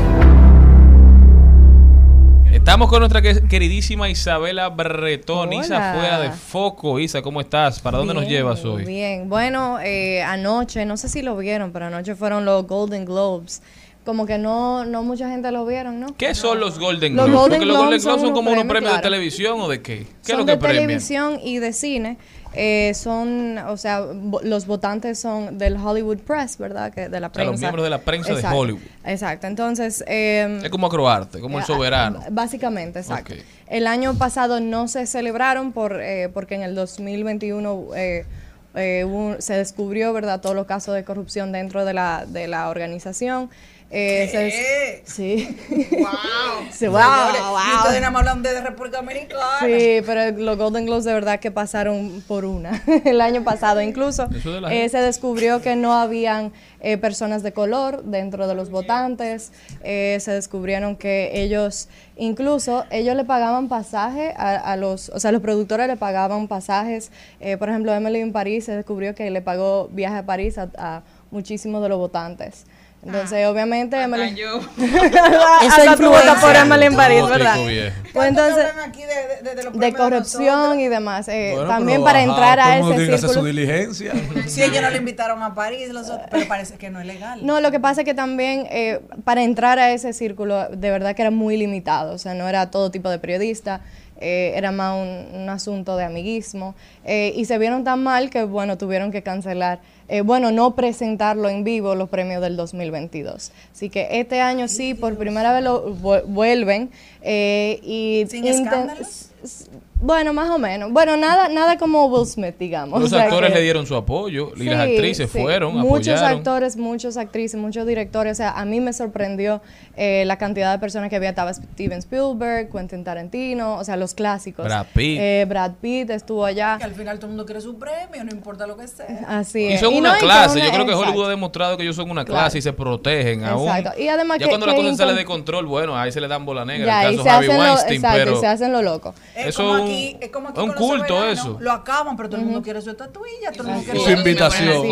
Estamos con nuestra que- queridísima Isabela Bretón. Isa fuera de foco. Isa, ¿cómo estás? ¿Para dónde nos llevas hoy? Bien, bueno, eh, anoche, no sé si lo vieron, pero anoche fueron los Golden Globes. Como que no, no mucha gente lo vieron, ¿no? ¿Qué son los Golden Los Globes? Golden Porque los Golden Globes son como unos premios, de televisión o de qué? ¿Qué es son lo que de premian? televisión y de cine. Eh, son, o sea, los votantes son del Hollywood Press, ¿verdad? Que de la O sea, prensa. los miembros de la prensa de Hollywood. Exacto. Entonces, eh, Es como acroarte, como el eh, soberano. Básicamente, exacto. El año pasado no se celebraron por, eh, porque en el 2021 eh, eh, hubo- se descubrió, ¿verdad?, todos los casos de corrupción dentro de la, de la organización. Eh, sí. ¡Wow! Sí, wow, wow. Y ustedes nada más hablan de República Dominicana. Sí, pero los Golden Globes de verdad que pasaron por una el año pasado. Incluso de eh, se descubrió que no habían eh, personas de color dentro de los votantes. Eh, se descubrieron que ellos, incluso ellos le pagaban pasaje a, a los, o sea, los productores le pagaban pasajes. Eh, por ejemplo, Emily en París se descubrió que le pagó viaje a París a, a muchísimos de los votantes. Entonces, obviamente, Emily. yo. Hasta tú votas por Emily en París, ¿verdad? Pues entonces, aquí de, de- de los de corrupción y demás. eh, Bueno, también pero para bajado, entrar a ese que hacer su círculo. diligencia. Si ellos no le invitaron a París, los otros, pero parece que no es legal. No, lo que pasa es que también eh, para entrar a ese círculo, de verdad que era muy limitado. O sea, no era todo tipo de periodista, eh, era más un, un asunto de amiguismo. eh, y se vieron tan mal que, bueno, tuvieron que cancelar. Eh, bueno, no presentarlo en vivo los premios del 2022. Así que este año sí, por primera vez lo vu- vuelven. eh, y ¿Sin escándalos? Bueno, más o menos. Bueno, nada, nada como Will Smith, digamos. Los O sea actores que- le dieron su apoyo y las actrices sí. fueron, Muchos apoyaron. actores, muchas actrices, muchos directores. O sea, a mí me sorprendió eh, la cantidad de personas que había. Estaba Steven Spielberg, Quentin Tarantino, o sea, los clásicos. Brad Pitt. Eh, Brad Pitt estuvo allá. Que al final todo el mundo quiere su premio, no importa lo que sea. Así Y es. son Y una no, y que clase. una- Yo creo que exacto. Hollywood ha demostrado que ellos son una Claro. clase y se protegen aún. Exacto. Y además ya que- cuando la cosa sale de control, bueno, ahí se le dan bola negra. Ya, el y se Harvey hacen lo, Weinstein, exacto, y pero se hacen lo loco. Es eso como es un- aquí, es como aquí es un con culto eso. Lo acaban, pero todo el mundo quiere su estatuilla, todo el mundo Así quiere es. Su invitación.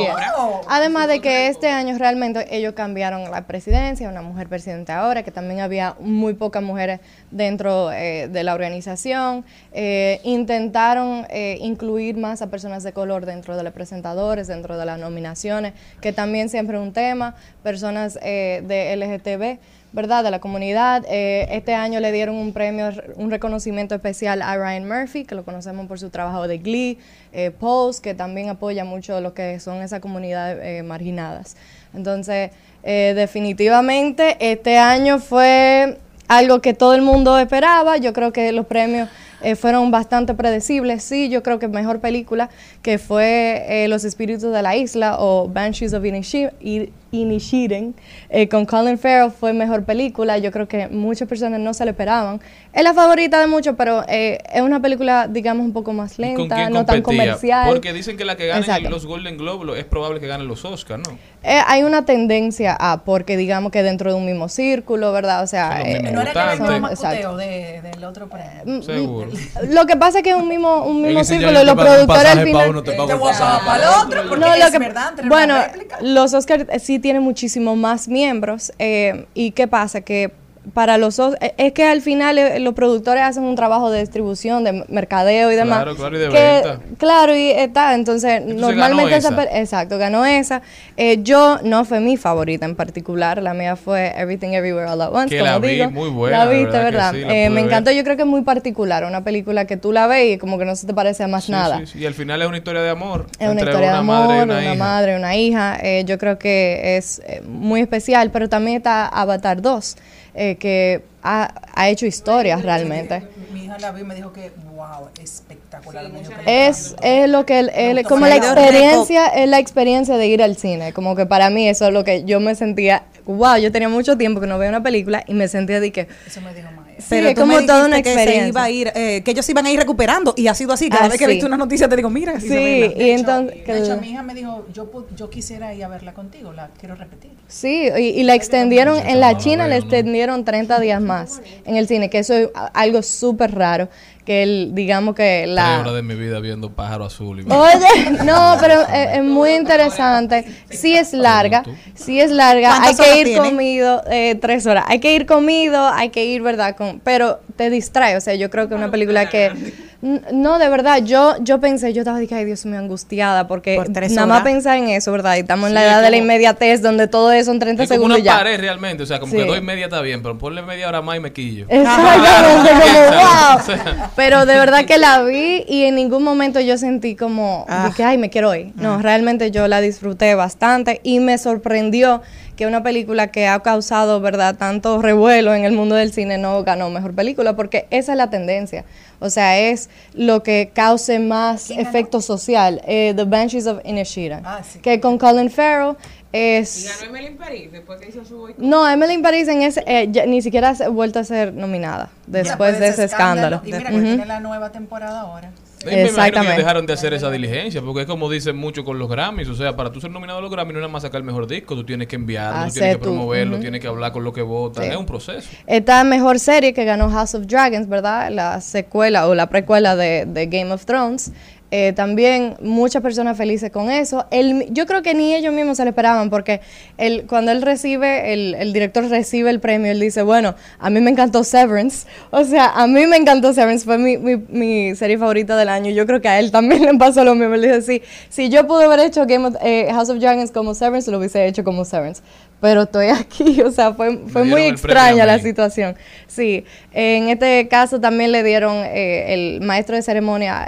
Además de que este año realmente ellos cambiaron la presidencia, una mujer presidente ahora, que también había muy pocas mujeres dentro eh, de la organización. Eh, intentaron eh, incluir más a personas de color dentro de los presentadores, dentro de las nominaciones, que también siempre es un tema, personas eh, de LGTB. ¿Verdad? De la comunidad. Eh, este año le dieron un premio, un reconocimiento especial a Ryan Murphy, que lo conocemos por su trabajo de Glee, eh, Pose, que también apoya mucho lo que son esas comunidades eh, marginadas. Entonces, eh, definitivamente este año fue algo que todo el mundo esperaba. Yo creo que los premios fueron bastante predecibles. Sí, yo creo que mejor película que fue Los Espíritus de la Isla o Banshees of Inisherin, Inishiren eh, con Colin Farrell fue mejor película. Yo creo que muchas personas no se lo esperaban. Es la favorita de muchos, pero eh, es una película, digamos, un poco más ¿Con lenta, quién no tan comercial. Porque dicen que la que gane los Golden Globe lo- es probable que gane los Oscars, ¿no? Eh, hay una tendencia a, porque digamos que dentro de un mismo círculo, ¿verdad? O sea, eh, No era más Exacto. macuteo de, del otro premio. Mm, Seguro. Lo que pasa es que es un mismo, un mismo círculo los productores al pasaje pa' final. uno, te el a para el otro, porque No, es que- verdad, entre bueno, los Oscars eh, sí tienen muchísimo más miembros. eh, ¿Y qué pasa? Que para los Os- eh, es que al final eh, los productores hacen un trabajo de distribución, de mercadeo y demás. Claro, claro, y de que- venta. Claro, y está. Entonces, normalmente ganó esa. esa. Exacto, ganó esa. Eh, yo no fue mi favorita en particular. La mía fue Everything Everywhere All at Once. Que como la vi, digo. muy buena, La viste, verdad ¿verdad? sí, la Eh, me ver. encantó. Yo creo que es muy particular. Una película que tú la ves y como que no se te parece a más Sí, nada. sí. Y al final es una historia de amor. Es una historia de amor, madre una, madre, una hija. Eh, yo creo que es eh, muy especial, pero también está Avatar 2, eh, que ha, ha hecho historias realmente. Mi hija la vi y me dijo que, wow, espectacular. me dijo que Es, es lo que, el- el- como la experiencia, es la experiencia de ir al cine. Como que para mí eso es lo que yo me sentía, wow, yo tenía mucho tiempo que no veía una película y me sentía de que... Eso me dijo Maya. Sí, Pero es tú me como toda una dijiste que se experiencia. iba a ir, eh, que ellos iban a ir recuperando y ha sido así. Cada Ah, vez que he sí. visto una noticia te digo, mira, Sí, y De hecho, entonces... de hecho, mi hija me dijo, yo, pu- yo quisiera ir a verla contigo, la quiero repetir. Sí, y, y la extendieron, en la China le extendieron 30 días más en el cine, que eso es algo súper raro, que el, digamos que Tres la... horas de mi vida viendo pájaro azul. Y Oye, no, pero es, es muy interesante. Sí es larga, sí es larga. Hay ¿Cuántas que ir tiene? comido eh, tres horas. Hay que ir comido, hay que ir, ¿verdad? Con, pero te distrae. O sea, yo creo que una película que... No, de verdad, yo yo pensé, yo estaba de que, ay Dios mío, angustiada, porque Por tres nada más pensar en eso, ¿verdad? Y estamos en la Sí, edad de la inmediatez, donde todo eso en 30 Es como segundos una ya. pared realmente, o sea, como Sí. que doy media está bien, pero ponle media hora más y me quillo. Exactamente, como wow. Pero de verdad que la vi y en ningún momento yo sentí como Ah. de que ay me quiero ir. No, realmente yo la disfruté bastante y me sorprendió que una película que ha causado, ¿verdad?, tanto revuelo en el mundo del cine no ganó mejor película porque esa es la tendencia. O sea, es lo que cause más efecto social. Eh, The Banshees of Inisherin. Ah, sí. Que con Colin Farrell es Y ganó Emily in Paris después que hizo su boicot. no, Emily in Paris en ese, eh, ya ni siquiera ha vuelto a ser nominada después de ese escándalo. Y mira, que tiene la nueva temporada ahora. Y me que Exactamente. dejaron de hacer esa diligencia, porque es como dicen mucho con los Grammys, o sea, para tú ser nominado a los Grammys no es nada más sacar el mejor disco, tú tienes que enviarlo, tú tienes que promoverlo, ujú. tienes que hablar con lo que votan, Sí. es un proceso. Esta mejor serie que ganó House of Dragons, ¿verdad? La secuela o la precuela de, de Game of Thrones. Eh, también muchas personas felices con eso. El, yo creo que ni ellos mismos se lo esperaban porque el, cuando él recibe, el, el director recibe el premio, él dice, bueno, a mí me encantó Severance. O sea, a mí me encantó Severance, fue mi, mi, mi serie favorita del año. Yo creo que a él también le pasó lo mismo. Él dice, sí, si yo pude haber hecho Game of, eh, House of Dragons como Severance, lo hubiese hecho como Severance. Pero estoy aquí, o sea, fue, fue muy extraña la situación. Sí, en este caso también le dieron eh, el maestro de ceremonia.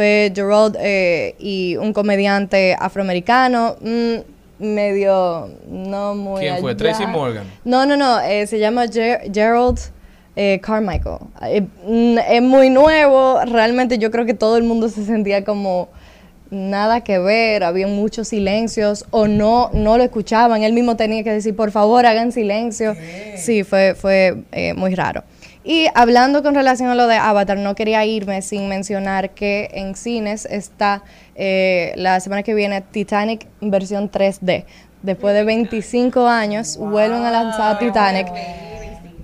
Fue Gerald eh, y un comediante afroamericano, mm, medio no muy ¿Quién fue? allá. Tracy Morgan. No, no, no, eh, se llama Ger- Gerald eh, Carmichael. Eh, mm, es muy nuevo, realmente yo creo que todo el mundo se sentía como nada que ver, había muchos silencios o no no lo escuchaban, él mismo tenía que decir, por favor, hagan silencio. Sí, fue, fue eh, muy raro. Y hablando con relación a lo de Avatar, no quería irme sin mencionar que en cines está eh, la semana que viene Titanic versión 3D. Después de 25 años, vuelven a lanzar Titanic.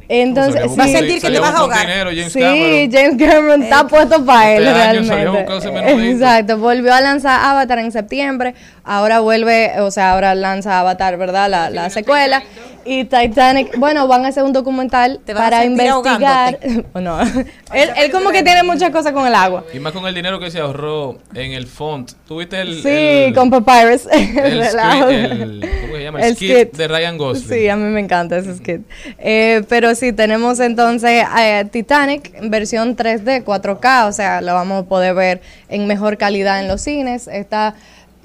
Entonces, sí, a buscar- salía a buscar dinero, James sí, Cameron. James Cameron está puesto para él Este año salió a realmente. Exacto, volvió a lanzar Avatar en septiembre, ahora vuelve, o sea, ahora lanza Avatar, ¿verdad? La, la secuela. Y Titanic, bueno, van a hacer un documental Te vas a para investigar. no, él, él como que tiene muchas cosas con el agua. Y más con el dinero que se ahorró en el font. ¿Tuviste el, Sí, el- con Papyrus. el, ¿cómo se llama? El, skit, skit. de Ryan Gosling? Sí, a mí me encanta ese skit. Eh, pero sí, tenemos entonces eh, Titanic en versión 3D, 4K, o sea, lo vamos a poder ver en mejor calidad en los cines. Está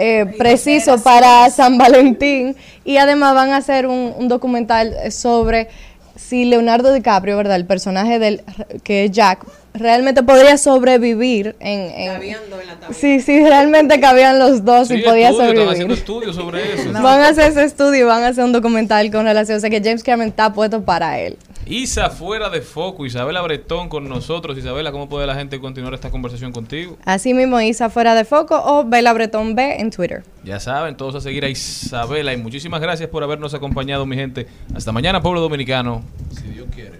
eh, preciso para San Valentín. Y además van a hacer un, un documental sobre si Leonardo DiCaprio, ¿verdad? El personaje del que es Jack, realmente podría sobrevivir en... en sí, sí, realmente cabían los dos Sí, y podía estudio, sobrevivir. haciendo estudios sobre eso. Van a hacer ese estudio y van a hacer un documental con relación. O sea que James Cameron está puesto para él. Isa fuera de foco, Isabela Bretón con nosotros. Isabela, ¿cómo puede la gente continuar esta conversación contigo? Así mismo, Isa fuera de foco o Bella Bretón B en Twitter. Ya saben, todos a seguir a Isabela y muchísimas gracias por habernos acompañado, mi gente. Hasta mañana, pueblo dominicano. Si Dios quiere.